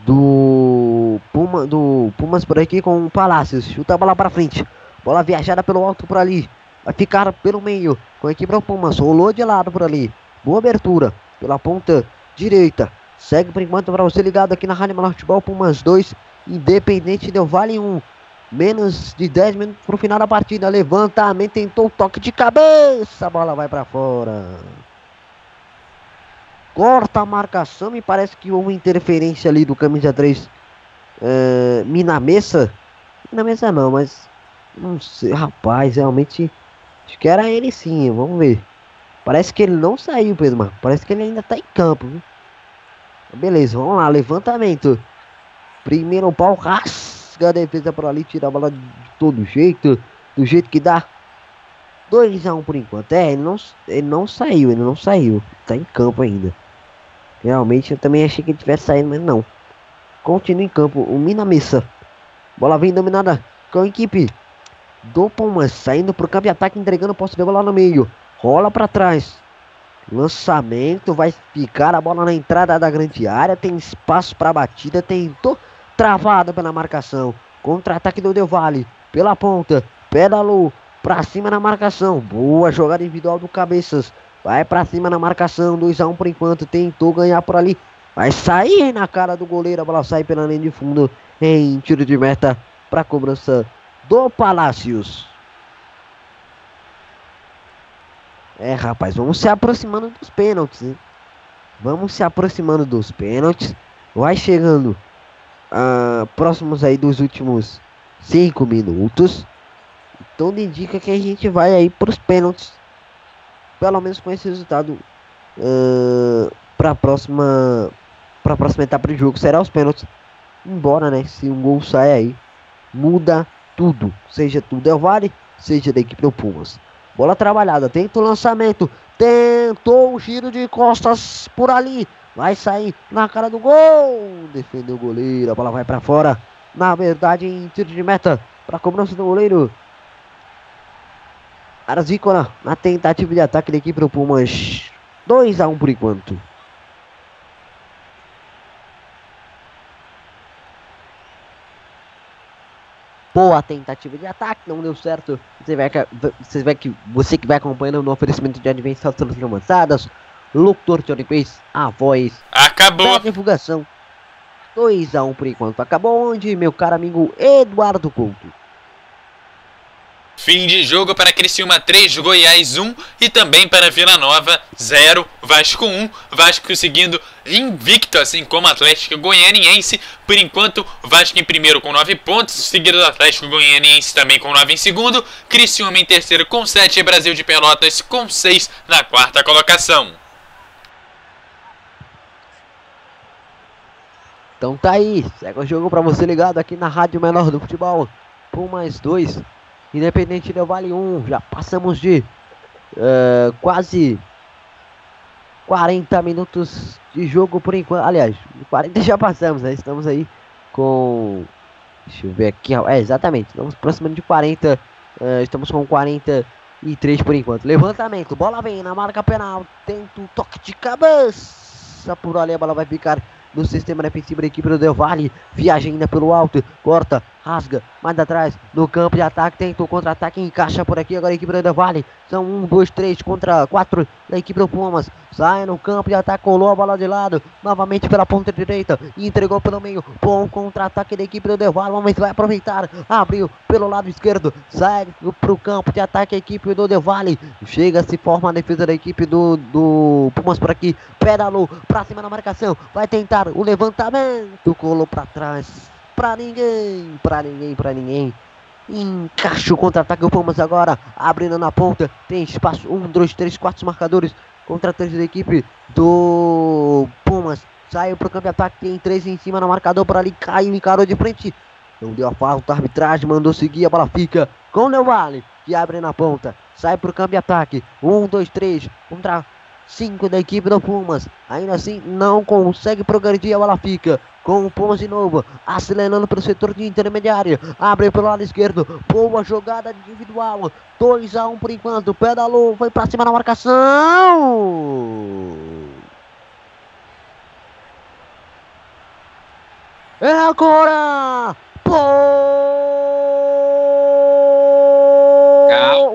Speaker 6: do Puma, do Pumas por aqui com o Palácios. Chuta a bola para frente. Bola viajada pelo alto por ali. Vai ficar pelo meio com a equipe do Pumas. Rolou de lado por ali. Boa abertura pela ponta direita. Segue por enquanto para você ligado aqui na Rádio Menor Futebol Pumas 2. Independente deu vale 1. Um. Menos de 10 minutos para o final da partida. Levantamento, tentou o toque de cabeça. A bola vai para fora corta a marcação. Me parece que houve interferência ali do camisa 3 é, Minamessa. Minamessa não, mas não sei, rapaz, realmente acho que era ele sim. Vamos ver. Parece que ele não saiu, Pedro Marcos. Parece que ele ainda tá em campo. Viu? Beleza, vamos lá, levantamento. Primeiro pau, rasga a defesa por ali, tira a bola de todo jeito, do jeito que dá. 2x1 um por enquanto. É, ele não, ele não saiu, ele não saiu. Tá em campo ainda. Realmente eu também achei que ele tivesse saído, mas não. Continua em campo o Minamessa. Bola vem dominada com a equipe do Pumas. Saindo pro campo de ataque, entregando o posto de bola no meio. Rola para trás. Lançamento, vai ficar a bola na entrada da grande área. Tem espaço para batida. Tentou travado pela marcação. Contra-ataque do Del Valle. Pela ponta. Pedalou para cima na marcação. Boa jogada individual do Cabeças. Vai para cima na marcação. 2x1 um por enquanto. Tentou ganhar por ali. Vai sair na cara do goleiro. A bola sai pela linha de fundo. Em tiro de meta para cobrança do Palácios. É, rapaz, vamos se aproximando dos pênaltis, hein? Vamos se aproximando dos pênaltis. Vai chegando uh, próximos aí dos últimos 5 minutos. Então indica que a gente vai aí para os pênaltis pelo menos com esse resultado uh, para a próxima para a próxima etapa do jogo será os pênaltis. Embora, né, se um gol sai aí, muda tudo, seja tudo Del Valle, seja da equipe do Pumas. Bola trabalhada, tenta o lançamento, tentou o giro de costas por ali, vai sair na cara do gol, defendeu o goleiro, a bola vai para fora. Na verdade, em tiro de meta para cobrança do goleiro Arzícola na tentativa de ataque da equipe do Pumas. 2 a 1 um por enquanto. Boa tentativa de ataque, não deu certo. Você vai que, você, vai que, você que vai acompanhando no oferecimento de advenção soluções avançadas, Locutor Johnny Pace, a voz
Speaker 2: Acabou.
Speaker 6: da divulgação. 2x1 um por enquanto. Acabou onde, meu caro amigo Eduardo Couto?
Speaker 2: Fim de jogo para Criciúma 3, Goiás 1 e também para Vila Nova 0, Vasco 1. Vasco seguindo invicto, assim como Atlético Goianiense. Por enquanto, Vasco em primeiro com 9 pontos, seguido do Atlético Goianiense também com 9 em segundo. Criciúma em terceiro com 7 e Brasil de Pelotas com 6 na quarta colocação.
Speaker 6: Então tá aí, segue o jogo para você ligado aqui na Rádio Menor do Futebol. Por mais dois Independente Del Vale 1, já passamos de uh, quase 40 minutos de jogo por enquanto. Aliás, 40 já passamos, né? Estamos aí com. Deixa eu ver aqui. É, exatamente, estamos próximo de 40. Uh, eh, estamos com 43 por enquanto. Levantamento, bola vem na marca penal. Tenta o toque de cabeça. Por ali a bola vai ficar no sistema defensivo da equipe do Del Valle. Viaja ainda pelo alto, corta, rasga, mais atrás, no campo de ataque, tenta o contra-ataque, encaixa por aqui agora a equipe do Del Valle. São um, dois, três contra quatro da equipe do Pumas. Sai no campo de ataque, colou a bola de lado, novamente pela ponta direita, entregou pelo meio. Bom contra-ataque da equipe do Valle, vamos vai aproveitar, abriu pelo lado esquerdo, sai para o campo de ataque a equipe do Valle. Chega, se forma a defesa da equipe do, do Pumas por aqui, pedalou pra cima na marcação, vai tentar o levantamento, colou para trás pra ninguém, pra ninguém, pra ninguém. Encaixa o contra-ataque, o Pumas agora, abrindo na ponta, tem espaço, um, dois, três, quatro marcadores, contra três da equipe do Pumas, saiu pro campo de ataque, tem três em cima no marcador, por ali, caiu, encarou de frente, não deu a falta, a arbitragem mandou seguir, a bola fica com o Del Valle, que abre na ponta, sai pro campo de ataque, um, dois, três, contra 5 da equipe do Pumas. Ainda assim, não consegue progredir. A bola fica com o Pumas de novo. Acelerando para o setor de intermediário. Abre pelo lado esquerdo. Boa jogada individual. 2 a 1 um por enquanto. Pedalou. Foi para cima na marcação. É agora! Pô!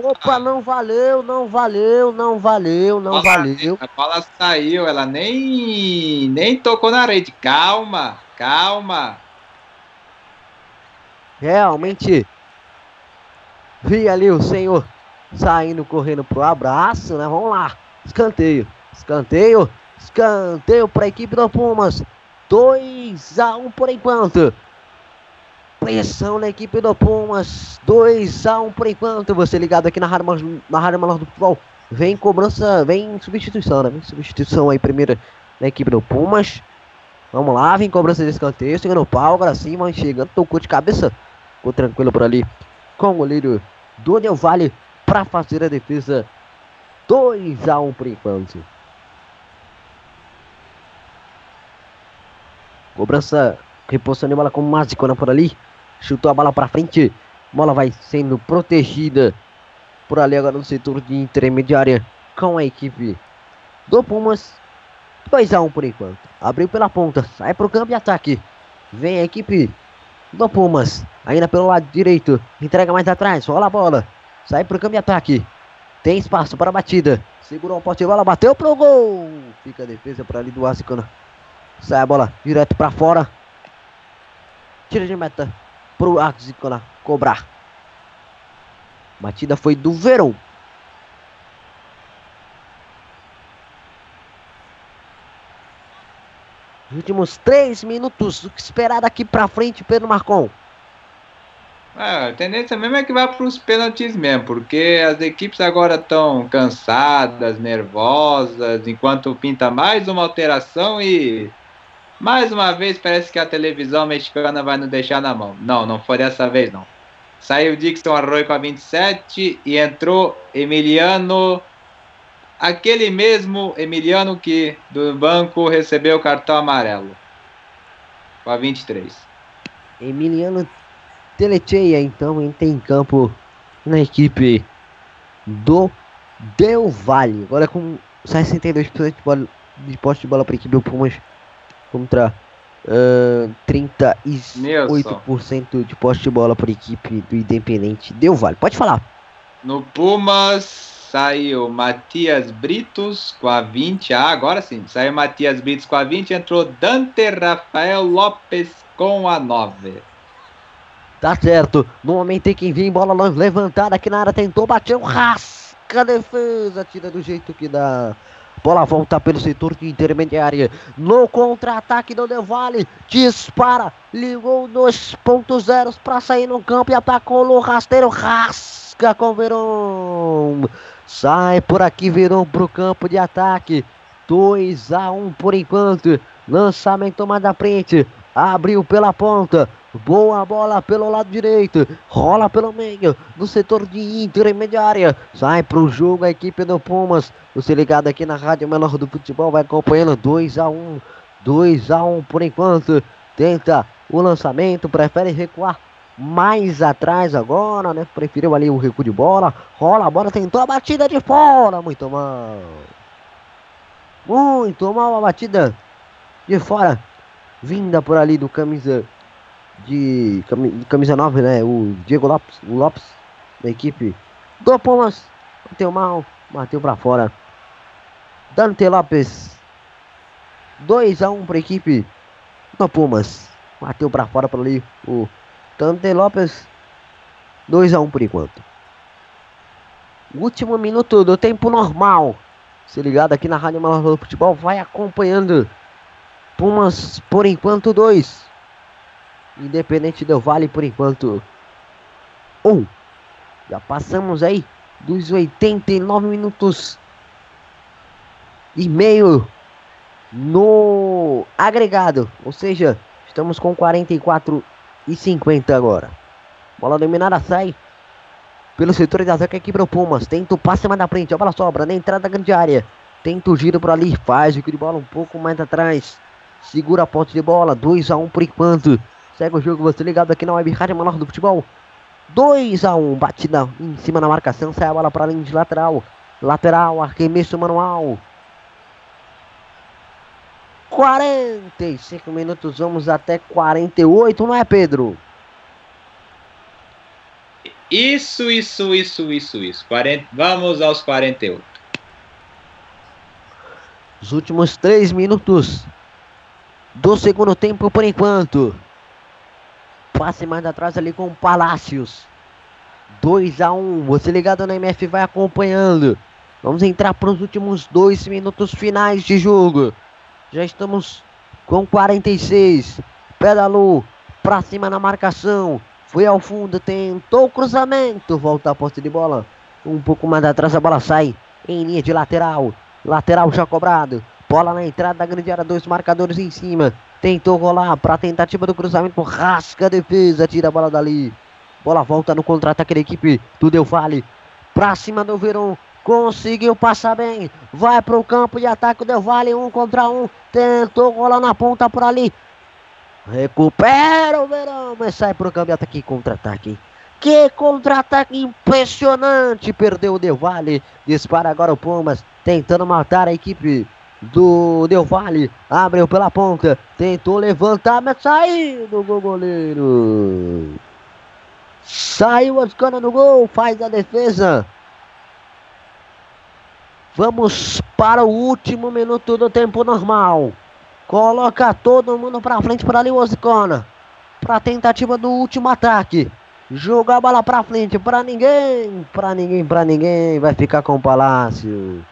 Speaker 6: Opa, não valeu, não valeu, não valeu, não valeu.
Speaker 3: A bola saiu, ela nem nem tocou na rede. Calma, calma.
Speaker 6: Realmente vi ali o senhor saindo correndo pro abraço, né? Vamos lá. Escanteio, escanteio, escanteio para a equipe do Pumas. 2 a 1 um por enquanto. Pressão na equipe do Pumas. 2 a 1 um por enquanto. Você ligado aqui na Rádio, Rádio Menor do Futebol. Vem cobrança, vem substituição, né? Vem substituição aí primeira na equipe do Pumas. Vamos lá, vem cobrança de escanteio. Chegando o pau, agora sim, mas chegando. Tocou de cabeça. Ficou tranquilo por ali com o goleiro do Del Valle para fazer a defesa. 2 a 1 um por enquanto. Cobrança reposição de bola com Mágico né, por ali. Chutou a bola para frente. Bola vai sendo protegida por ali agora no setor de intermediária com a equipe do Pumas. 2x1 um por enquanto. Abriu pela ponta, sai para o campo de ataque. Vem a equipe do Pumas. Ainda pelo lado direito. Entrega mais atrás. Rola a bola. Sai para o campo de ataque. Tem espaço para a batida. Segurou o poste de bola. Bateu pro gol. Fica a defesa para ali do Asicana. Sai a bola direto para fora. Tira de meta pro Axicona cobrar. Batida foi do Verão. Os últimos três minutos, o que esperar daqui pra frente, Pedro Marcon?
Speaker 3: É, a tendência mesmo é que vá para os pênaltis mesmo, porque as equipes agora estão cansadas, nervosas, enquanto pinta mais uma alteração e mais uma vez parece que a televisão mexicana vai nos deixar na mão. Não, não foi dessa vez não. Saiu Dixon Arroio com a 27 e entrou Emiliano, aquele mesmo Emiliano que do banco recebeu o cartão amarelo. Com a 23.
Speaker 6: Emiliano Telecheia então entra em campo na equipe do Del Valle. Agora com 62% de, bola, de posse de bola para a equipe do Pumas contra Uh, 38% de poste de bola por equipe do Independente Deu Vale. Pode falar.
Speaker 3: No Pumas saiu Matias Britos com a 20. Ah, agora sim. Saiu Matias Britos com a 20. Entrou Dante Rafael Lopes com a 9.
Speaker 6: Tá certo. No momento tem quem vem, bola levantada aqui na área. Tentou, bateu, rasca a defesa. Tira do jeito que dá. Bola volta pelo setor de intermediária. No contra-ataque do Del Valle. Dispara. Ligou 2.0 para sair no campo e atacou no rasteiro. Rasca com Verão. Sai por aqui, Verão pro campo de ataque. 2 a 1 por enquanto. Lançamento mais da frente. Abriu pela ponta. Boa bola pelo lado direito. Rola pelo meio. No setor de intermediária. Sai pro jogo a equipe do Pumas. Você ligado aqui na Rádio Menor do Futebol. Vai acompanhando 2 a 1 2 a 1 por enquanto. Tenta o lançamento. Prefere recuar mais atrás agora, né? Preferiu ali o recuo de bola. Rola a bola. Tentou a batida de fora. Muito mal. Muito mal a batida de fora. Vinda por ali do camisa de, camisa 9, né? O Diego Lopes, o Lopes da equipe do Pumas. Bateu mal, bateu para fora. Dante Lopes. 2 a 1 para a equipe do Pumas. Bateu para fora por ali o Dante Lopes. 2 a 1 por enquanto. Último minuto do tempo normal. Se ligado aqui na Rádio Maior do Futebol, vai acompanhando. Pumas por enquanto 2. Independente do Vale por enquanto. Um. Já passamos aí dos 89 minutos e meio no agregado. Ou seja, estamos com 44 e 50 agora. Bola dominada sai pelo setor de ataque aqui para o Pumas. Tenta o passe mais na frente. A bola sobra na entrada da grande área. Tenta o giro por ali. Faz o de bola um pouco mais atrás. Segura a ponte de bola. 2 a 1 um por enquanto. Segue o jogo, você ligado aqui na Web Rádio Menor do Futebol. 2 a 1 um, batida em cima da marcação, sai a bola para a linha de lateral. Lateral, arremesso manual. 45 minutos, vamos até 48, não é, Pedro?
Speaker 3: Isso, isso, isso, isso, isso. 40, vamos aos 48.
Speaker 6: Os últimos 3 minutos do segundo tempo por enquanto. Passe mais atrás ali com o Palácios. 2 a 1 um. Você ligado na MF vai acompanhando. Vamos entrar para os últimos dois minutos finais de jogo. Já estamos com 46. Pedalou para cima na marcação. Foi ao fundo, tentou o cruzamento. Volta a posse de bola. Um pouco mais atrás a bola sai em linha de lateral. Lateral já cobrado. Bola na entrada da grande área, dois marcadores em cima. Tentou rolar para tentativa do cruzamento, rasca a defesa, tira a bola dali. Bola volta no contra-ataque da equipe do Del Valle. Pra cima do Verão. Conseguiu passar bem. Vai pro campo de ataque o Del Valle, um contra um. Tentou rolar na ponta por ali. Recupera o Verão, mas sai pro campo de ataque contra-ataque. Que contra-ataque impressionante. Perdeu o Del Valle. Dispara agora o Pumas. Tentando matar a equipe do Del Valle. Abriu pela ponta. Tentou levantar, mas saiu do gol goleiro. Saiu as canas no gol. Faz a defesa. Vamos para o último minuto do tempo normal. Coloca todo mundo para frente para ali o Oscona. Para tentativa do último ataque. Joga a bola para frente para ninguém, para ninguém, para ninguém. Vai ficar com o Palácio.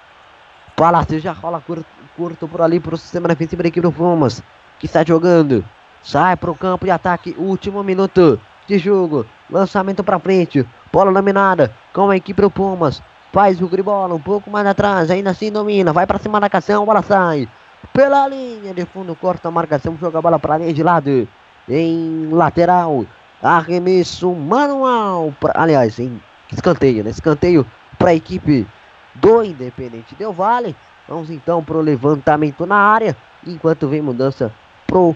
Speaker 6: Palácio já rola curto, curto por ali para o sistema defensivo da equipe do Pumas, que está jogando. Sai para o campo de ataque, último minuto de jogo. Lançamento para frente, bola laminada com a equipe do Pumas. Faz o gribola um pouco mais atrás, ainda assim domina, vai para cima da marcação, bola sai. Pela linha de fundo, corta a marcação, joga a bola para linha de lado. Em lateral, arremesso manual. Pra, aliás, em escanteio, né? Escanteio para a equipe do Independente Del Vale. Vamos então para o levantamento na área, enquanto vem mudança pro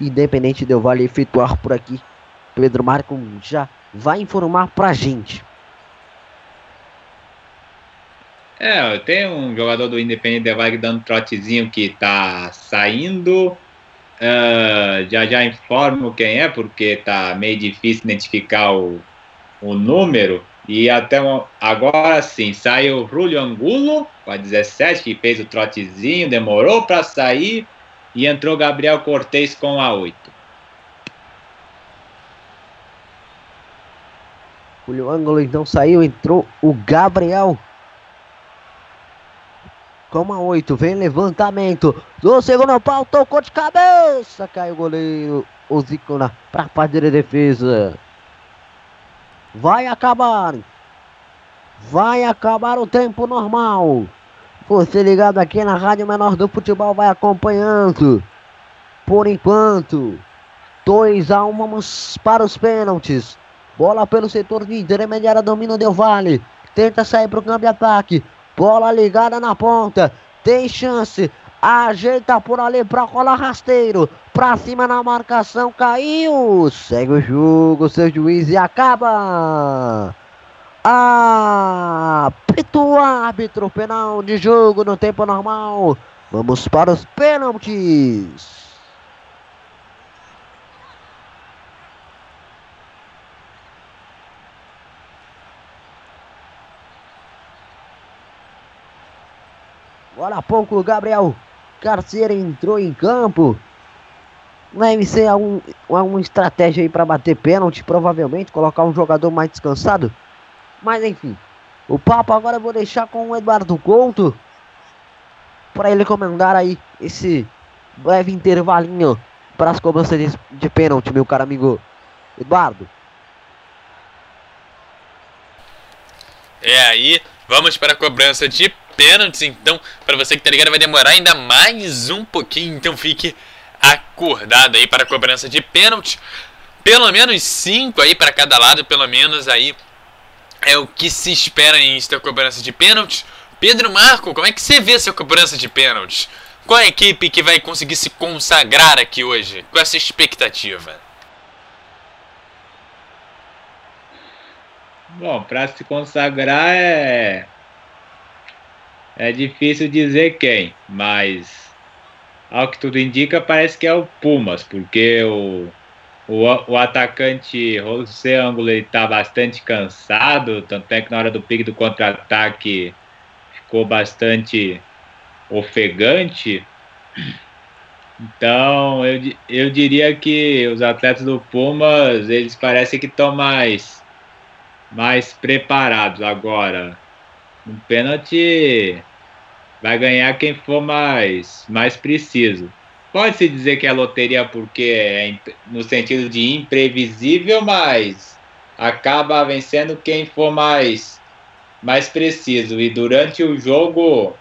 Speaker 6: Independente Del Vale efetuar por aqui. Pedro Marco já vai informar pra gente.
Speaker 3: É, tem um jogador do Independente Del Vale dando trotezinho que tá saindo. Uh, já já informo quem é, porque tá meio difícil identificar o, o número. E até agora sim, saiu Julio Angulo com a 17, que fez o trotezinho, demorou para sair. E entrou Gabriel Cortez com a 8.
Speaker 6: Julio Angulo então saiu, entrou o Gabriel com a 8, vem levantamento do segundo pau, tocou de cabeça, caiu o goleiro, o Zicona para a parte de defesa. Vai acabar, vai acabar o tempo normal. Você ligado aqui na Rádio Menor do Futebol vai acompanhando. Por enquanto, 2 a 1 vamos para os pênaltis. Bola pelo setor de intermediária, domina Del Vale. Tenta sair para o campo de ataque. Bola ligada na ponta. Tem chance. Ajeita por ali para colar rasteiro. Pra cima na marcação. Caiu. Segue o jogo, seu juiz e acaba. Apito o árbitro. Penal de jogo no tempo normal. Vamos para os pênaltis. Agora há pouco Gabriel Garcia entrou em campo. Deve ser algum, alguma estratégia aí para bater pênalti, provavelmente, colocar um jogador mais descansado. Mas enfim, o papo agora eu vou deixar com o Eduardo Couto para ele comandar aí esse breve intervalinho para as cobranças de, de pênalti, meu caro amigo Eduardo.
Speaker 2: É aí, vamos para a cobrança de pênaltis, então, para você que tá ligado, vai demorar ainda mais um pouquinho, então fique acordado aí para a cobrança de pênalti. Pelo menos cinco aí para cada lado, pelo menos aí é o que se espera em esta cobrança de pênalti. Pedro Marco, como é que você vê essa cobrança de pênalti? Qual é a equipe que vai conseguir se consagrar aqui hoje com essa expectativa?
Speaker 3: Bom, para se consagrar é é difícil dizer quem, mas ao que tudo indica, parece que é o Pumas, porque o, o, o atacante José Ângulo está bastante cansado, tanto é que na hora do pique do contra-ataque ficou bastante ofegante. Então, eu, eu diria que os atletas do Pumas, eles parecem que estão mais, mais preparados agora. Um pênalti vai ganhar quem for mais, mais preciso. Pode-se dizer que é loteria porque é no sentido de imprevisível, mas acaba vencendo quem for mais, mais preciso. E durante o jogo,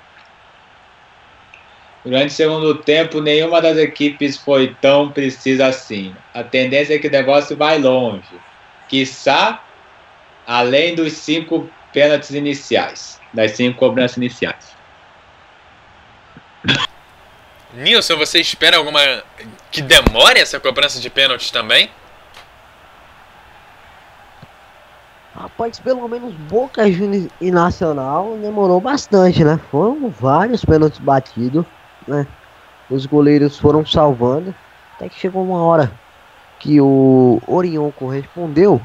Speaker 3: durante o segundo tempo, nenhuma das equipes foi tão precisa assim. A tendência é que o negócio vai longe. Quiçá, além dos cinco pênaltis iniciais, das cinco cobranças iniciais.
Speaker 2: Nilson, você espera alguma. que demore essa cobrança de pênalti também?
Speaker 6: Rapaz, pelo menos Boca Juniors e Nacional demorou bastante, né? Foram vários pênaltis batidos, né? Os goleiros foram salvando. Até que chegou uma hora que o Orion correspondeu.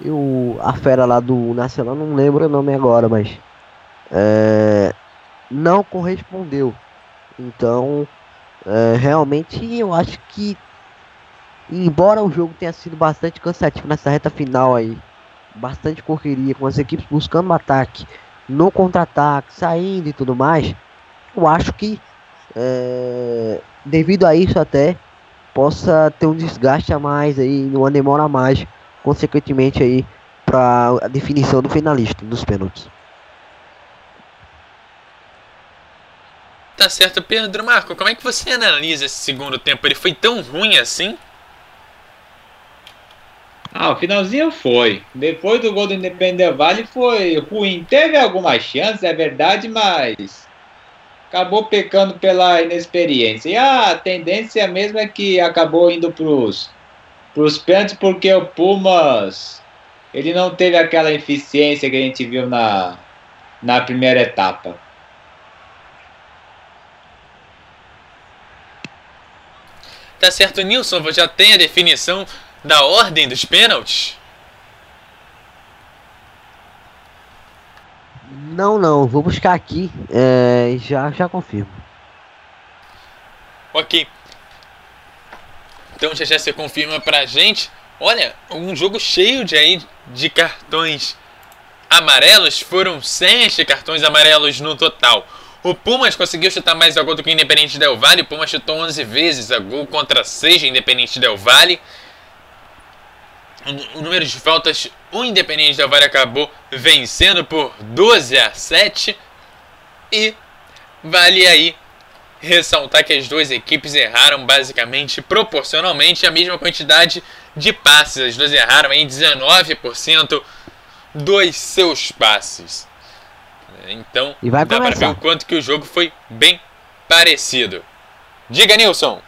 Speaker 6: E o, a fera lá do Nacional, não lembro o nome agora, mas. É, não correspondeu. Então, é, realmente eu acho que, embora o jogo tenha sido bastante cansativo nessa reta final aí, bastante correria, com as equipes buscando ataque, no contra-ataque, saindo e tudo mais, eu acho que, é, devido a isso até, possa ter um desgaste a mais aí, uma demora a mais, consequentemente aí, para a definição do finalista dos pênaltis.
Speaker 2: Tá certo, Pedro Marco, como é que você analisa esse segundo tempo? Ele foi tão ruim assim?
Speaker 3: Ah, o finalzinho foi. Depois do gol do Independente Vale foi ruim. Teve algumas chances, é verdade, mas acabou pecando pela inexperiência. E a tendência mesmo é que acabou indo pros, pros pênaltis porque o Pumas ele não teve aquela eficiência que a gente viu na, na primeira etapa.
Speaker 2: Tá certo, Nilson, você já tem a definição da ordem dos pênaltis?
Speaker 6: Não, não, vou buscar aqui é, e já, já confirmo.
Speaker 2: Ok. Então já já você confirma pra gente. Olha, um jogo cheio de aí de cartões amarelos. Foram 100 cartões amarelos no total. O Pumas conseguiu chutar mais a gol do que o Independente Del Vale. O Pumas chutou 11 vezes a gol contra 6 Independente Del Vale. O número de faltas, o Independente Del Vale acabou vencendo por 12 a 7. E vale aí ressaltar que as duas equipes erraram basicamente proporcionalmente a mesma quantidade de passes. As duas erraram em 19% dos seus passes. Então,
Speaker 6: e vai
Speaker 2: dá para ver o quanto que o jogo foi bem parecido. Diga, Nilson.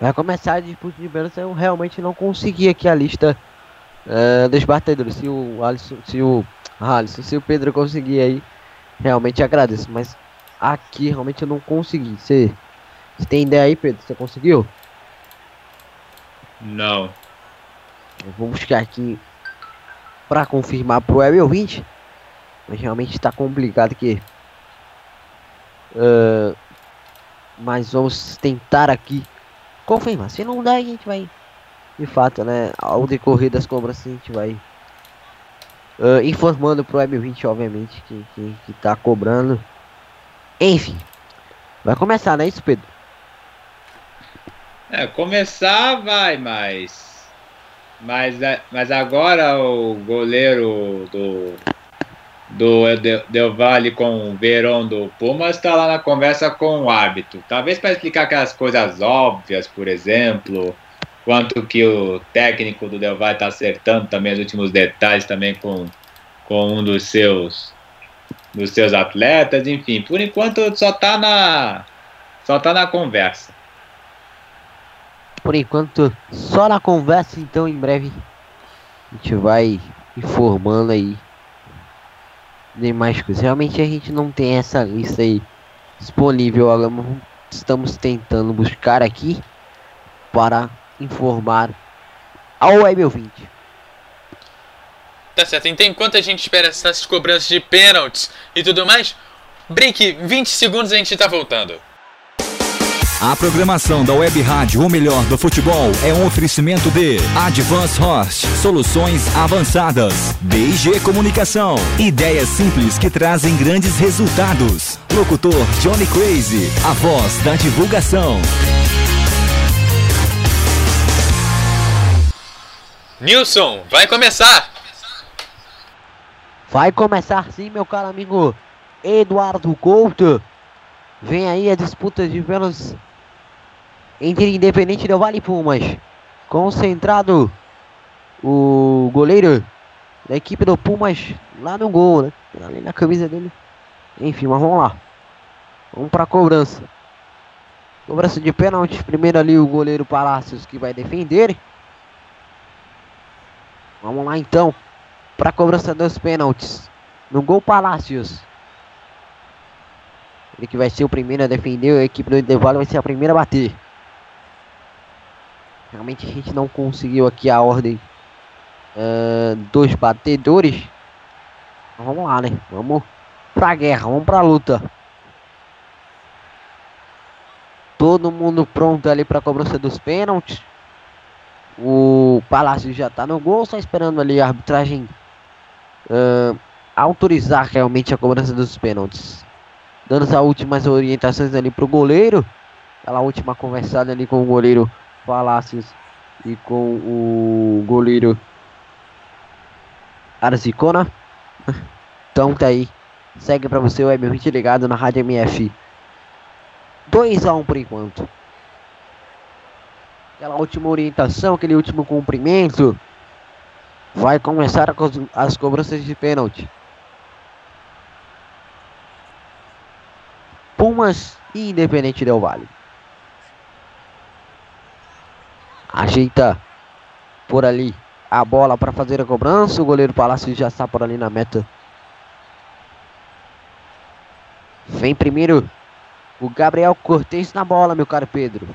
Speaker 6: Vai começar a disputa de pênalti. Eu realmente não consegui aqui a lista uh, dos batedores. Se o Alisson, se o Alisson, se o Pedro conseguir aí, realmente agradeço. Mas aqui realmente eu não consegui. Você, você tem ideia aí, Pedro? Você conseguiu?
Speaker 3: Não.
Speaker 6: Eu vou buscar aqui para confirmar pro Web 20. Mas realmente está complicado aqui. Uh, mas vamos tentar aqui confirmar. Se não der, a gente vai. De fato, né? Ao decorrer das cobranças, a gente vai. Uh, informando pro M20, obviamente, que, que, que tá cobrando. Enfim. Vai começar, né, isso, Pedro?
Speaker 3: É, começar vai, mas. Mas, é, mas agora o goleiro do do Del Valle com o Verón do Pumas está lá na conversa com o árbitro. Talvez para explicar aquelas coisas óbvias, por exemplo, quanto que o técnico do Del Valle está acertando também os últimos detalhes também com, com um dos seus dos seus atletas, enfim, por enquanto só está na só tá na conversa.
Speaker 6: Por enquanto, só na conversa, então em breve a gente vai informando aí demais coisas. Realmente a gente não tem essa lista aí disponível. Estamos tentando buscar aqui para informar ao Web 20.
Speaker 2: Tá certo, então enquanto a gente espera essas cobranças de pênaltis e tudo mais, break 20 segundos a gente tá voltando.
Speaker 1: A programação da Web Rádio O Melhor do Futebol é um oferecimento de Advance Host, soluções avançadas, BG Comunicação, ideias simples que trazem grandes resultados. Locutor Johnny Crazy, a voz da divulgação.
Speaker 2: Nilson, vai começar!
Speaker 6: Vai começar sim, meu caro amigo Eduardo Couto. Vem aí a disputa de pelos entre Independente do Vale Pumas. Concentrado o goleiro da equipe do Pumas lá no gol, né? Ali na camisa dele. Enfim, mas vamos lá. Vamos para cobrança. Cobrança de pênalti. Primeiro ali o goleiro Palácios que vai defender. Vamos lá então. Para cobrança dos pênaltis. No gol Palácios. Ele que vai ser o primeiro a defender. A equipe do intervalo vai ser a primeira a bater. Realmente a gente não conseguiu aqui a ordem uh, dos batedores. Então, vamos lá, né? Vamos pra guerra, vamos pra luta. Todo mundo pronto ali pra cobrança dos pênaltis. O Palácio já tá no gol, só esperando ali a arbitragem uh, autorizar realmente a cobrança dos pênaltis. Dando as últimas orientações ali pro goleiro. Aquela última conversada ali com o goleiro Palácios e com o goleiro Arzicona. Então tá aí. Segue pra você o M20 ligado na Rádio MF. 2x1 um por enquanto. Aquela última orientação, aquele último cumprimento. Vai começar as cobranças de pênalti. Pumas e Independente Del Vale. Ajeita por ali a bola para fazer a cobrança. O goleiro Palácio já está por ali na meta. Vem primeiro o Gabriel Cortez na bola, meu caro Pedro.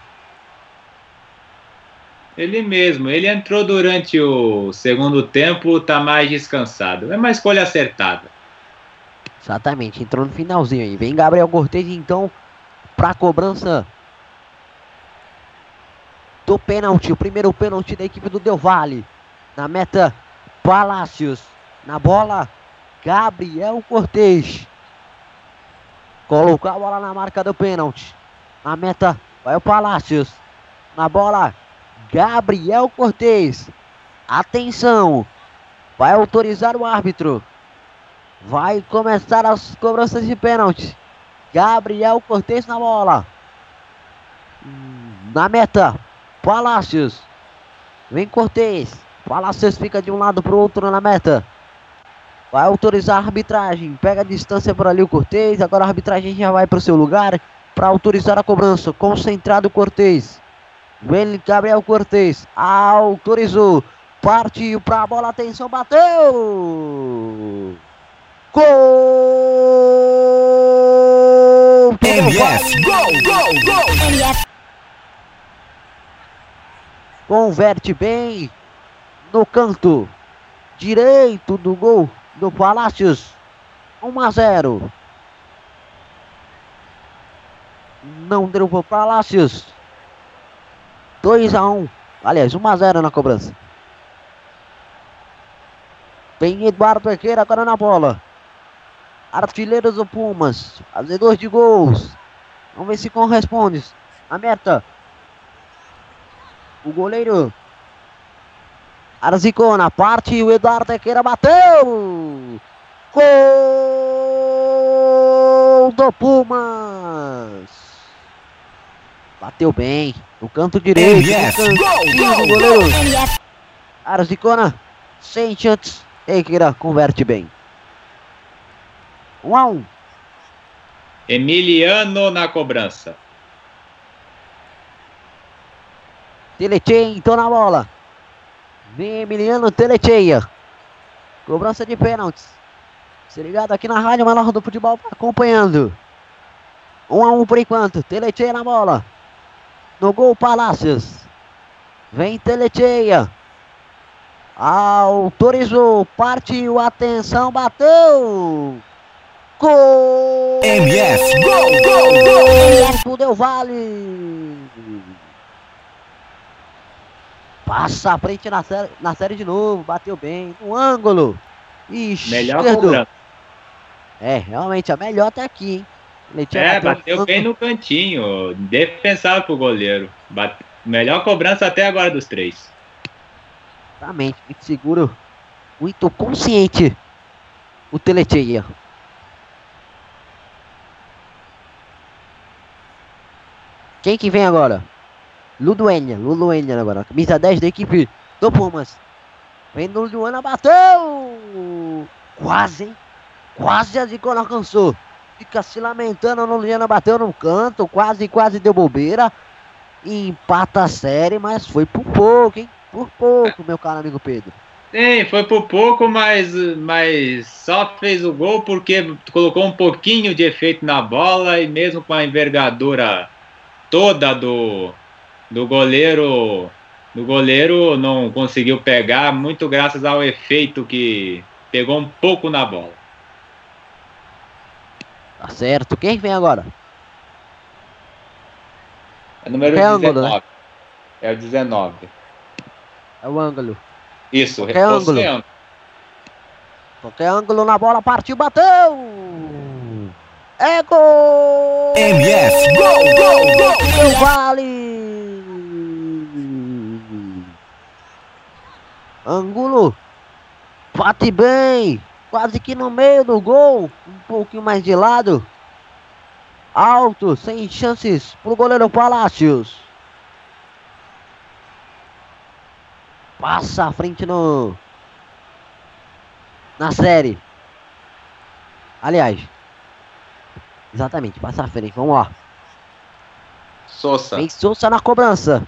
Speaker 3: Ele mesmo. Ele entrou durante o segundo tempo, tá mais descansado. É uma escolha acertada.
Speaker 6: Exatamente, entrou no finalzinho aí. Vem Gabriel Cortez então para cobrança do pênalti. O primeiro pênalti da equipe do Del Valle. Na meta, Palácios. Na bola, Gabriel Cortez. Colocou a bola na marca do pênalti. Na meta, vai o Palácios. Na bola, Gabriel Cortez. Atenção. Vai autorizar o árbitro. Vai começar as cobranças de pênalti. Gabriel Cortez na bola. Na meta. Palácios. Vem Cortez. Palácios fica de um lado para o outro na meta. Vai autorizar a arbitragem. Pega a distância por ali o Cortez. Agora a arbitragem já vai para o seu lugar para autorizar a cobrança. Concentrado Cortez. Vem Gabriel Cortez. Autorizou. Partiu para a bola. Atenção. Bateu. Gol!
Speaker 1: MF, gol, gol, gol!
Speaker 8: MF.
Speaker 6: Converte bem no canto direito do gol do Palácios. 1 a 0. Não deu para Palácios. 2 a 1. Aliás, 1 a 0 na cobrança. Vem Eduardo Equeira agora na bola. Artilheiros do Pumas. Fazedor de gols. Vamos ver se corresponde. A meta. O goleiro. Arzicona parte. O Eduardo Equeira bateu. Gol do Pumas. Bateu bem. No canto direito.
Speaker 1: MF.
Speaker 6: No cantinho do goleiro. Arzicona. Sem chances. Equeira converte bem. 1 um a 1 um.
Speaker 3: Emiliano na cobrança.
Speaker 6: Telecheia então na bola. Vem Emiliano Telecheia. Cobrança de pênaltis. Se ligado aqui na rádio Melhor do Futebol tá acompanhando. 1 um a 1 um por enquanto. Telecheia na bola. No gol Palácios. Vem Telecheia. Autorizou. Partiu. Atenção. Bateu. Gol!
Speaker 1: MF, gol, gol, gol!
Speaker 6: MF Del Vale. Passa à frente na série, na série de novo. Bateu bem. No ângulo. Ixi,
Speaker 3: Melhor cobrança.
Speaker 6: É, realmente, a melhor até aqui, hein?
Speaker 3: É,
Speaker 6: bateu
Speaker 3: bem no cantinho. Defensável pro goleiro. Bate- Melhor cobrança até agora dos três.
Speaker 6: Exatamente, muito seguro. Muito consciente. O Telecheia. Quem que vem agora? Luduenha, Luduenha agora. Camisa 10 da equipe do Pumas. Vem no Luduana, bateu! Quase, hein? Quase a Zicona alcançou. Fica se lamentando, no Ludiana bateu no canto, quase, quase deu bobeira. Empata a série, mas foi por pouco, hein? Por pouco, meu caro amigo Pedro.
Speaker 3: Sim, foi por pouco, mas, mas só fez o gol porque colocou um pouquinho de efeito na bola e mesmo com a envergadura toda do, do goleiro, do goleiro não conseguiu pegar, muito graças ao efeito que pegou um pouco na bola.
Speaker 6: Tá certo. Quem vem agora?
Speaker 3: É o número
Speaker 6: É ângulo,
Speaker 3: 19.
Speaker 6: né?
Speaker 3: É o 19.
Speaker 6: É o ângulo.
Speaker 3: Isso,
Speaker 6: Qualquer
Speaker 3: reforço
Speaker 6: ângulo.
Speaker 3: é ângulo.
Speaker 6: Qualquer ângulo na bola, partiu, bateu! É gol!
Speaker 1: MF, gol, gol, gol!
Speaker 6: Del Vale! Ângulo, bate bem, quase que no meio do gol, um pouquinho mais de lado. Alto, sem chances pro goleiro Palácios. Passa à frente no na série. Aliás, exatamente, passa à frente. Vamos lá.
Speaker 3: Sousa.
Speaker 6: Vem Souza na cobrança.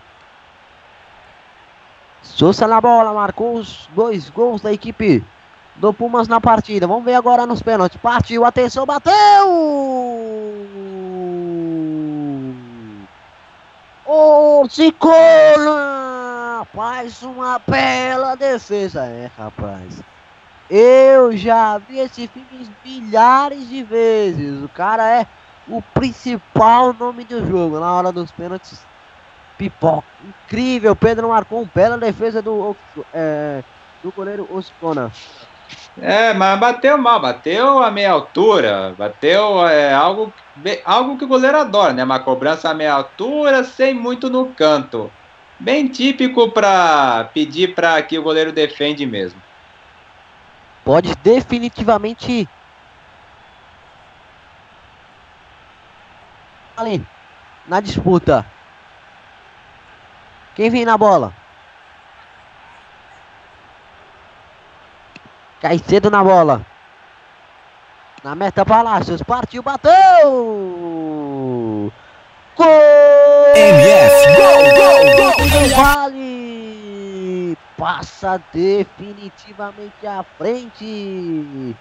Speaker 6: Souza na bola, marcou os dois gols da equipe do Pumas na partida. Vamos ver agora nos pênaltis. Partiu, atenção, bateu! O Zicona! Rapaz, uma bela defesa, é, rapaz. Eu já vi esse filme milhares de vezes. O cara é o principal nome do jogo. Na hora dos pênaltis, pipoca. Incrível, Pedro marcou uma bela defesa do, é, do goleiro Oscona.
Speaker 3: É, mas bateu mal, bateu a meia altura, bateu é, algo, algo que o goleiro adora, né? Uma cobrança a meia altura, sem muito no canto. Bem típico para pedir para que o goleiro defende mesmo.
Speaker 6: Pode definitivamente ali na disputa. Quem vem na bola? Cai cedo na bola. Na meta Palácios. Partiu, bateu! Gol!
Speaker 1: MF, gol, gol, gol!
Speaker 6: Vale! Passa definitivamente à frente.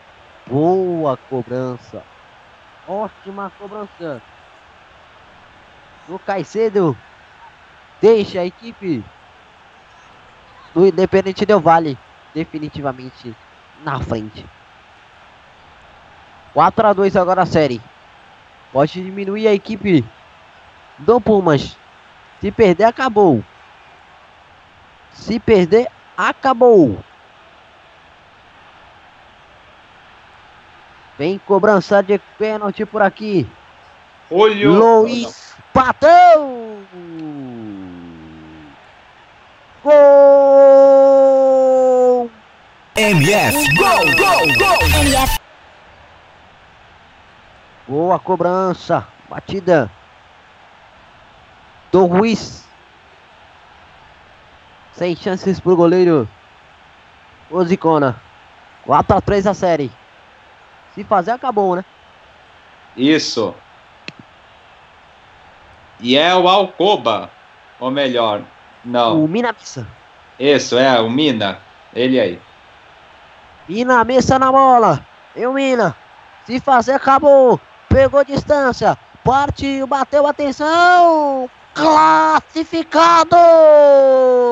Speaker 6: Boa cobrança. Ótima cobrança. No Caicedo. Deixa a equipe do Independente Del Vale definitivamente na frente. 4 a 2 agora a série. Pode diminuir a equipe do Pumas. Se perder, acabou. Se perder, acabou. Vem cobrança de pênalti por aqui.
Speaker 3: Olho.
Speaker 6: Luiz Patão. Gol!
Speaker 1: MF, gol, gol, gol!
Speaker 8: MF.
Speaker 6: Boa cobrança. Batida. Do Ruiz. Sem chances pro goleiro. Ozicona. 4 a 3 a série. Se fazer, acabou, né?
Speaker 3: Isso. E é o Alcoba. Ou melhor, não.
Speaker 6: O Mina Missa.
Speaker 3: Isso, é, o Mina. Ele aí.
Speaker 6: Mina Missa na bola. E o Mina. Se fazer, acabou. Pegou distância. Partiu, bateu, atenção. Classificado!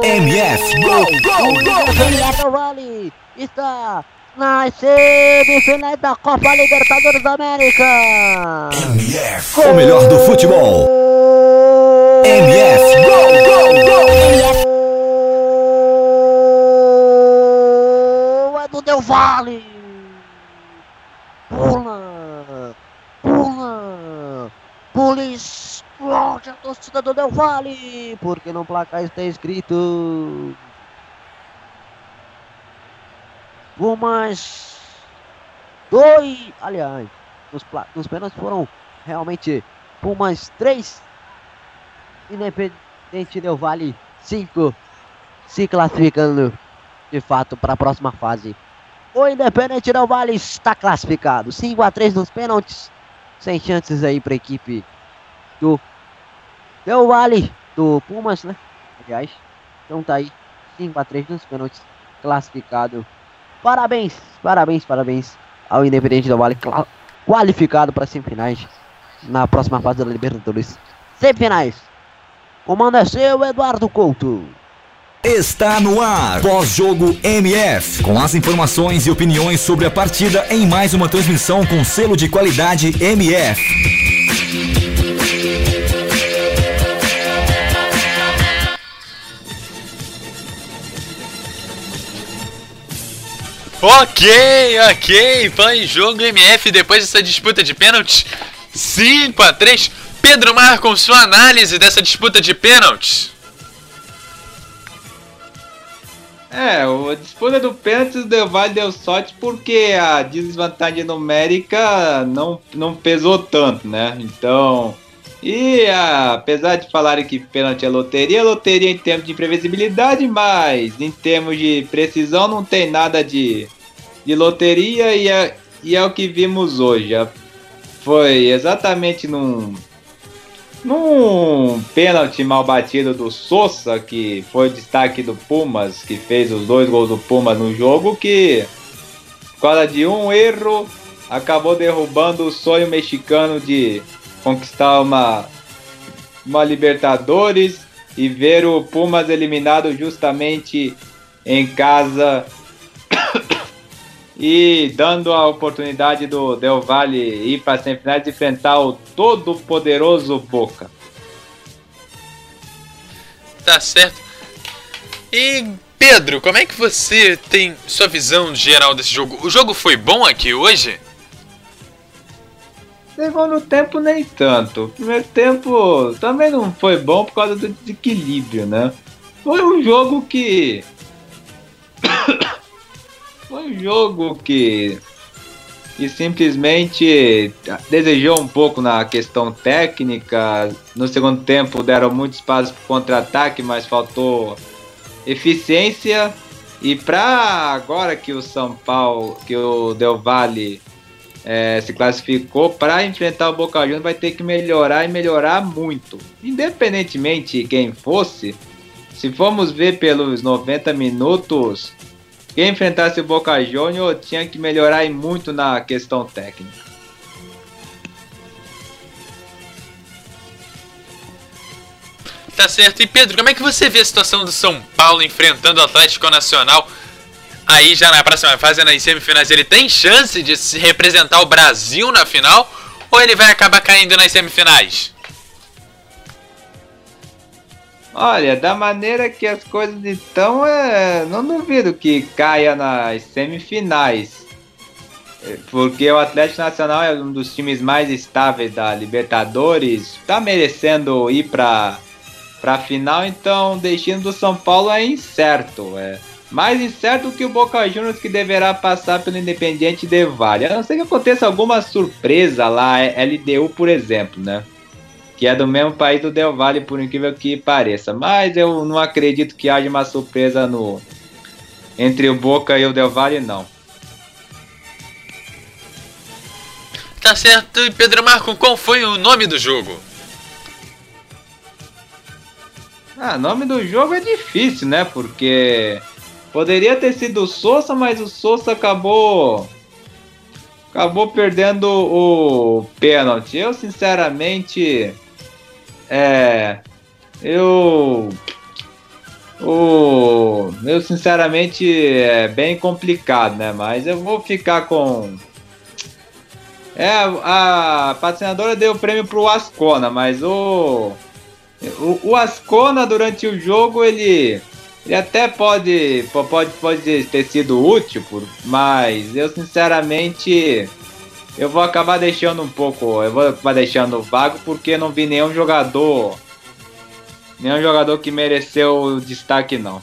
Speaker 1: MF, gol, gol, gol!
Speaker 6: MF Vale está nas semifinais da Copa Libertadores da América.
Speaker 1: MF, o melhor do futebol. MF, gol, gol, gol!
Speaker 6: É do Del Vale. Pula, pula, polícia. Explode a torcida do Del Valle, porque no placar está escrito Pumas dois, aliás, nos, nos pênaltis foram realmente Pumas 3, Independente Del Valle 5, se classificando de fato para a próxima fase. O Independente Del Valle está classificado, 5 a 3 nos pênaltis, sem chances aí para a equipe do Del Vale do Pumas, né? Aliás, então tá aí 5 a 3 nos pênaltis classificado. Parabéns, parabéns, parabéns ao Independente Del Vale qualificado para semifinais na próxima fase da Libertadores. Semifinais. Comando é seu, Eduardo Couto.
Speaker 1: Está no ar, pós-jogo MF, com as informações e opiniões sobre a partida em mais uma transmissão com selo de qualidade MF.
Speaker 2: Ok, ok, pós-jogo MF depois dessa disputa de pênaltis 5 a 3 Pedro Marcon, sua análise dessa disputa de pênaltis.
Speaker 3: É, a disputa do pênalti do Del deu sorte porque a desvantagem numérica não, não pesou tanto, né? Então, e apesar de falarem que pênalti é loteria, loteria em termos de imprevisibilidade, mas em termos de precisão não tem nada de, de loteria e é, e é o que vimos hoje. Foi exatamente num, num pênalti mal batido do Sousa, que foi o destaque do Pumas, que fez os dois gols do Pumas no jogo, que por causa de um erro acabou derrubando o sonho mexicano de conquistar uma, uma Libertadores e ver o Pumas eliminado justamente em casa e dando a oportunidade do Del Valle ir para as semifinais enfrentar o todo poderoso Boca.
Speaker 2: Tá certo. E Pedro, como é que você tem sua visão geral desse jogo? O jogo foi bom aqui hoje?
Speaker 3: Segundo tempo nem tanto. Primeiro tempo também não foi bom por causa do desequilíbrio, né? Foi um jogo que foi um jogo que e simplesmente desejou um pouco na questão técnica. No segundo tempo deram muito espaço para contra-ataque, mas faltou eficiência. E para agora que o São Paulo, que o Del Valle é, se classificou para enfrentar o Boca Juniors, vai ter que melhorar e melhorar muito. Independentemente de quem fosse, se formos ver pelos 90 minutos, quem enfrentasse o Boca Juniors tinha que melhorar muito na questão técnica.
Speaker 2: Tá certo. E Pedro, como é que você vê a situação do São Paulo enfrentando o Atlético Nacional? Aí já na próxima fase, nas semifinais, ele tem chance de se representar o Brasil na final? Ou ele vai acabar caindo nas semifinais?
Speaker 3: Olha, da maneira que as coisas estão, é, não duvido que caia nas semifinais. Porque o Atlético Nacional é um dos times mais estáveis da Libertadores, está merecendo ir para a final, então o destino do São Paulo é incerto. É mais incerto que o Boca Juniors que deverá passar pelo Independiente de Vale. A não ser que aconteça alguma surpresa lá, LDU, por exemplo, né? que é do mesmo país do Del Valle, por incrível que pareça. Mas eu não acredito que haja uma surpresa no entre o Boca e o Del Valle, não.
Speaker 2: Tá certo. E Pedro Marco, qual foi o nome do jogo?
Speaker 3: Ah, nome do jogo é difícil, né? Porque poderia ter sido o Souza, mas o Souza acabou acabou perdendo o pênalti. Eu sinceramente é. Eu. O. Eu sinceramente é bem complicado, né? Mas eu vou ficar com. É, a patrocinadora deu o prêmio pro Ascona, mas o. O, o Ascona durante o jogo ele. Ele até pode, pode, pode ter sido útil, mas eu sinceramente eu vou acabar deixando um pouco, eu vou acabar deixando vago porque não vi nenhum jogador, nenhum jogador que mereceu o destaque não.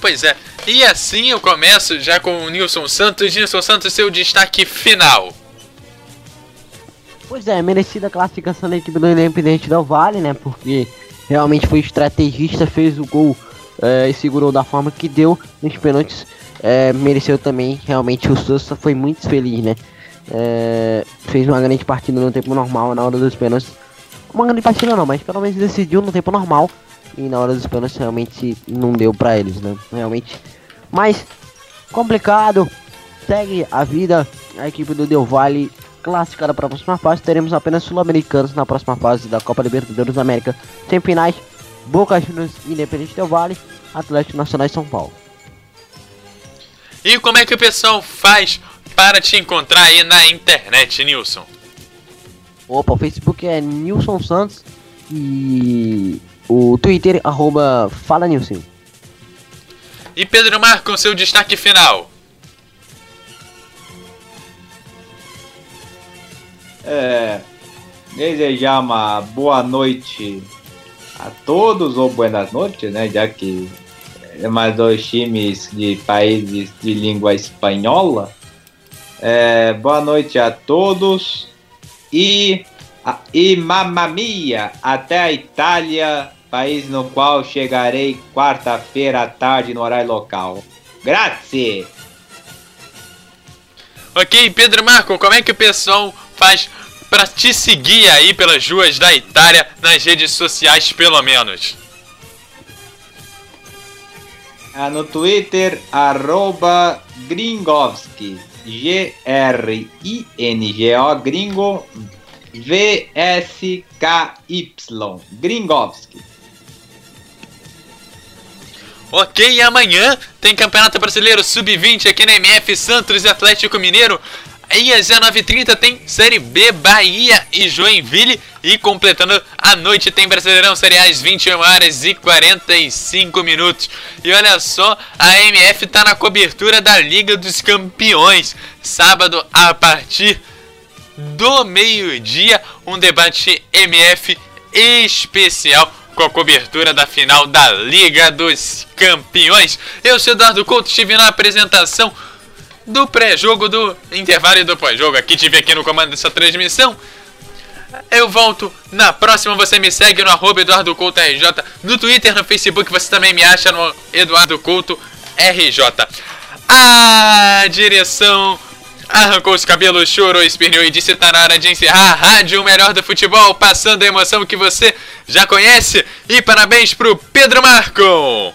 Speaker 2: Pois é, e assim eu começo já com o Nilson Santos. Nilson Santos, seu destaque final.
Speaker 6: Pois é, merecida a classificação da equipe do Independente do Vale, né? Porque realmente foi estrategista, fez o gol é, e segurou da forma que deu nos pênaltis é, mereceu também. Realmente o Sousa foi muito feliz, né? É, fez uma grande partida no tempo normal, na hora dos pênaltis. Uma grande partida não, mas pelo menos decidiu no tempo normal. E na hora dos pênaltis realmente não deu pra eles, né? Realmente. Mas complicado. Segue a vida. A equipe do Del Valle classificada para a próxima fase. Teremos apenas sul-americanos na próxima fase da Copa Libertadores da América. Semifinais. Boca Juniors, Independente Del Valle, Atlético Nacional e São Paulo.
Speaker 2: E como é que o pessoal faz para te encontrar aí na internet, Nilson?
Speaker 6: Opa, o Facebook é Nilson Santos e o Twitter arroba Fala Nilson.
Speaker 2: E Pedro Marco, seu destaque final.
Speaker 3: É, desejar uma boa noite a todos, ou buenas noites, né? Já que é mais dois times de países de língua espanhola. É, boa noite a todos e, e mamma mia, até a Itália, país no qual chegarei quarta-feira à tarde no horário local. Grazie!
Speaker 2: Ok, Pedro Marco, como é que o pessoal faz para te seguir aí pelas ruas da Itália, nas redes sociais pelo menos?
Speaker 3: Ah, no Twitter, arroba Gringovski, G-R-I-N-G-O, Gringo, VSKY. Gringovski.
Speaker 2: Ok, e amanhã tem Campeonato Brasileiro Sub-20 aqui na MF Santos e Atlético Mineiro. E às 19h30 tem Série B, Bahia e Joinville. E completando a noite tem Brasileirão Série A às 21 horas e 45 minutos. E olha só, a MF está na cobertura da Liga dos Campeões. Sábado a partir do meio-dia, um debate MF especial com a cobertura da final da Liga dos Campeões. Eu sou Eduardo Couto, estive na apresentação do pré-jogo, do intervalo e do pós-jogo. Aqui tive aqui no comando dessa transmissão. Eu volto na próxima. Você me segue no arroba Eduardo Couto RJ. No Twitter, no Facebook, você também me acha no Eduardo Couto RJ. A direção arrancou os cabelos, chorou, espirrou e disse: tá na hora de encerrar a rádio melhor do futebol, passando a emoção que você já conhece. E parabéns pro Pedro Marco!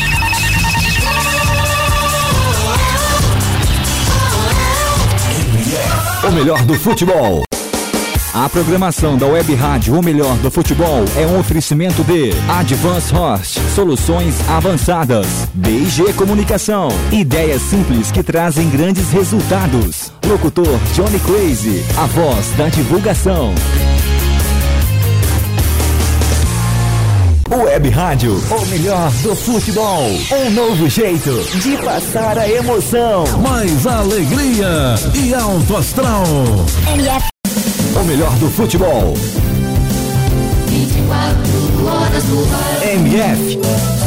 Speaker 1: O melhor do futebol. A programação da Web Rádio O Melhor do Futebol é um oferecimento de Advance Host, soluções avançadas, BG Comunicação, ideias simples que trazem grandes resultados. Locutor Johnny Crazy, a voz da divulgação. Web Rádio, o melhor do futebol. Um novo jeito de passar a emoção.
Speaker 7: Mais alegria e alto astral.
Speaker 8: MF.
Speaker 1: O melhor do futebol.
Speaker 10: 24 horas ar.
Speaker 1: MF.